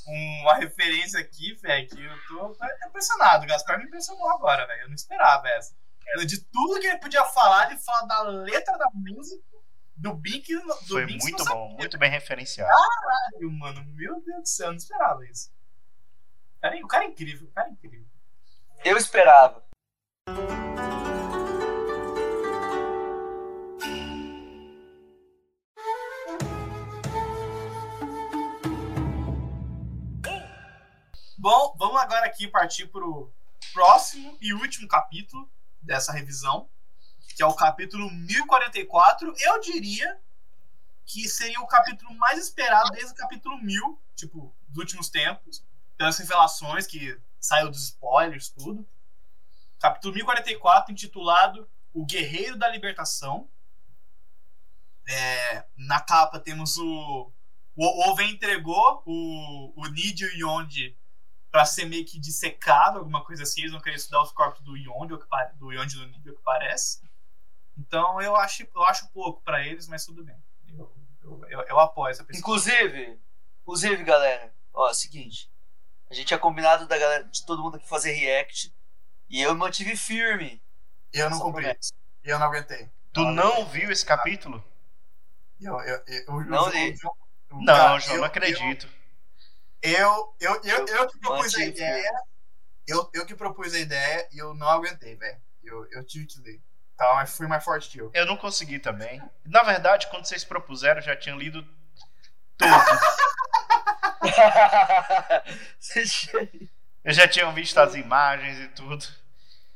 uma referência aqui, velho, que eu tô impressionado. O Gaspar me impressionou agora, velho. Eu não esperava essa. De tudo que ele podia falar, ele fala da letra da música, do Bink. Do Foi Binks muito bom, muito bem referenciado. sabia, mano. Meu Deus do céu, eu não esperava isso. O cara, o cara é incrível, o cara é incrível. Eu esperava. Bom, vamos agora aqui partir pro próximo e último capítulo dessa revisão, que é o capítulo 1044. Eu diria que seria o capítulo mais esperado desde o capítulo 1000, tipo, dos últimos tempos, pelas revelações que saiu dos spoilers, tudo. Capítulo 1044, intitulado O Guerreiro da Libertação. É, na capa temos o. O Oven entregou o, o Nidio Yonde pra ser meio que dissecado, alguma coisa assim. Eles não queriam estudar os corpos do pare- do Yonde do Nidio, que parece. Então eu acho, eu acho pouco pra eles, mas tudo bem. Eu, eu, eu, eu apoio essa pesquisa. Inclusive, inclusive, galera, ó, é o seguinte. A gente tinha combinado da galera, de todo mundo aqui fazer react. E eu me mantive firme. Eu não comprei. promessa. Eu não aguentei. Tu não viu esse capítulo? Eu, eu, eu, eu, Não eu- li. eu- eu- Não, João, eu- não acredito. Eu, eu, eu, eu, que propus a ideia. Eu, eu que propus a ideia e eu não aguentei, velho. Eu, eu tive que ler. Então eu fui mais forte que eu. Eu não consegui também. Na verdade, quando vocês propuseram, eu já tinha lido tudo. Eu já tinha visto as imagens e tudo.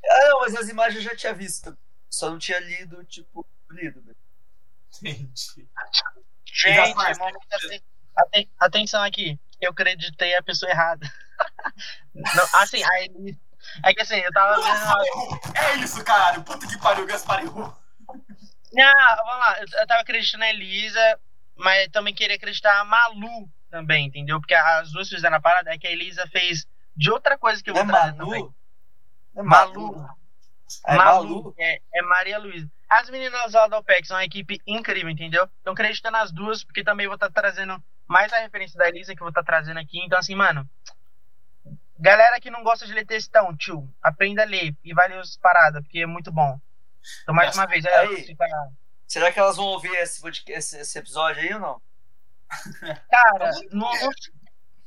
ah, não, mas as imagens eu já tinha visto. Só não tinha lido, tipo, lido. né? Entendi. Gente, aten- aten- atenção aqui. Eu acreditei a pessoa errada. Não, assim, aí. É que assim, eu tava vendo. É isso, caralho. Puta que pariu, Gaspar errou. Não, vamos lá. Eu, tava acreditando na Elisa, mas também queria acreditar a Malu também, entendeu? Porque as duas fizeram a parada, é que a Elisa fez de outra coisa que eu é vou trazer também. Manu? Não é Malu. É Malu, Malu? É, é Maria Luísa. As meninas lá da OPEC são uma equipe incrível, entendeu? Então acredito nas duas, porque também vou estar trazendo mais a referência da Elisa que eu vou estar trazendo aqui. Então, assim, mano. Galera que não gosta de ler textão, tio, aprenda a ler e vai ler as paradas, porque é muito bom. Então, mais uma vez, Aí. Será que elas vão ouvir esse, esse, esse episódio aí ou não? Cara, não,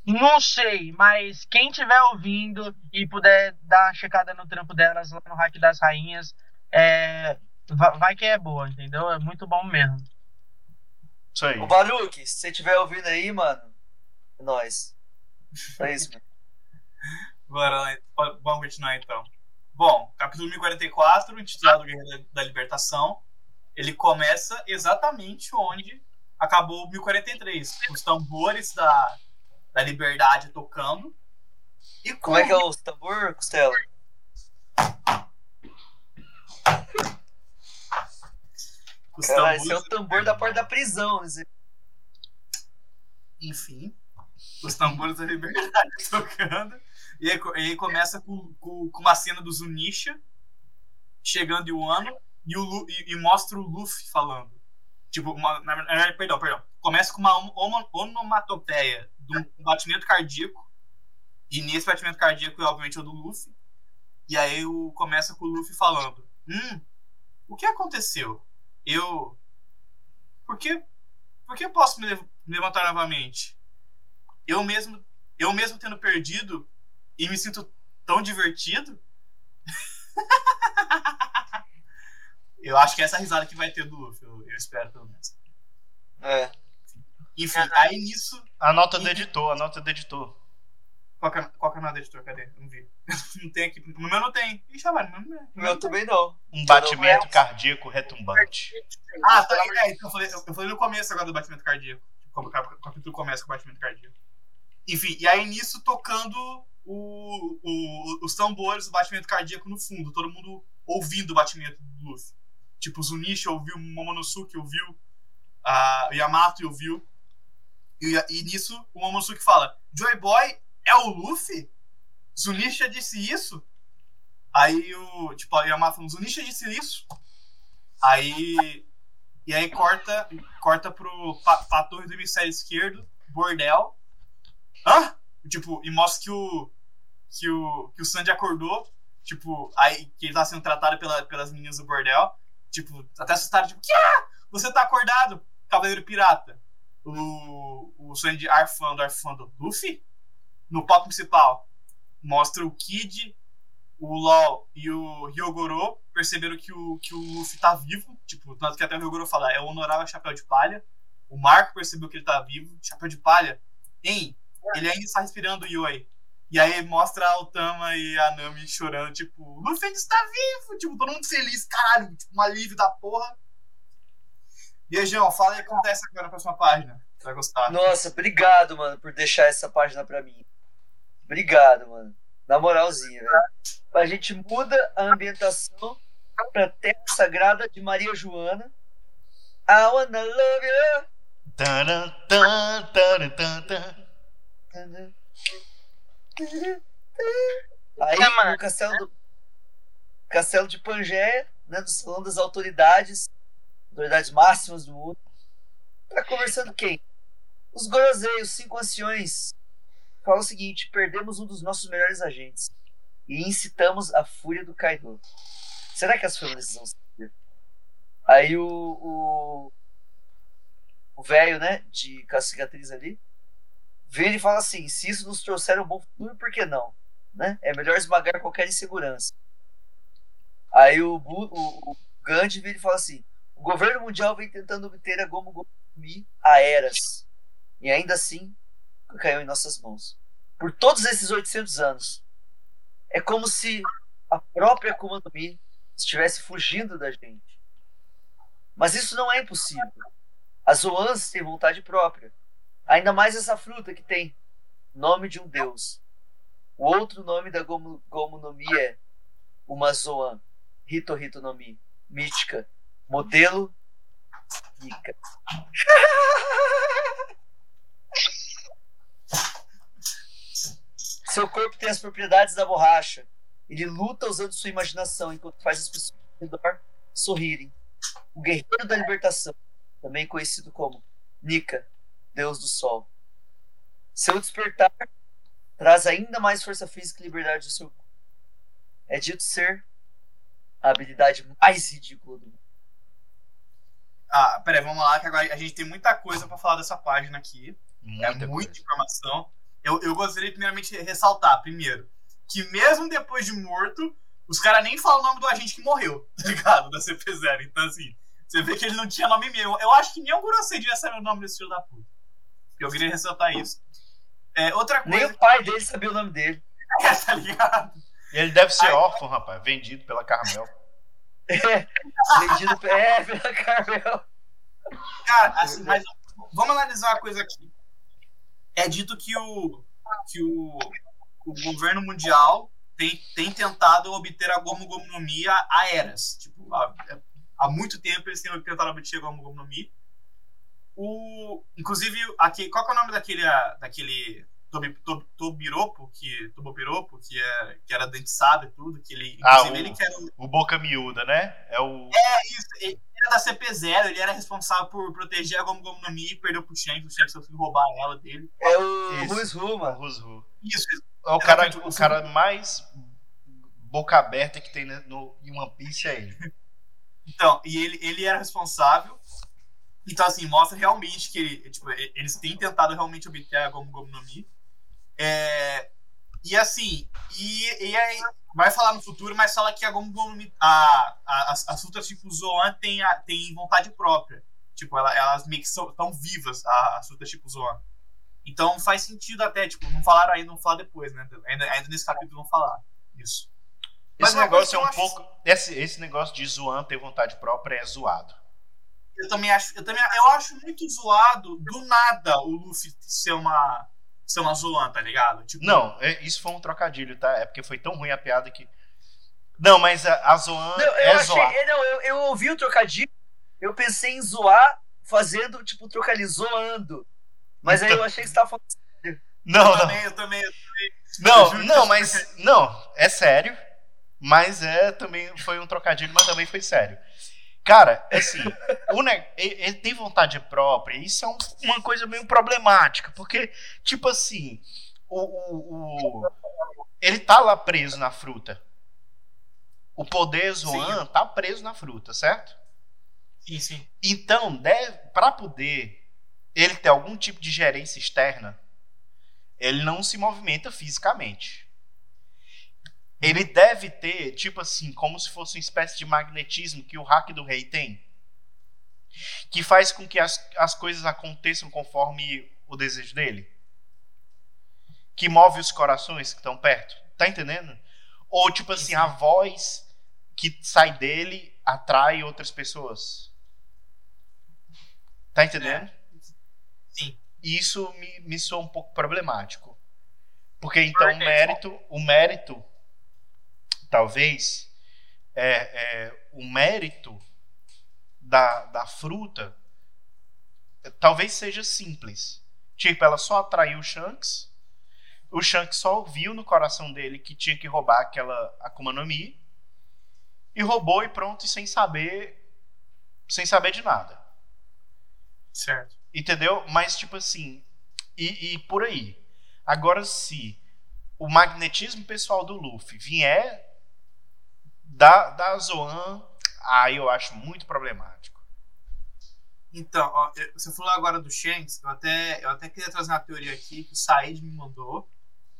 não, sei, mas quem tiver ouvindo e puder dar uma checada no trampo delas lá no Hack das Rainhas, é, va- vai que é boa, entendeu? É muito bom mesmo. Isso aí. Ô, Baruque, se você estiver ouvindo aí, mano, é nóis. É isso, mano. Bora lá, vamos continuar então. Bom, capítulo 1044, intitulado Guerra da, Libertação, ele começa exatamente onde acabou o 1043, com os tambores da, da liberdade tocando. E Como é que é o tambor, Costela? Os Cara, tambores, esse é o tambor da porta da prisão. esse- enfim, os tambores da liberdade tocando. E aí, e aí começa com, com, com uma cena do Zunisha chegando em um ano e, o e, e mostra o Luffy falando. Tipo, uma, na verdade, perdão, perdão. Começa com uma om- oma- onomatopeia de um batimento cardíaco. E nesse batimento cardíaco, obviamente, é o do Luffy. E aí o, começa com o Luffy falando: Hum, o que aconteceu? Eu. Por que. Por que eu posso me lev- me levantar novamente? Eu mesmo, eu mesmo tendo perdido e me sinto tão divertido. eu acho que é essa risada que vai ter do Luffy, eu, eu espero pelo menos. É. Enfim, aí nisso. A nota do editor, a nota do editor. Qual é, qual é nome do editor? Cadê? Não vi. não tem aqui. No meu não tem. Ih, chamar, no meu não tem. O meu também não. Um batimento cardíaco retumbante. Ah, tá. É, então eu, falei, eu falei no começo agora do batimento cardíaco. Como o cap- o capítulo começa com o batimento cardíaco. Enfim, e aí nisso tocando o, o- os tambores, o batimento cardíaco no fundo. Todo mundo ouvindo o batimento do Luffy. Tipo, o Zunisha ouviu, o Momonosuke ouviu, a o Yamato ouviu. E, e nisso o Momonosuke fala: Joy Boy é o Luffy? Zunisha disse isso? Aí o. Tipo, o Yamato falando: Zunisha disse isso? Aí. E aí corta, corta pro, pra, pra torre do hemisfério esquerdo, bordel. Hã? Tipo, e mostra que o. Que o, que o Sandy acordou. Tipo, aí que ele tá sendo tratado pela, pelas meninas do bordel. Tipo, até assustaram, tipo, que Você tá acordado, Cavaleiro Pirata. O, o Sandy arfando, arfando. Luffy? No palco principal. Mostra o Kid, o LOL e o Ryogoro perceberam que o, que o Luffy tá vivo. Tipo, tanto que até o Ryogoro fala, é o honorável chapéu de palha. O Marco percebeu que ele tá vivo. Chapéu de palha. Hein? Ele ainda está respirando o Yoi. E aí mostra a Altama e a Nami chorando, tipo, o Luffy ainda está vivo! Tipo, todo mundo feliz, caralho, tipo, um alívio da porra. E João, fala aí o que acontece agora na próxima página. Vai gostar. Nossa, obrigado, mano, por deixar essa página pra mim. Obrigado, mano. Na moralzinha, velho. A gente muda a ambientação pra Terra Sagrada de Maria Joana. I wanna love you. Taran, tan, taran, tan, tan. Aí, É, no castelo do Castelo de Pangeia, né, do Salão das Autoridades, autoridades máximas do mundo. Tá conversando quem? Os Gorosei, os cinco anciões. Fala o seguinte: perdemos um dos nossos melhores agentes e incitamos a fúria do Kaido. Será que as famílias vão saber? Aí o o velho, né, de com a cicatriz ali, vira e fala assim: se isso nos trouxer um bom futuro, por que não? Né? É melhor esmagar qualquer insegurança. Aí o, o, o Gandhi vira e fala assim: o governo mundial vem tentando obter a Gomu Gomu há eras. E ainda assim, caiu em nossas mãos. Por todos esses 800 anos. É como se a própria Akuma no Mi estivesse fugindo da gente. Mas isso não é impossível. As Zoans têm vontade própria. Ainda mais essa fruta que tem nome de um deus. O outro nome da Gomu, Gomu no Mi é uma Zoan. Hito Hito no Mi. Mítica. Modelo. Mika. Seu corpo tem as propriedades da borracha. Ele luta usando sua imaginação enquanto faz as pessoas ao redor sorrirem. O guerreiro da libertação, também conhecido como Nika, deus do sol. Seu despertar traz ainda mais força física e liberdade ao seu corpo. É dito ser a habilidade mais ridícula do mundo. Ah, peraí, vamos lá, que agora a gente tem muita coisa pra falar dessa página aqui. Muita é muita coisa. informação. Eu, eu gostaria primeiramente de ressaltar, primeiro, que mesmo depois de morto, os caras nem falam o nome do agente que morreu, tá ligado? Da CP0. Então, assim, você vê que ele não tinha nome mesmo. Eu acho que nem o Gurosei devia saber o nome desse filho da puta. Eu queria ressaltar isso. É, outra Nem coisa, o pai dele sabia o nome dele. tá ligado? Ele deve ser Ai. órfão, rapaz, vendido pela Carmel. É, vendido é, pela Carmel. Cara, assim, mas vamos analisar uma coisa aqui. É dito que o, que o, o governo mundial tem, tem tentado obter a Gomu Gomu no Mi há, eras. Tipo, há, há muito tempo eles têm tentado obter a Gomu Gomu no Mi. O, inclusive, aqui, qual é o nome daquele, daquele Tobiropo, que, Tobopiropo, que, é, que era dentizado e tudo, que ele, Ah, inclusive o- ele que era o- O Boca Miúda, né? É o. isso, ele era da CP0, ele era responsável por proteger a Gomu Gomu no Mi e perdeu pro Shanks, o Shanks conseguiu roubar ela dele. É o. Ruiz Ruma. Rusru. Isso, isso. É o cara, o cara mais boca aberta que tem né, no, em One Piece é ele. Então, e ele, ele era responsável. Então, assim, mostra realmente que ele, tipo, eles têm tentado realmente obter a Gomu Gomu no Mi. É, e assim, e, e aí, vai falar no futuro, mas fala que a Mi, a, a, as, as frutas tipo Zoan tem, a- tem vontade própria. Tipo, ela- elas meio que estão vivas, a- as frutas tipo Zoan. Então faz sentido até, tipo, não falaram aí, não falar depois, né? Ainda, ainda nesse capítulo vão falar isso. Mas Esse negócio é um acho- pouco. Esse, esse negócio de Zoan ter vontade própria é zoado. Eu também acho, eu também eu acho muito zoado do nada o Luffy ser uma uma Zoan, tá ligado? Tipo, Não, é- isso foi um trocadilho, tá? É porque foi tão ruim a piada que. Não, mas a, a Zoan Não, eu é achei. zoar. é, Não, eu, eu ouvi o trocadilho, eu pensei em zoar fazendo, tipo, trocadilho, zoando. Mas aí eu achei que você tava falando. Não, eu não. também, eu também, eu Não, que não, eu- mas. Não, é sério. Mas é também. Foi um trocadilho, mas também foi sério. Cara, assim, o ne- ele, ele tem vontade própria, isso é um- uma coisa meio problemática, porque, tipo assim, o, o, o- ele tá lá preso na fruta. O poder Zoan tá preso na fruta, certo? sim, sim. Então, deve, para poder ele ter algum tipo de gerência externa, ele não se movimenta fisicamente. Ele deve ter, tipo assim, como se fosse uma espécie de magnetismo que o hack do rei tem. Que faz com que as, as coisas aconteçam conforme o desejo dele. Que move os corações que estão perto. Tá entendendo? Ou, tipo assim, a voz que sai dele atrai outras pessoas. Tá entendendo? Sim. E isso me, me soa um pouco problemático. Porque então o mérito, o mérito, talvez, é, é, o mérito da, da fruta talvez seja simples. Tipo, ela só atraiu o Shanks. O Shanks só viu no coração dele que tinha que roubar aquela Akuma no Mi. E roubou e pronto, e sem saber. Sem saber de nada. Certo. Entendeu? Mas, tipo assim, e, e por aí. Agora, se o magnetismo pessoal do Luffy vier da, da Zoan, aí eu acho muito problemático. Então, ó, eu- você falou agora do Shanks, eu até, eu até queria trazer uma teoria aqui que o Said me mandou.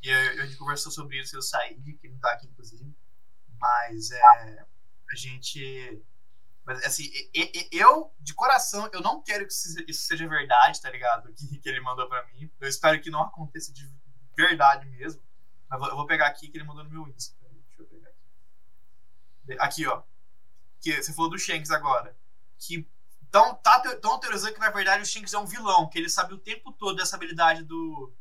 E eu- a gente conversou sobre isso, e o Said, que não tá aqui, inclusive. Mas é. A gente. Mas assim, eu, de coração, eu não quero que isso seja verdade, tá ligado? Que, que ele mandou pra mim. Eu espero que não aconteça de verdade mesmo. Mas eu vou, eu vou pegar aqui que ele mandou no meu Insta. Peraí, Deixa eu pegar aqui. Ó. Que você falou do Shanks agora. Que então, tá, tão teorizando que na verdade o Shanks é um vilão, que ele sabe o tempo todo dessa habilidade do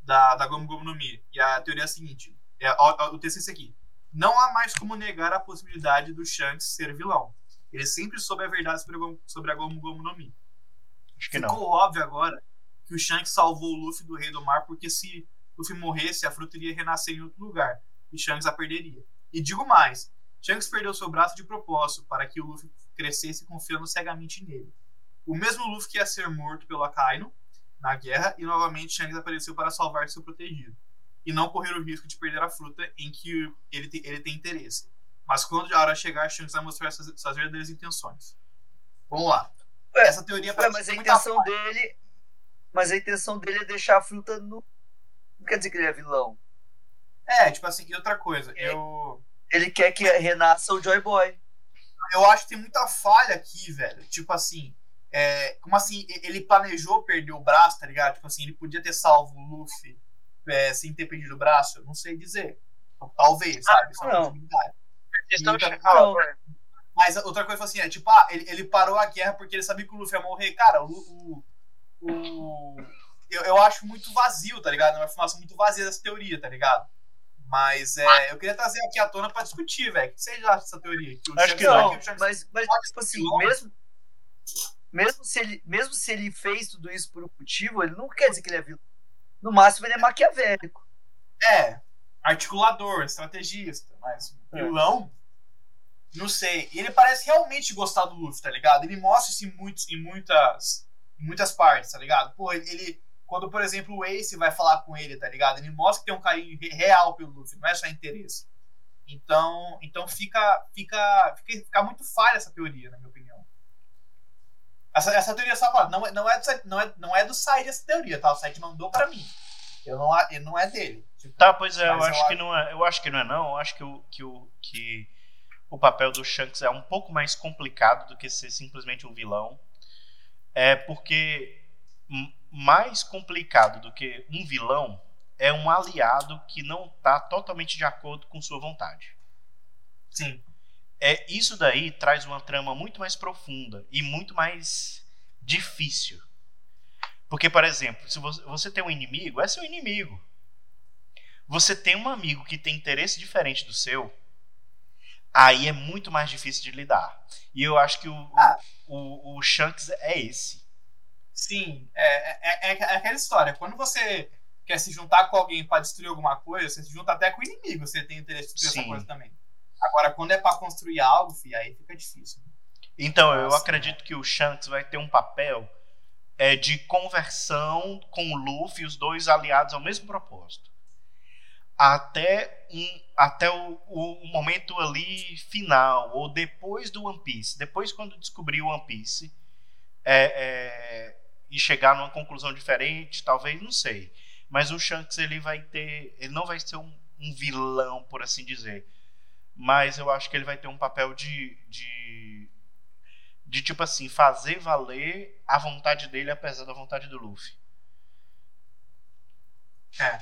da, da Gomu Gomu no Mi. E a teoria é a seguinte: é, ó, o texto é esse aqui. Não há mais como negar a possibilidade do Shanks ser vilão. Ele sempre soube a verdade sobre a Gomu, sobre a Gomu, Gomu no Mi. Acho que Ficou não. óbvio agora que o Shanks salvou o Luffy do Rei do Mar, porque se Luffy morresse, a fruta iria renascer em outro lugar. E Shanks a perderia. E digo mais: Shanks perdeu seu braço de propósito para que o Luffy crescesse confiando cegamente nele. O mesmo Luffy que ia ser morto pelo Akainu na guerra, e novamente Shanks apareceu para salvar seu protegido. E não correr o risco de perder a fruta em que ele tem, ele tem interesse. Mas quando a hora chegar, Shanks vai mostrar suas, suas verdadeiras intenções. Vamos lá. Ué, essa teoria Ué, parece mas a intenção dele. Mas a intenção dele é deixar a fruta no. Não quer dizer que ele é vilão. É, tipo assim, e outra coisa, É. eu. Ele quer que renasça o Joy Boy. Eu acho que tem muita falha aqui, velho. Tipo assim. é, como assim? Ele planejou perder o braço, tá ligado? Tipo assim, ele podia ter salvo o Luffy é, sem ter perdido o braço? Eu não sei dizer. Talvez, sabe? Isso é uma não. Então. Ah, Mas outra coisa foi assim, é tipo, ah, ele, ele parou a guerra porque ele sabia que o Luffy ia morrer. Cara, o. o, o- eu, eu acho muito vazio, tá ligado? É uma informação muito vazia dessa teoria, tá ligado? Mas é, eu queria trazer aqui à tona pra discutir, velho. O que vocês acham dessa teoria? Que Acho que não. que Mas, mas tipo assim, mesmo, mesmo, se ele, mesmo se ele fez tudo isso por um motivo, ele não quer dizer que ele é vilão. No máximo, ele é maquiavélico. É, articulador, estrategista, mas É. vilão, não sei. E ele parece realmente gostar do Luffy, tá ligado? Ele mostra isso em, muitos, em, muitas, em muitas partes, tá ligado? Pô, ele- quando, por exemplo, o Ace vai falar com ele, tá ligado? Ele mostra que tem um carinho re- real pelo Luffy, não é só interesse. Então, então fica, fica, fica, fica muito falha essa teoria, na minha opinião. Essa, essa teoria só fala, não, é- não, é do, não, é, não é do site essa teoria, tá? O site mandou pra mim. Eu não, ele não é dele. Tipo, Tá, pois é, eu Mas eu acho que acho- não é. Eu acho que não é não. Eu acho que o, que o, que o papel do Shanks é um pouco mais complicado do que ser simplesmente um vilão. É porque m- mais complicado do que um vilão é um aliado que não está totalmente de acordo com sua vontade. Sim. É, isso daí traz uma trama muito mais profunda e muito mais difícil. Porque, por exemplo, se você, você tem um inimigo, é seu inimigo. Você tem um amigo que tem interesse diferente do seu, aí é muito mais difícil de lidar. E eu acho que o, Ah. o, o Shanks é esse. Sim, é, é, é, é aquela história. Quando você quer se juntar com alguém pra destruir alguma coisa, você se junta até com o inimigo, você tem interesse em destruir essa Sim. coisa também. Agora, quando é pra construir algo, fi, aí fica difícil. Então, eu Nossa. acredito que o Shanks vai ter um papel é, de conversão com o Luffy, os dois aliados ao mesmo propósito. Até, um, até o, o- o momento ali final, ou depois do One Piece. Depois, quando descobrir o One Piece é, é, e chegar numa conclusão diferente, talvez, não sei. Mas o Shanks ele vai ter. Ele não vai ser um, um vilão, por assim dizer. Mas eu acho que ele vai ter um papel de, de de tipo assim, fazer valer a vontade dele apesar da vontade do Luffy. É,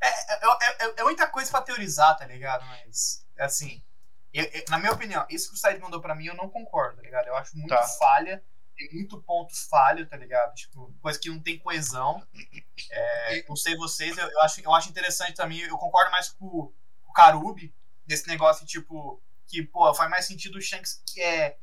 é, é, é- é muita coisa pra teorizar, tá ligado? Mas, assim, eu- eu- na minha opinião, isso que o site mandou pra mim, eu não concordo, tá ligado? Eu acho muito Tá. falha, tem muito ponto falho, tá ligado? Tipo, coisa que não tem coesão. É, não sei vocês, eu, eu acho, eu acho interessante também, eu concordo mais com, o- com o Karubi, nesse negócio, tipo, que, pô, faz mais sentido o Shanks que é,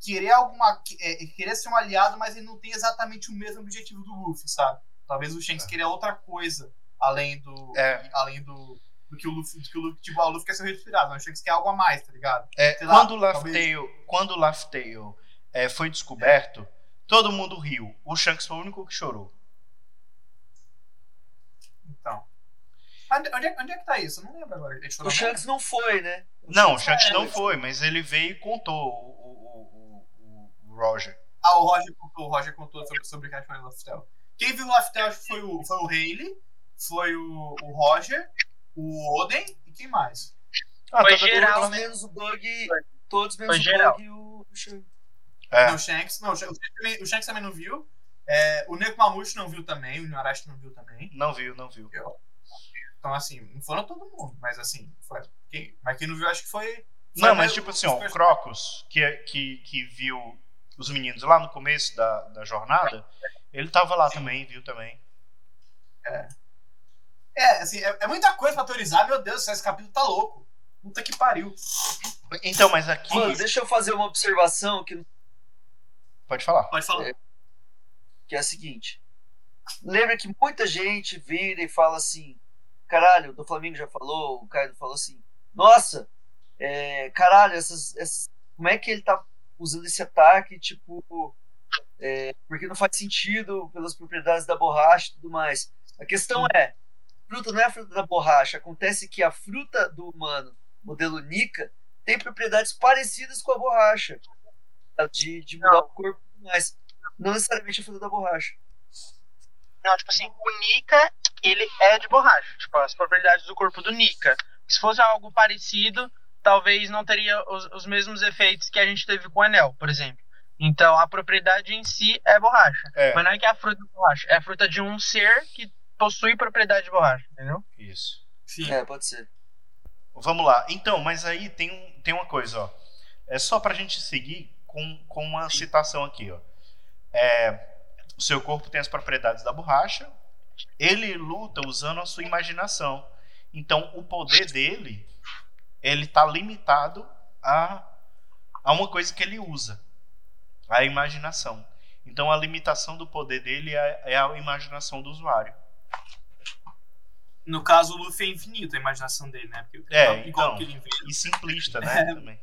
querer alguma. é, querer ser um aliado, mas ele não tem exatamente o mesmo objetivo do Luffy, sabe? Talvez o Shanks É. queira outra coisa além do. É. Além do. Do que o Luffy, do que o Luffy, tipo, ah, o Luffy quer ser respirado, mas o Shanks quer algo a mais, tá ligado? É, lá, quando o talvez- Laugh-Tale, quando o Laugh-Tale, é, foi descoberto, todo mundo riu. O Shanks foi o único que chorou. Então. Onde, onde, é, onde é que tá isso? Eu não lembro agora. Ele chorou O Shanks não foi, né? O Não, o Shanks- Shanks é, não foi, mas ele veio e contou o, o, o, o Roger. Ah, o Roger contou, o Roger contou sobre, sobre em Laftel. Quem viu o que foi o, foi o Haley, foi o, o Roger, o Oden e quem mais? Ah, Foi geral, Todos menos o Bug. Todos menos Foi o geral. Bug e o o Shanks. É, Não, o Shanks. Não, o Shanks, também, o Shanks também não viu. É, o Neko Mamushi não viu também, o Inuarashi não viu também. não viu, não viu. Então, assim, não foram todo mundo, mas assim, foi. Quem, mas quem não viu, acho que foi. foi Não, mas tipo assim, ó, o Crocus, que, é- que, que viu os meninos lá no começo da, da jornada, ele tava lá Sim. também, viu também. É, assim, é, é muita coisa pra teorizar, meu Deus, esse capítulo tá louco. Puta que pariu. Então, mas aqui. Mano, deixa eu fazer uma observação que, Pode falar. Pode falar. É. que é a seguinte. Lembra que muita gente vira e fala assim: caralho, o do Flamengo já falou, o Caio falou assim: nossa, é, caralho, essas, essas- como é que ele tá usando esse ataque? Tipo, é, porque não faz sentido pelas propriedades da borracha e tudo mais. A questão é: fruta não é a fruta da borracha. Acontece que a fruta do humano, modelo Nika, tem propriedades parecidas com a borracha. De, de mudar o corpo mais. Não necessariamente a fruta da borracha. Não, tipo assim, o Nika, ele é de borracha. Tipo, as propriedades do corpo do Nika. Se fosse algo parecido, talvez não teria os, os mesmos efeitos que a gente teve com o anel, por exemplo. Então, a propriedade em si é borracha. É. Mas não é que é a fruta de borracha. É a fruta de um ser que possui propriedade de borracha, entendeu? Isso. Sim. É, pode ser. Vamos lá. Então, mas aí tem, um, tem uma coisa, ó. É só pra gente seguir com, com uma citação aqui, ó. É, o seu corpo tem as propriedades da borracha. Ele luta usando a sua imaginação. Então, o poder dele, ele tá limitado a, a uma coisa que ele usa. A imaginação. Então, a limitação do poder dele é, é a imaginação do usuário. No caso, o Luffy é infinito, a imaginação dele, né? Porque É, igual então. que ele inventa. E simplista, né? É. Também.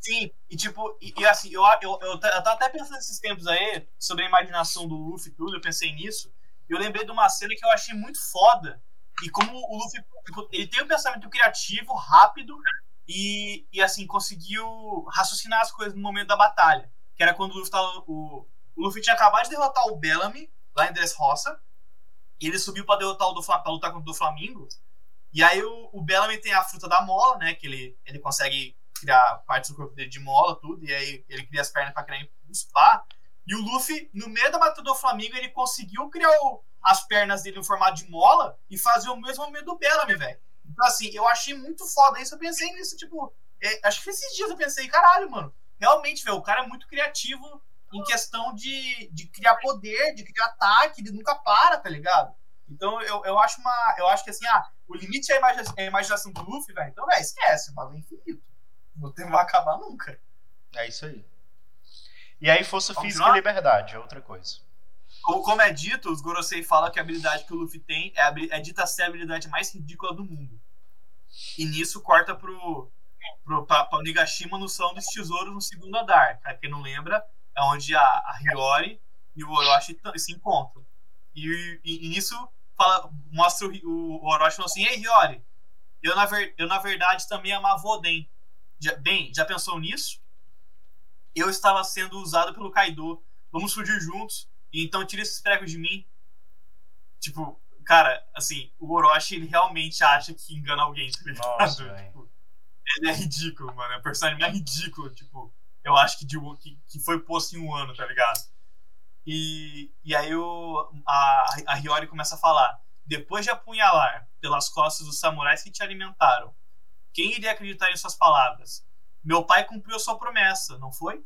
Sim, e tipo, e, e assim, eu, eu, eu, eu tava até pensando nesses tempos aí, sobre a imaginação do Luffy e tudo, eu pensei nisso, e eu lembrei de uma cena que eu achei muito foda, e como o Luffy, ele tem um pensamento criativo, rápido, e, e assim, conseguiu raciocinar as coisas no momento da batalha, que era quando o Luffy, tava, o, o Luffy tinha acabado de derrotar o Bellamy, lá em Dressrosa, e ele subiu pra derrotar o do, pra lutar contra o do e aí o, o Bellamy tem a fruta da mola, né, que ele, ele consegue criar partes do corpo dele de mola, tudo, e aí ele cria as pernas pra criar impulsar. E o Luffy, no meio da batalha do Flamengo, ele conseguiu criar o- as pernas dele no formato de mola e fazer o mesmo movimento do Bellamy, velho. Então, assim, eu achei muito foda isso. Eu pensei nisso, tipo, é, acho que esses dias eu pensei, caralho, mano. Realmente, velho, o cara é muito criativo em questão de, de criar poder, de criar ataque, ele nunca para, tá ligado? Então eu, eu acho uma. Eu acho que assim, ah, o limite é a, imagina- é a imaginação do Luffy, velho. Então, velho, esquece, o bagulho é infinito. Não tem- vai acabar nunca. É isso aí. E aí, força Vamos física lá? e liberdade, é outra coisa. Como, como é dito, os Gorosei falam que a habilidade que o Luffy tem é, a é dita ser a habilidade mais ridícula do mundo. E nisso corta pro, pro, pra, pra Nigashima no Salão dos Tesouros no segundo andar. Pra quem não lembra, é onde a, a Hiyori e o Orochi se encontram. E, e- e nisso fala, mostra o, o Orochi falando assim: Ei, Hiyori, eu na, ver- eu na verdade também amava o Oden. Já, bem, já pensou nisso? Eu estava sendo usado pelo Kaido. Vamos fugir juntos. E então tira esses pregos de mim. Tipo, cara, assim, o Orochi ele realmente acha que engana alguém, tá ligado? Nossa. Tipo, ele é ridículo, mano. É o personagem mais ridículo, tipo, eu acho que, de, que, que foi posto em um ano, tá ligado? E, e aí o, a, a Hiyori começa a falar: depois de apunhalar pelas costas os samurais que te alimentaram, quem iria acreditar em suas palavras? Meu pai cumpriu sua promessa, não foi?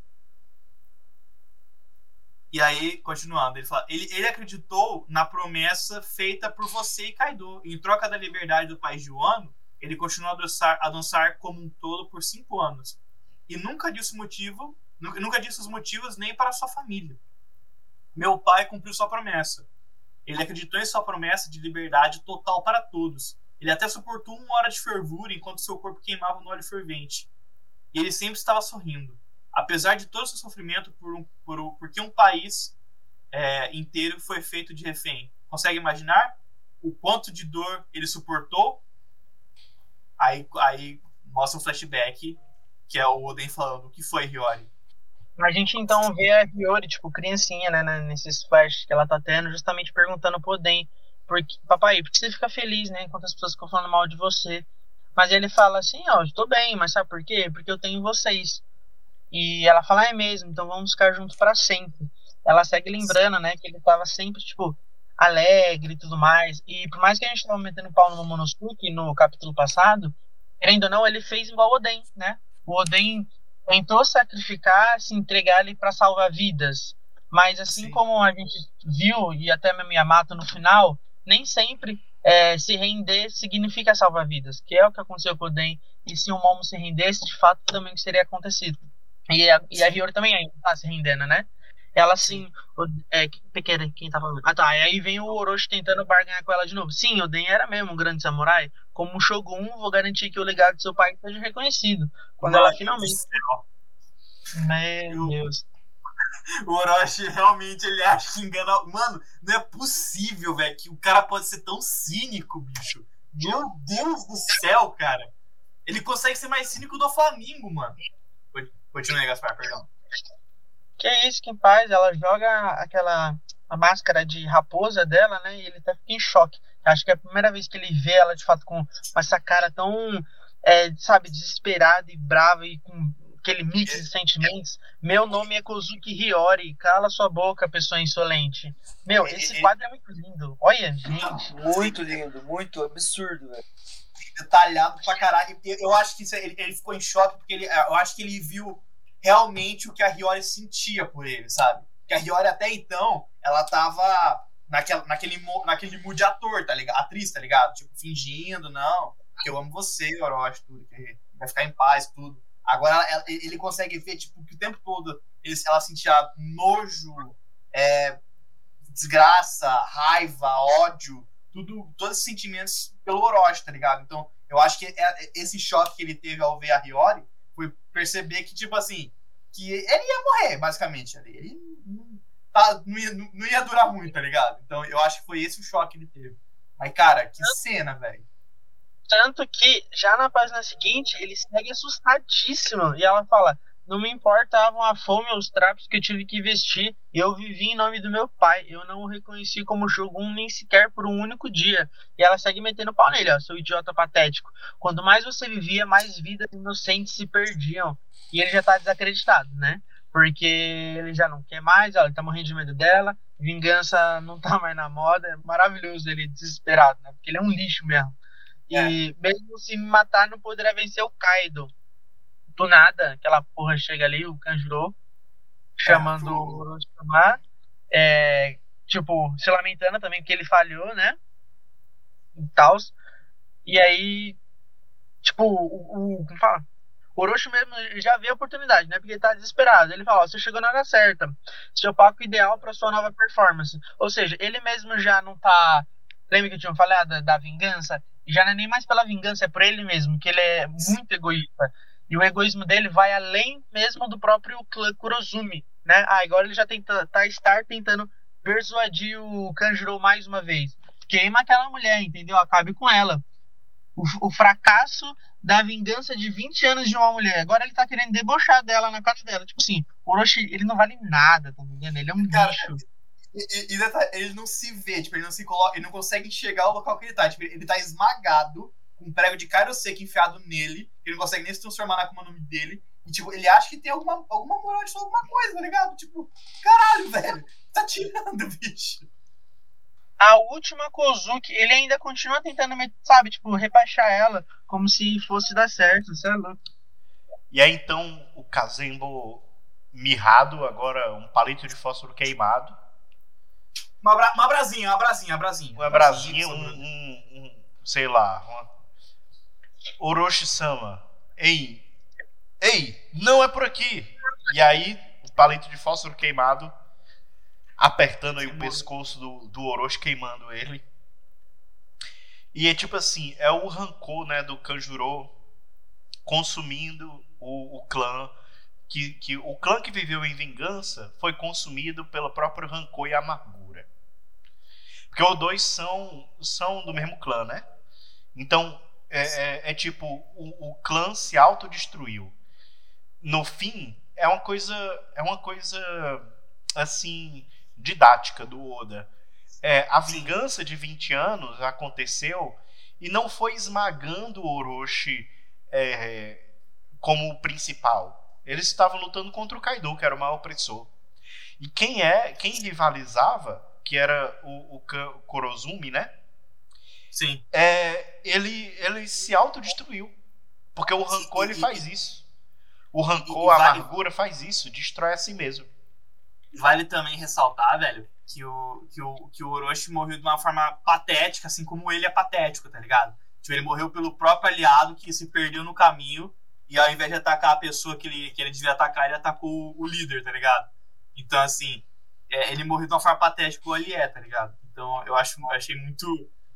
E aí, continuando, ele fala: ele, ele acreditou na promessa feita por você e Kaido. Em troca da liberdade do país de Wano, ele continuou a dançar, a dançar como um tolo por cinco anos. E nunca disse motivo, nu- nunca disse os motivos nem para sua família. Meu pai cumpriu sua promessa. Ele acreditou em sua promessa de liberdade total para todos. Ele até suportou uma hora de fervura enquanto seu corpo queimava no óleo fervente. E ele sempre estava sorrindo apesar de todo o seu sofrimento por um, por um- porque um país é, inteiro foi feito de refém. Consegue imaginar o quanto de dor ele suportou? Aí, aí mostra um flashback que é o Oden falando o que foi Hiyori. A gente então vê a Hiyori, tipo, criancinha, né, nesses flashes que ela tá tendo, justamente perguntando pro Oden, porque, papai, por que você fica feliz, né, enquanto as pessoas ficam falando mal de você? Mas ele fala assim, ó, eu tô bem, mas sabe por quê? Porque eu tenho vocês. E ela fala, é mesmo, então vamos ficar juntos para sempre. Ela segue lembrando, né, que ele tava sempre, tipo, alegre e tudo mais. E por mais que a gente tava metendo pau no Momonosuke no capítulo passado, querendo ou não, ele fez igual o Oden, né? O Oden tentou sacrificar, se entregar ali para salvar vidas. Mas assim Sim. como a gente viu, e até mesmo Yamato no final, nem sempre é, se render significa salvar vidas, que é o que aconteceu com o Den. E se o Momo se rendesse, de fato também teria acontecido. E a, e a Hiyori também ainda tá se rendendo, né? Ela o, é, que- pequena, quem tá falando? Ah tá, e aí vem o Orochi tentando barganhar com ela de novo. Sim, o Den era mesmo um grande samurai. Como Shogun, vou garantir que o legado do seu pai seja reconhecido. Quando ela finalmente. Meu Deus. O Orochi realmente ele acha que engana. Mano, não é possível, velho, que o cara pode ser tão cínico, bicho. Meu Deus do céu, cara. Ele consegue ser mais cínico do Flamengo, mano. Continue aí, Gaspar, perdão. Que é isso que faz? Ela joga aquela a máscara de raposa dela, né? E ele até fica em choque. Acho que é a primeira vez que ele vê ela de fato com essa cara tão, é, sabe, desesperada e brava e com aquele mix de sentimentos. Meu nome é Kozuki Hiyori. Cala sua boca, pessoa insolente. Meu, esse quadro é muito lindo. Olha, gente. Muito lindo, muito absurdo, velho. detalhado pra caralho. Eu, acho que isso, ele, ele ficou em choque porque ele, eu acho que ele viu realmente o que a Hiyori sentia por ele, sabe? Que a Hiyori até então, ela tava naquela, naquele, naquele mood ator, tá ligado? Atriz, tá ligado? Tipo, fingindo, não, que eu amo você, Orochi, tudo, que vai ficar em paz, tudo. Agora ela- ela- ele consegue ver, tipo, que o tempo todo ele- ela sentia nojo, é, desgraça, raiva, ódio, tudo, todos esses sentimentos pelo Orochi, tá ligado? Então, eu acho que é- esse choque que ele teve ao ver a Hiyori foi perceber que, tipo assim, que ele ia morrer, basicamente. ali. Ele não, tá- não ia, não ia durar muito, tá ligado? Então, eu acho que foi esse o choque que ele teve. Mas, cara, que cena, velho. Tanto que já na página seguinte ele segue assustadíssimo. E ela fala: Não me importavam a fome ou os trapos que eu tive que vestir. Eu vivi em nome do meu pai. Eu não o reconheci como Shogun nem sequer por um único dia. E ela segue metendo pau nele, ó, seu idiota patético. Quanto mais você vivia, mais vidas inocentes se perdiam. E ele já tá desacreditado, né? Porque ele já não quer mais, ó, ele tá morrendo de medo dela. Vingança não tá mais na moda. É maravilhoso ele desesperado, né? Porque ele é um lixo mesmo. E mesmo se me matar, não poderá vencer o Kaido. Do nada, aquela porra chega ali, o Kanjuro, chamando o- o Orochimaru, é, tipo, se lamentando também que ele falhou, né? E tal. E aí, tipo, o, o como fala? O Orochi mesmo já vê a oportunidade, né? Porque ele tá desesperado. Ele fala, ó, você chegou na hora certa. Seu paco ideal para sua nova performance. Ou seja, ele mesmo já não tá. Lembra que eu tinha falado da, da vingança? Já não é nem mais pela vingança, é por ele mesmo, que ele é muito egoísta. E o egoísmo dele vai além mesmo do próprio clã Kurozumi, né? Ah, agora ele já tenta, tá estar tentando persuadir o Kanjuro mais uma vez. Queima aquela mulher, entendeu? Acabe com ela. O, o fracasso da vingança de 20 anos de uma mulher. Agora ele tá querendo debochar dela na cara dela. Tipo assim, o Orochi, ele não vale nada, tá entendendo? Ele é um Cara, lixo. E, e- e detalhe, ele não se vê, tipo, ele não se coloca, ele não consegue enxergar o local que ele tá. Tipo, ele tá esmagado com um prego de Kairoseki enfiado nele, ele não consegue nem se transformar na Akuma no Mi dele. E, tipo, ele acha que tem alguma, alguma moral de falar alguma coisa, tá ligado? Tipo, caralho, velho, tá tirando, bicho. A última Kozuki, ele ainda continua tentando, sabe, tipo, rebaixar ela, como se fosse dar certo, sei lá. E aí então o Kazembo mirrado, agora um palito de fósforo queimado. Uma, bra uma brasinha, uma brasinha, uma brasinha. Uma brasinha, um, um- um- sei lá, uma... Orochi-sama. Ei, ei, não é por aqui. E aí o palito de fósforo queimado apertando aí o pescoço do, do Orochi, queimando ele. E é tipo assim, é o rancor, né, do Kanjuro consumindo o, o clã que, que o clã que viveu em vingança foi consumido pelo próprio rancor e amargura. Porque os dois são, são do mesmo clã, né? Então, é, é- é tipo, o, o clã se autodestruiu. No fim, é uma coisa, é uma coisa assim, didática do Oda. É, a vingança de 20 anos aconteceu e não foi esmagando o Orochi é, como o principal. Eles estavam lutando contra o Kaido, que era o maior opressor. E quem é, quem rivalizava, que era o, o Kurozumi, né? Sim. é, ele, ele se autodestruiu. Porque o rancor E- ele e- faz isso. O rancor, e a vale- amargura faz isso, destrói a si mesmo. Vale também ressaltar, velho, que o, que o, que o Orochi morreu de uma forma patética, assim como ele é patético, tá ligado? Tipo, ele morreu pelo próprio aliado que se perdeu no caminho e ao invés de atacar a pessoa que ele, que ele devia atacar, ele atacou o líder, tá ligado? Então, assim, é, ele morreu de uma forma patética ele é, tá ligado? Então, eu, acho, eu achei muito,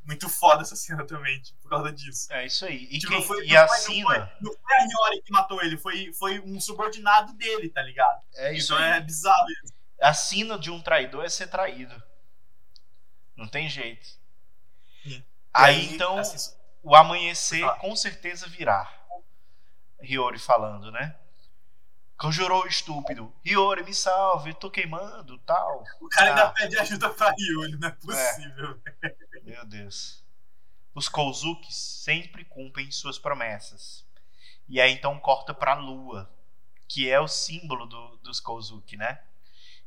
muito foda essa cena também, tipo, por causa disso. É isso aí. E, Tipo, quem, foi, e a foi- não foi- não foi a Hiyori que matou ele, foi, foi um subordinado dele, tá ligado? É isso Então aí. é bizarro isso. A sina de um traidor é ser traído. Não tem jeito. Sim. Aí, E então, assim, o amanhecer com certeza virá. Hiyori falando, né? Conjurou o estúpido. Hiyori, me salve, tô queimando, tal. O cara ainda Ah. pede ajuda pra Yuri, não é possível. Meu Deus. Os Kouzukis sempre cumprem suas promessas. E aí então corta pra lua, que é o símbolo do- dos Kouzuki, né?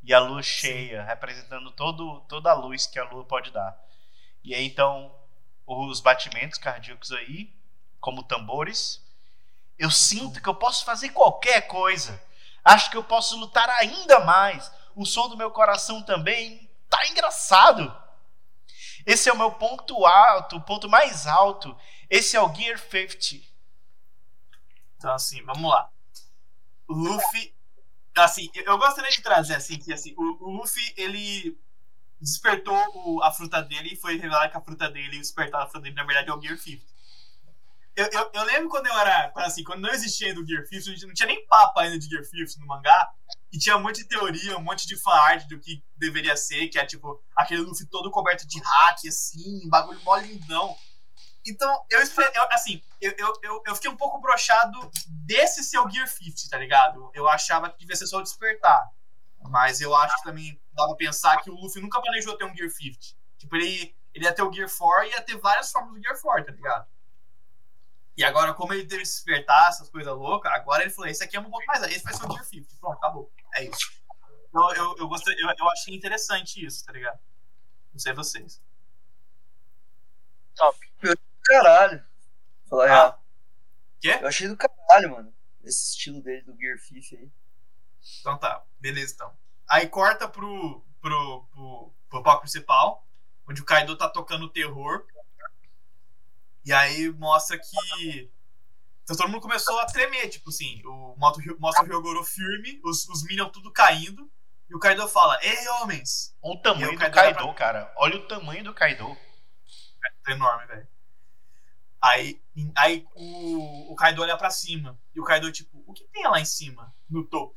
E a lua cheia, representando todo, toda a luz que a lua pode dar. E aí então os batimentos cardíacos aí, como tambores, eu sinto que eu posso fazer qualquer coisa. Acho que eu posso lutar ainda mais. O som do meu coração também tá engraçado. Esse é o meu ponto alto, o ponto mais alto. Esse é o Gear 50. Então, assim, vamos lá. Luffy. Assim, eu- gostaria de trazer assim que assim, o, o Luffy ele despertou o- a fruta dele e foi revelado que a fruta dele, despertar da fruta dele, na verdade, é o Gear 50. Eu, eu, eu lembro quando eu era. Assim, quando não existia ainda o Gear 50, a gente não tinha nem papo ainda de Gear 50 no mangá. E tinha um monte de teoria, um monte de fanart do que deveria ser, que é tipo aquele Luffy todo coberto de hack, assim, bagulho mó lindão. Então, eu assim, eu, eu, eu, fiquei um pouco brochado desse ser o Gear 50, tá ligado? Eu achava que devia ser só o despertar. Mas eu acho que também dá pra pensar que o Luffy nunca planejou ter um Gear 50. Tipo, ele, ele ia ter o Gear 4 e ia ter várias formas do Gear 4, tá ligado? E agora, como ele teve que despertar essas coisas loucas, agora ele falou: esse aqui é um pouco mais. Esse vai ser o Gear 50. Pronto, acabou. É isso. Então, eu, eu, gostei, eu, eu achei interessante isso, tá ligado? Não sei vocês. Top. Caralho. Falar Ah. real. Quê? Eu achei do caralho, mano. Esse estilo dele do Gear 50 aí. Então tá, beleza então. Aí corta pro, pro, pro, pro palco principal, onde o Kaido tá tocando terror. E aí mostra que. Então todo mundo começou a tremer, tipo assim, o, mostra o Ry- mostra o Ryogoro firme, os, os Minions tudo caindo, e o Kaido fala, ei homens! Olha o tamanho o do Kaido Kaido, vai cara. Olha o tamanho do Kaido. Tá enorme, velho. Aí, aí o, o Kaido olha pra cima, e o Kaido tipo, o que tem lá em cima, no topo?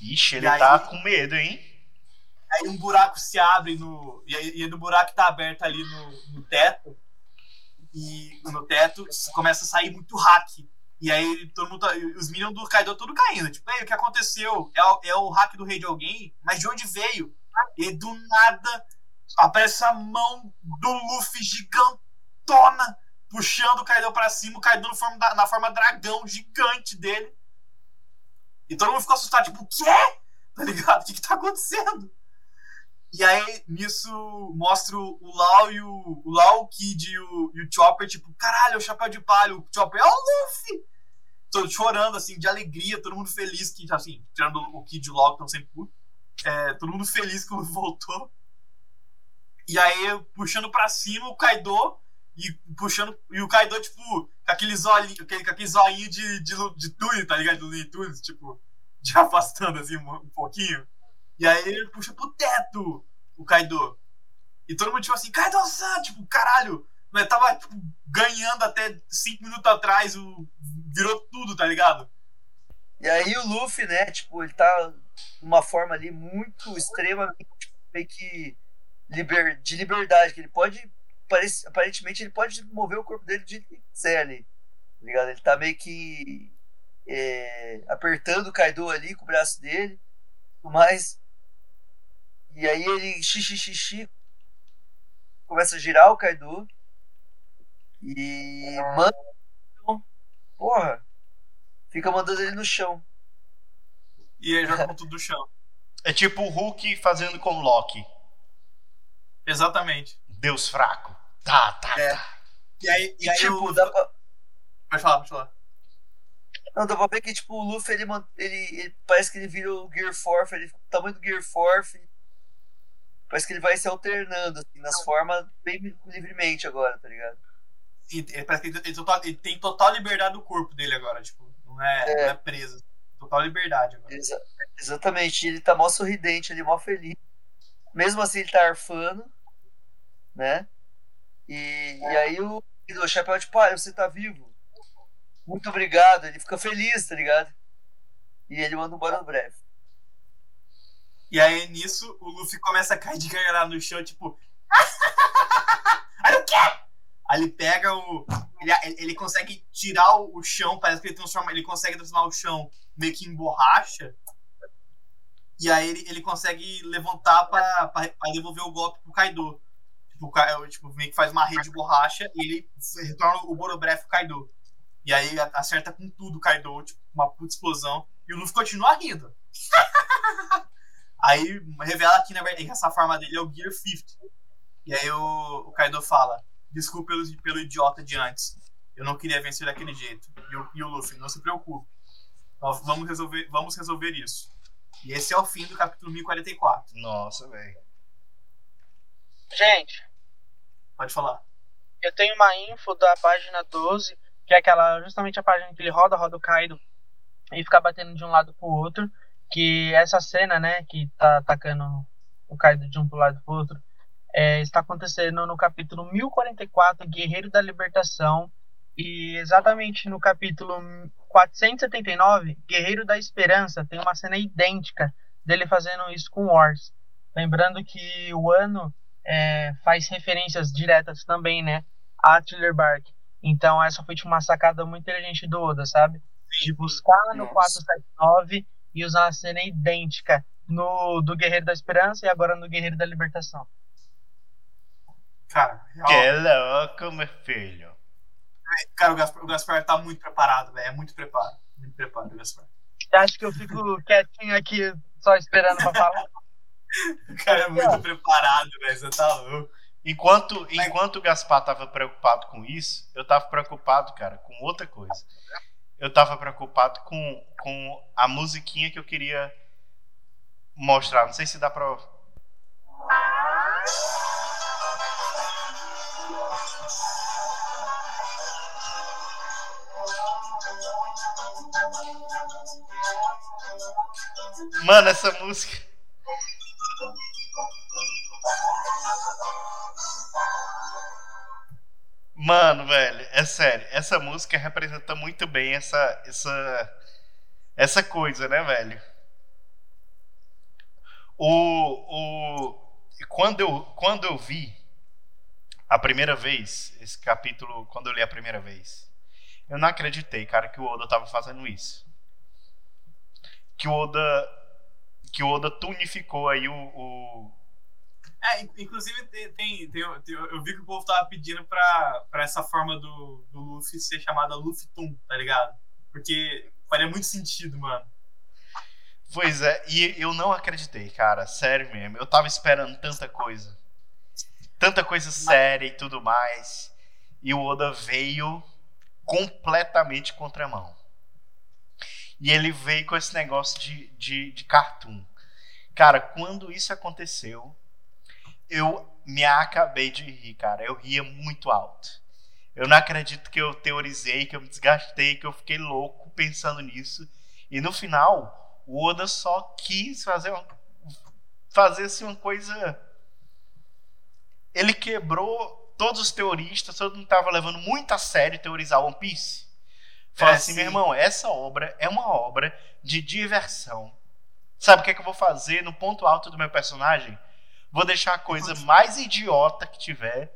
Ixi, ele E aí- tá com medo, hein? Aí um buraco se abre no. E aí e no buraco tá aberto ali no, no teto. E no teto começa a sair muito hack. E aí todo mundo. tá- Os minions do Kaido tudo caindo. Tipo, "Ei, o que aconteceu? É o, é o hack do rei de alguém? Mas de onde veio? E do nada aparece a mão do Luffy gigantona puxando o Kaido pra cima, o Kaido na forma, na forma dragão gigante dele. E todo mundo ficou assustado, tipo, o quê? Tá ligado? O que, que tá acontecendo? E aí, nisso, mostra o Lau e o, o Lau, o Kid e o, e o Chopper, tipo, caralho, é o chapéu de palha, o Chopper é o Luffy! Tô chorando, assim, de alegria, todo mundo feliz que, assim, tirando o Kid e o Lau, que estão sempre putos, é, todo mundo feliz que o Luffy voltou. E aí, puxando pra cima o Kaido, e puxando, e o Kaido, tipo, com aquele zoinho, aquele, com aquele zoinho de, de, de Tune, tá ligado? De Tunes, tipo, de afastando, assim, um, um pouquinho. E aí ele puxa pro teto o Kaido. E todo mundo, tipo assim, Kaido-san, tipo, caralho. Mas tava, tipo, ganhando até 5 minutos atrás, o... virou tudo, tá ligado? E aí o Luffy, né, tipo, ele tá numa forma ali muito extremamente tipo, meio que liber, de liberdade, que ele pode, aparentemente ele pode mover o corpo dele ele quiser ali, tá ligado? Ele tá meio que é, apertando o Kaido ali com o braço dele, mais. E aí ele xixi xixi começa a girar o Kaido e manda, porra, fica mandando ele no chão. E aí joga com tudo do chão. É tipo o Hulk fazendo com o Loki. Exatamente. Deus fraco. Tá, tá, É. tá. E aí, e aí tipo, o... dá pra, Pode falar, pode falar. Não, dá pra ver que tipo, o Luffy ele, ele, ele- parece que ele vira o Gear 4, ele fica o tamanho do Gear 4. Parece que ele vai se alternando assim, nas formas bem livremente agora, tá ligado? E, ele, parece que ele, ele total- ele tem total liberdade do corpo dele agora, tipo, não é, É. Não é preso. Total liberdade agora. Exa- exatamente, ele tá mó sorridente, ele mó feliz. Mesmo assim ele tá arfando, né? E, e aí o, o chapéu de palha, você tá vivo. Muito obrigado, ele fica feliz, tá ligado? E ele manda embora no breve. E aí, nisso, o Luffy começa a cair de gargalhada no chão, tipo. aí o quê? Aí ele pega o. Ele, ele consegue tirar o, o chão, parece que ele transforma. Ele consegue transformar o chão meio que em borracha. E aí ele, ele consegue levantar pra, pra, pra devolver o golpe pro Kaido. Tipo, o Ka- tipo, meio que faz uma rede de borracha e ele retorna o Borobref pro Kaido. E aí acerta com tudo o Kaido, tipo, uma puta explosão. E o Luffy continua rindo. aí revela que, na verdade, que essa forma dele é o Gear 50. E aí o, o Kaido fala: Desculpa pelo, pelo idiota de antes. Eu não queria vencer daquele jeito. E o, e o Luffy, não se preocupe. Nós vamos resolver, vamos resolver isso. E esse é o fim do capítulo 1044. Nossa, velho. Gente, Pode falar. eu tenho uma info da página 12, que é aquela justamente a página que ele roda, roda o Kaido e fica batendo de um lado pro outro. Que essa cena, né, que tá atacando o Kaido de um pro lado pro outro, é, está acontecendo no capítulo 1044, Guerreiro da Libertação. E exatamente no capítulo 479, Guerreiro da Esperança, tem uma cena idêntica dele fazendo isso com Wars. Lembrando que o ano é, faz referências diretas também, né, a Thriller Bark. Então essa foi tipo, uma sacada muito inteligente do Oda, sabe? De buscar no Nossa. 479 e usar uma cena idêntica no do Guerreiro da Esperança e agora no Guerreiro da Libertação. Cara, real, Que louco, meu filho. cara o, Gaspar, o Gaspar tá muito preparado, velho. É muito preparo. Muito preparo, o Gaspar. Você acha que eu fico quietinho aqui só esperando pra falar? O cara é muito preparado, velho. Você tá louco. Enquanto, enquanto o Gaspar tava preocupado com isso, eu tava preocupado, cara, com outra coisa. Eu tava preocupado com, com a musiquinha que eu queria mostrar. Não sei se dá pra. Mano, essa música. Mano, velho, é sério. Essa música representa muito bem essa essa essa coisa, né, velho? O, o quando eu quando eu vi a primeira vez esse capítulo, quando eu li a primeira vez, eu não acreditei, cara, que o Oda tava fazendo isso. Que o Oda que o Oda tunificou aí o, o É, in- inclusive tem, tem, tem- tem- eu vi que o povo tava pedindo pra, pra essa forma do, do Luffy ser chamada Luffy Toon, tá ligado? Porque faria muito sentido, mano. Pois é, e eu não acreditei, cara, sério mesmo. Eu tava esperando tanta coisa. Tanta coisa séria e tudo mais. E o Oda veio completamente contramão. E ele veio com esse negócio de, de, de cartoon. Cara, quando isso aconteceu, eu me acabei de rir, cara. Eu ria muito alto. Eu não acredito que eu teorizei, que eu me desgastei, que eu fiquei louco pensando nisso. E no final, o Oda só quis fazer uma, fazer assim uma coisa. Ele quebrou todos os teoristas, todo mundo estava levando muito a sério teorizar One Piece. Fala É, assim, sim. meu irmão, essa obra é uma obra de diversão. Sabe o que é que eu vou fazer no ponto alto do meu personagem? Vou deixar a coisa mais idiota que tiver.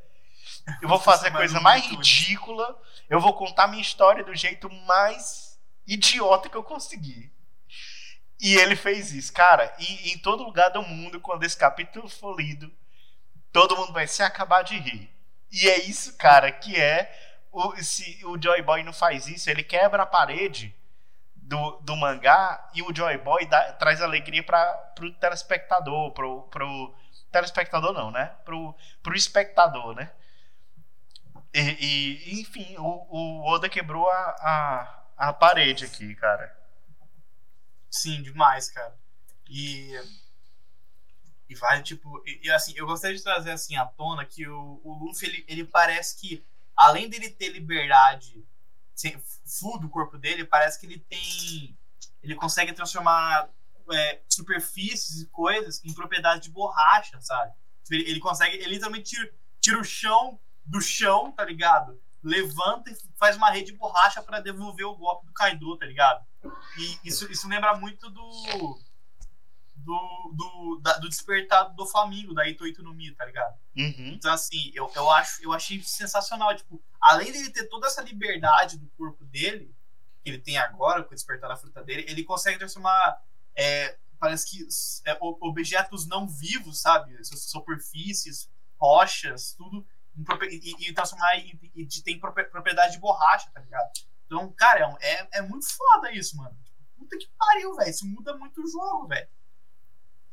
Eu vou fazer a coisa mais ridícula. Eu vou contar minha história do jeito mais idiota que eu conseguir. E ele fez isso, cara. E em todo lugar do mundo, quando esse capítulo for lido, todo mundo vai se acabar de rir. E é isso, cara, que é. O, se o Joy Boy não faz isso, ele quebra a parede do, do mangá e o Joy Boy dá- traz alegria para pro telespectador, pro, pro telespectador não, né? Pro, pro espectador, né? E, e, enfim, o, o Oda quebrou a, a, a parede aqui, cara. Sim, demais, cara. E. E vale, tipo. E, e, assim, eu gostaria de trazer assim à tona que o, o Luffy, ele, ele parece que, além dele ter liberdade full do corpo dele, parece que ele tem. Ele consegue transformar é, superfícies e coisas em propriedade de borracha, sabe? Ele, ele consegue. Ele literalmente tira, tira o chão do chão, tá ligado? Levanta e faz uma rede de borracha pra devolver o golpe do Kaido, tá ligado? E isso, isso lembra muito do, do, do, da- do despertar do Flamengo, da Ito Ito no Mi, tá ligado? Uhum. Então, assim, eu, eu, acho, eu achei sensacional. Tipo, além dele ter toda essa liberdade do corpo dele, que ele tem agora, com o despertar da fruta dele, ele consegue transformar. É, parece que é, objetos não vivos, sabe? Su- Superfícies, rochas, tudo. E, e transformar em, e tem propriedade de borracha, tá ligado? Então, cara, é, é, é muito foda isso, mano. Puta que pariu, velho. Isso muda muito o jogo, velho.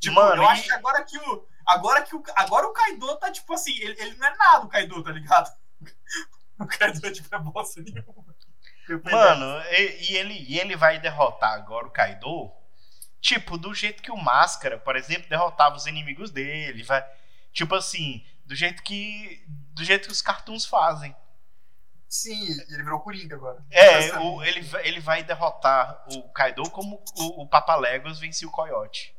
Tipo, Mano, eu e- acho que agora que o. Agora que o. Agora o Kaido tá, tipo assim, ele, ele não é nada o Kaido, tá ligado? O Kaido, tipo, é bosta nenhuma. Mano, e, e ele, e ele vai derrotar agora o Kaido, tipo, do jeito que o Máscara, por exemplo, derrotava os inimigos dele. Vai, tipo assim, do jeito que. Do jeito que os cartoons fazem. Sim, ele virou Coringa agora. É, o- ele, vai- ele vai derrotar o Kaido como o, o Papaléguas vencia o Coyote.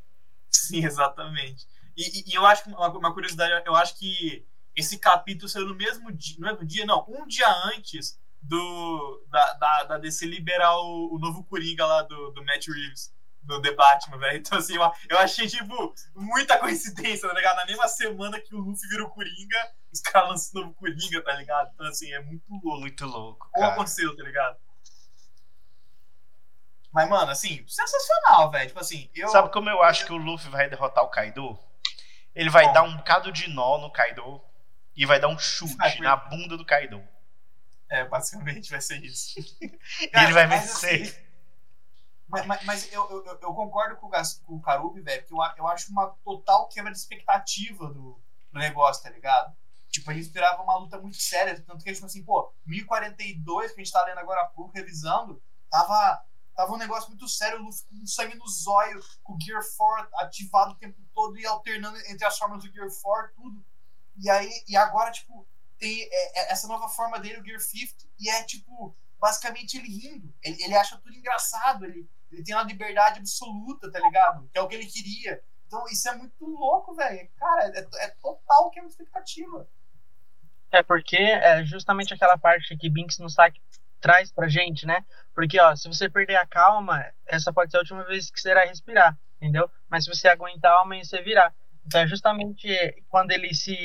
Sim, exatamente. E, e- e eu acho que uma, uma curiosidade, eu acho que esse capítulo saiu no mesmo dia, no mesmo dia, não, um dia antes do da, da, da DC liberar o, o novo Coringa lá do, do Matt Reeves, do The Batman, velho. Então, assim, eu, achei, tipo, muita coincidência, tá ligado? Na mesma semana que o Luffy vira o Coringa, os caras lançam o novo Coringa, tá ligado? Então, assim, é muito louco. Muito louco, Como cara. aconteceu, tá ligado? Mas, mano, assim, sensacional, velho. Tipo assim, eu. Sabe como eu acho que o Luffy vai derrotar o Kaido? Ele vai Como? dar um bocado de nó no Kaido e vai dar um chute na bunda do Kaido. É, basicamente vai ser isso. E ele vai vencer. assim, mas mas- mas eu, eu, eu- concordo com o, Gas- Karubi, velho, porque eu, a- eu acho uma total quebra de expectativa do, do negócio, tá ligado? Tipo, a gente esperava uma luta muito séria, tanto que, tipo assim, pô, 1042, que a gente tá lendo agora há pouco, revisando, tava, tava um negócio muito sério, o Luffy com sangue no zóio, com o Gear 4 ativado o tempo todo e alternando entre as formas do Gear 4, tudo. E aí, e agora, tipo, tem é, é, essa nova forma dele, o Gear 50, e é, tipo, basicamente ele rindo. Ele, ele acha tudo engraçado, ele, ele tem uma liberdade absoluta, tá ligado? Que é o que ele queria. Então, isso é muito louco, velho. Cara, é, é total que é uma expectativa. É porque é justamente aquela parte que Binks no saque traz pra gente, né? Porque, ó, se você perder a calma, essa pode ser a última vez que você irá respirar, entendeu? Mas se você aguentar, amanhã você virar. Então é justamente quando ele se.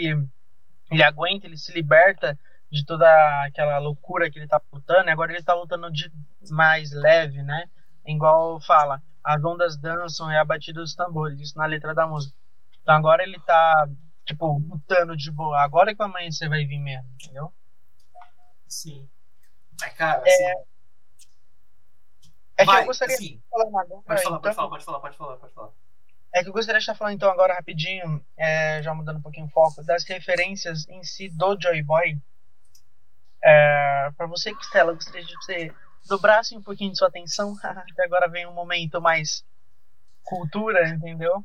Ele aguenta, ele se liberta de toda aquela loucura que ele tá lutando, agora ele tá lutando de mais leve, né? Igual fala, as ondas dançam e a batida dos tambores, isso na letra da música. Então agora ele tá, tipo, lutando de boa. Agora que amanhã você vai vir mesmo, entendeu? Sim. Mas, cara, assim. É que vai, eu gostaria assim, de falar agora. pode falar, então, pode falar, pode falar, pode falar, pode falar. É que eu gostaria de estar falando então agora rapidinho, é, já mudando um pouquinho o foco, das referências em si do Joy Boy. É, para você, Stella, eu gostaria de você dobrasse um pouquinho de sua atenção, que agora vem um momento mais cultura, entendeu?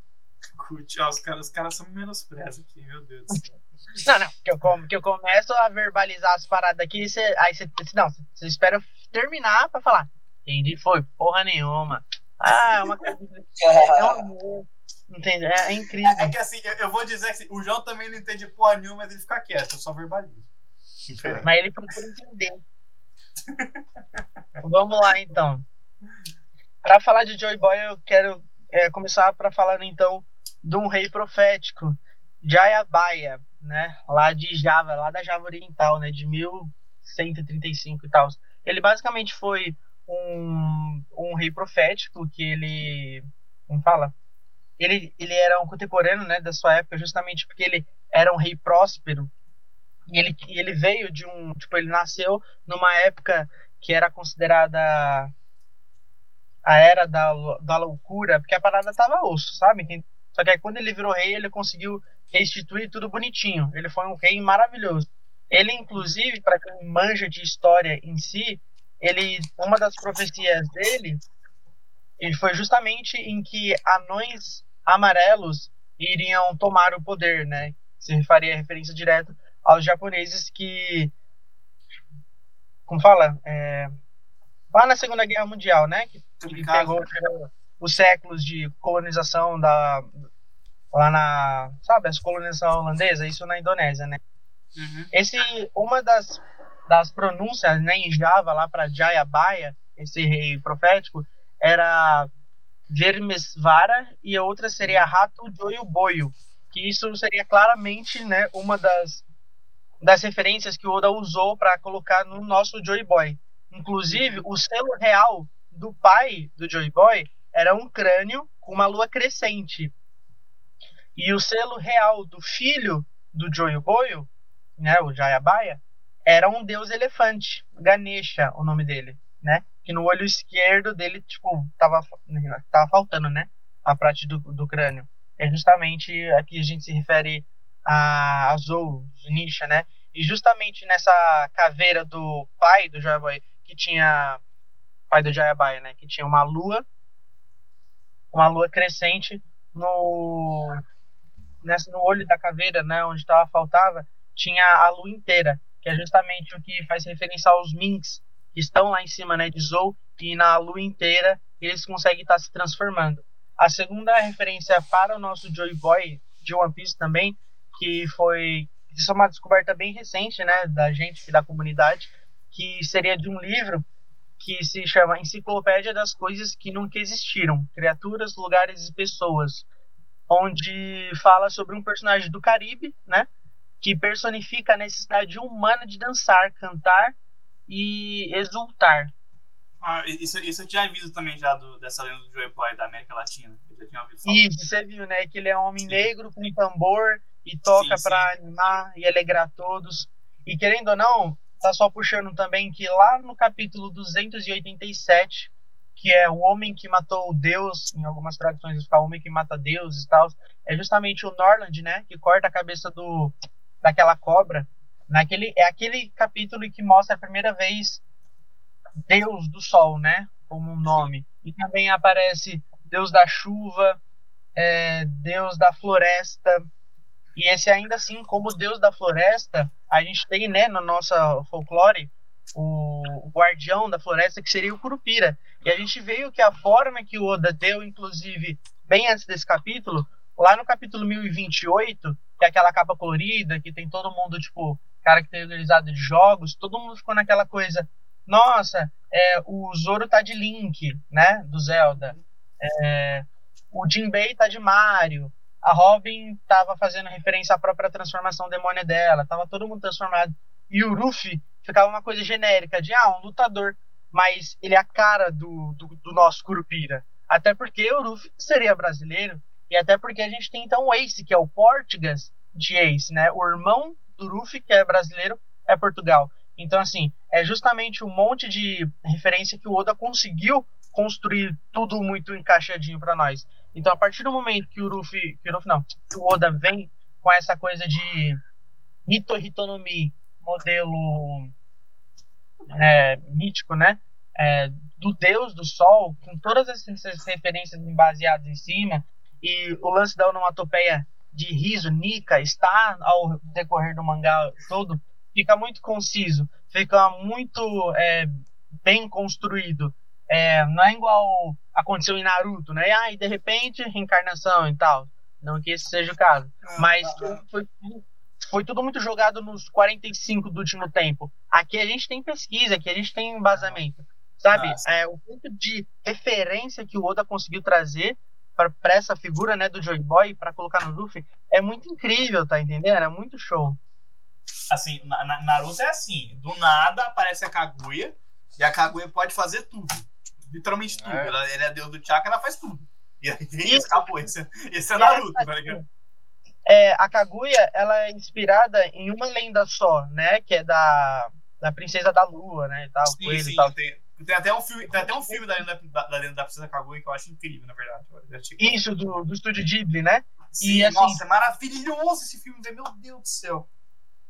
Curte, os caras, os caras são menosprezam aqui, meu Deus do céu. Não, não, que eu, com- que eu começo a verbalizar as paradas aqui, você, aí você, não, você espera eu terminar pra falar. Entendi, foi porra nenhuma. Ah, é uma coisa. É um amor. Entende? É, é incrível. É que assim, eu, eu vou dizer que assim, o João também não entende porra nenhuma, mas ele fica quieto, eu só verbalizo. Mas ele procura entender. Vamos lá, então. Para falar de Joy Boy, eu quero é, começar para falar então de um rei profético, Jayabaya, né? Lá de Java, lá da Java Oriental, né? De 1135 e tal. Ele basicamente foi um, um rei profético que ele, como fala, ele, ele era um contemporâneo, né, da sua época, justamente porque ele era um rei próspero e ele, ele veio de um. Tipo, ele nasceu numa época que era considerada a era da, da loucura, porque a parada tava osso, sabe? Só que aí quando ele virou rei, ele conseguiu restituir tudo bonitinho. Ele foi um rei maravilhoso. Ele, inclusive, para quem manja de história em si, ele uma das profecias dele ele foi justamente em que anões amarelos iriam tomar o poder, né? Se faria referência direta aos japoneses que, como fala, é, lá na Segunda Guerra Mundial, né? Que, que pegou pegou os séculos de colonização da lá na, sabe, essa colonização holandesa, isso na Indonésia, né? Uhum. Esse uma das das pronúncias, né, em Java lá para Jayabaya, esse rei profético, era Vermesvara e a outra seria Rato Joio Boio, que isso seria claramente, né, uma das das referências que o Oda usou para colocar no nosso Joy Boy. Inclusive, o selo real do pai do Joy Boy era um crânio com uma lua crescente. E o selo real do filho do Joy Boy, né, o Jayabaya, era um deus elefante, Ganesha, o nome dele, né? Que no olho esquerdo dele, tipo, tava, tava faltando, né? A parte do, do crânio. É justamente aqui a gente se refere a, a Zou, Nisha, né? E justamente nessa caveira do pai do Joyabai, que tinha. Pai do Joyabai, né? Que tinha uma lua. Uma lua crescente no. Nessa, no olho da caveira, né? Onde tava, faltava, tinha a lua inteira. Que é justamente o que faz referência aos Minks, que estão lá em cima, né? De Zou. E na lua inteira eles conseguem estar se transformando. A segunda referência para o nosso Joy Boy de One Piece também, que foi isso é uma descoberta bem recente, né, da gente da comunidade, que seria de um livro que se chama Enciclopédia das Coisas que Nunca Existiram, Criaturas, Lugares e Pessoas, onde fala sobre um personagem do Caribe, né, que personifica a necessidade humana de dançar, cantar e exultar. Ah, isso, isso eu tinha visto também já do, dessa lenda do Joey Boy da América Latina. Eu já tinha ouvido falar. Isso, você viu, né? Que ele é um homem negro com um tambor e toca para animar e alegrar todos. E querendo ou não, tá só puxando também que lá no capítulo 287, que é o homem que matou Deus, em algumas traduções fala o homem que mata Deus e tal, é justamente o Norland, né, que corta a cabeça do daquela cobra. Naquele é aquele capítulo que mostra a primeira vez Deus do Sol, né, como um nome. E também aparece Deus da chuva, é, Deus da floresta, e esse ainda assim, como deus da floresta, a gente tem, né, no nosso folclore, o, o guardião da floresta, que seria o Curupira. E a gente veio que a forma que o Oda deu, inclusive, bem antes desse capítulo, lá no capítulo 1028, que é aquela capa colorida, que tem todo mundo, tipo, caracterizado de jogos, todo mundo ficou naquela coisa, nossa, é, o Zoro tá de Link, né, do Zelda. É, o Jinbei tá de Mario a Robin estava fazendo referência à própria transformação demônia dela, estava todo mundo transformado. E o Ruffy ficava uma coisa genérica de, ah, um lutador, mas ele é a cara do, do, do nosso Curupira. Até porque o Ruffy seria brasileiro, e até porque a gente tem então o Ace, que é o Portugas de Ace, né? O irmão do Ruffy, que é brasileiro, é Portugal. Então, assim, é justamente um monte de referência que o Oda conseguiu construir tudo muito encaixadinho para nós. Então, a partir do momento que o Luffy, que o não, que o Oda vem com essa coisa de Hito Hitonomi, modelo é, mítico, né? É, do Deus do Sol, com todas essas referências baseadas em cima, e o lance da onomatopeia de riso, Nika, está ao decorrer do mangá todo, fica muito conciso, fica muito é, bem construído. É, não é igual aconteceu em Naruto, né? E aí, de repente, reencarnação e tal. Não que esse seja o caso. Ah, Mas ah, foi, foi tudo muito jogado nos 45 do último tempo. Aqui a gente tem pesquisa, aqui a gente tem embasamento. Sabe? Ah, é, o ponto de referência que o Oda conseguiu trazer para essa figura né, do Joy Boy para colocar no Luffy é muito incrível, tá entendendo? É muito show. Assim, na, na- Naruto é assim: do nada aparece a Kaguya e a Kaguya pode fazer tudo. Literalmente tudo. É. Ela, ele é deus do chakra, ela faz tudo. E aí Isso. acabou. Esse, é- esse é E Naruto, essa- tá ligado? É, a Kaguya, ela é inspirada em uma lenda só, né? Que é da, da Princesa da Lua, né? E tal, Sim, e sim. tal. Tem, tem até um filme, tem até um filme da lenda da, da, lenda da Princesa Kaguya que eu acho incrível, na verdade. Isso, do, do estúdio Ghibli, né? Sim, e assim- nossa, é maravilhoso esse filme. Meu Deus do céu.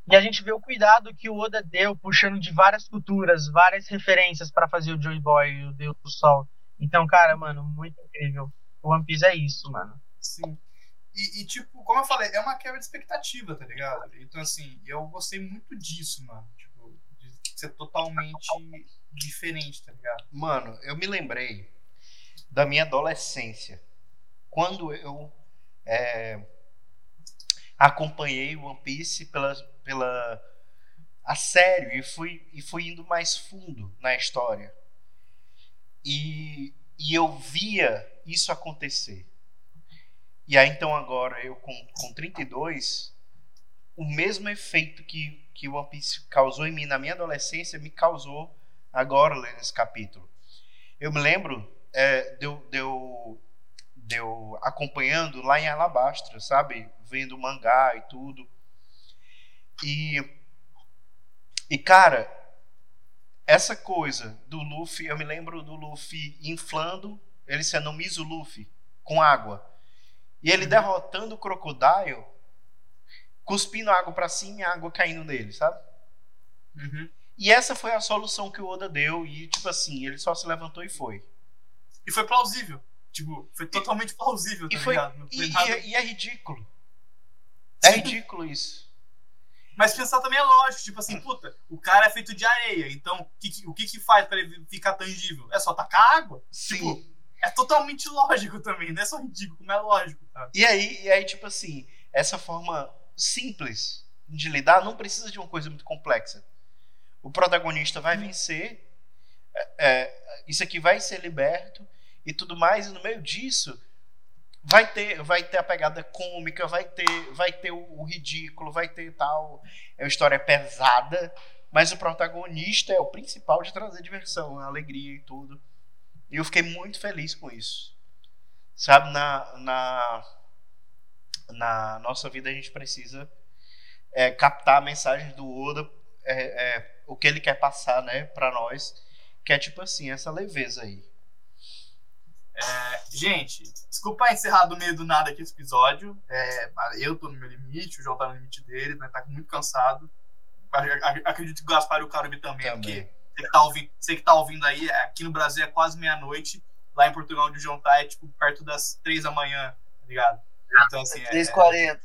E a gente vê o cuidado que o Oda deu, puxando de várias culturas, várias referências para fazer o Joy Boy, o Deus do Sol. Então, cara, mano, muito incrível. O One Piece é isso, mano. Sim. E, e, tipo, como eu falei, é uma quebra de expectativa, tá ligado? Então, assim, eu gostei muito disso, mano. Tipo, de ser totalmente diferente, tá ligado? Mano, eu me lembrei da minha adolescência. Quando eu é, acompanhei o One Piece pela, pela, a sério e fui, e fui indo mais fundo na história. E e eu via isso acontecer. E aí então agora eu com, com 32, o mesmo efeito que, que One Piece causou em mim na minha adolescência me causou agora lendo esse capítulo. Eu me lembro é, de, eu, de, eu, de eu acompanhando lá em Alabastra, sabe? Vendo mangá e tudo. E, e cara, essa coisa do Luffy, eu me lembro do Luffy inflando, ele sendo um Mizu Luffy, com água. E ele derrotando o Crocodile, cuspindo água para cima e água caindo nele, sabe? Uhum. E essa foi a solução que o Oda deu, e tipo assim, ele só se levantou e foi. E foi plausível. Tipo, foi totalmente plausível, tá E, ligado? E, foi e nada- é- e é ridículo. É ridículo isso. Mas pensar também é lógico, tipo assim, puta, o cara é feito de areia, então o que, que- o que, que faz pra ele ficar tangível? É só tacar água? Sim. É totalmente lógico também, não é só ridículo, como é lógico? E aí, e aí, tipo assim, essa forma simples de lidar não precisa de uma coisa muito complexa. O protagonista vai vencer, é, é, isso aqui vai ser liberto e tudo mais, e no meio disso vai ter, vai ter a pegada cômica, vai ter, vai ter o, o ridículo, vai ter tal. É uma história pesada, mas o protagonista é o principal de trazer diversão, alegria e tudo. E eu fiquei muito feliz com isso. Sabe, na, na, na nossa vida a gente precisa é, captar a mensagem do Oda, é, é, o que ele quer passar, né, para nós, que é tipo assim, essa leveza aí. Gente, desculpa encerrar do meio do nada aqui esse episódio. É, eu tô no meu limite, o João tá no limite dele, né? Tá muito cansado. Ac- Acredito que o Gaspar e o Carubi também, Também. porque você que, tá ouvindo, você que tá ouvindo aí, aqui no Brasil é quase meia-noite. Lá em Portugal, onde o João tá, é tipo perto das três da manhã, tá ligado? Então, assim, é, 3,40.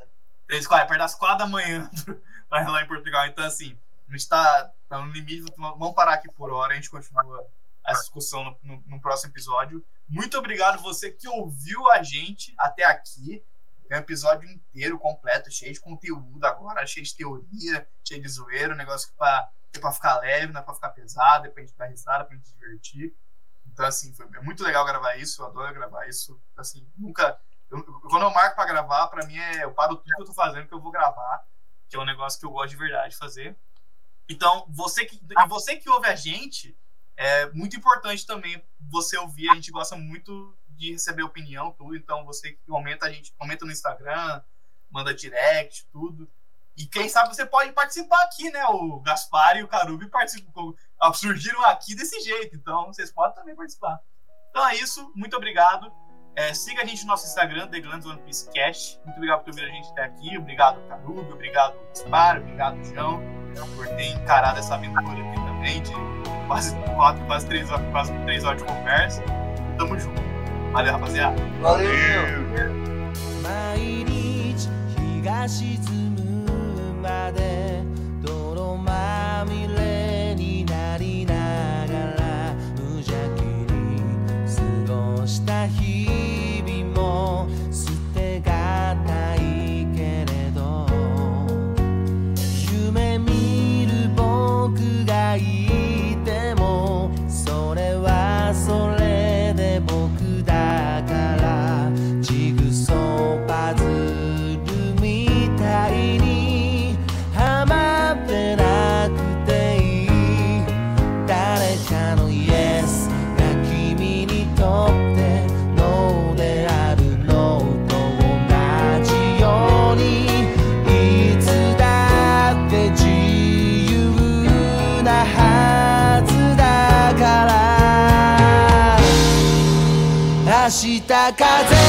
Três, quatro, é perto das quatro da manhã lá lá em Portugal. Então, assim, a gente tá, tá no limite. Vamos parar aqui por hora. A gente continua essa discussão no, no- no próximo episódio. Muito obrigado você que ouviu a gente até aqui. Tem um episódio inteiro, completo, cheio de conteúdo agora, cheio de teoria, cheio de zoeira, um negócio que pra, é ficar leve, não é pra ficar pesado, é pra gente dar risada, pra gente divertir. Então, assim, foi é muito legal gravar isso, eu adoro gravar isso. Assim, nunca. eu- quando eu marco pra gravar, pra mim é. Eu paro tudo que eu tô fazendo que eu vou gravar, que é um negócio que eu gosto de verdade fazer. Então, você que, você que ouve a gente, é muito importante também você ouvir. A gente gosta muito de receber opinião, tudo. Então, você comenta, a gente comenta no Instagram, manda direct, tudo. E quem sabe você pode participar aqui, né? O Gaspar e o Carubi participam, surgiram aqui desse jeito. Então, vocês podem também participar. Então é isso. Muito obrigado. É, siga a gente no nosso Instagram, The One Piece. Muito obrigado por ter a gente até aqui. Obrigado, Carubi. Obrigado, Gaspar. Obrigado, João, por ter encarado essa aventura aqui também, de quase quatro, quase três horas, quase três horas de conversa. Tamo junto. Valeu, rapaziada. Valeu! 毎日日が沈むまで泥まみれになりながら無邪気に過ごした日々も捨てがたい 風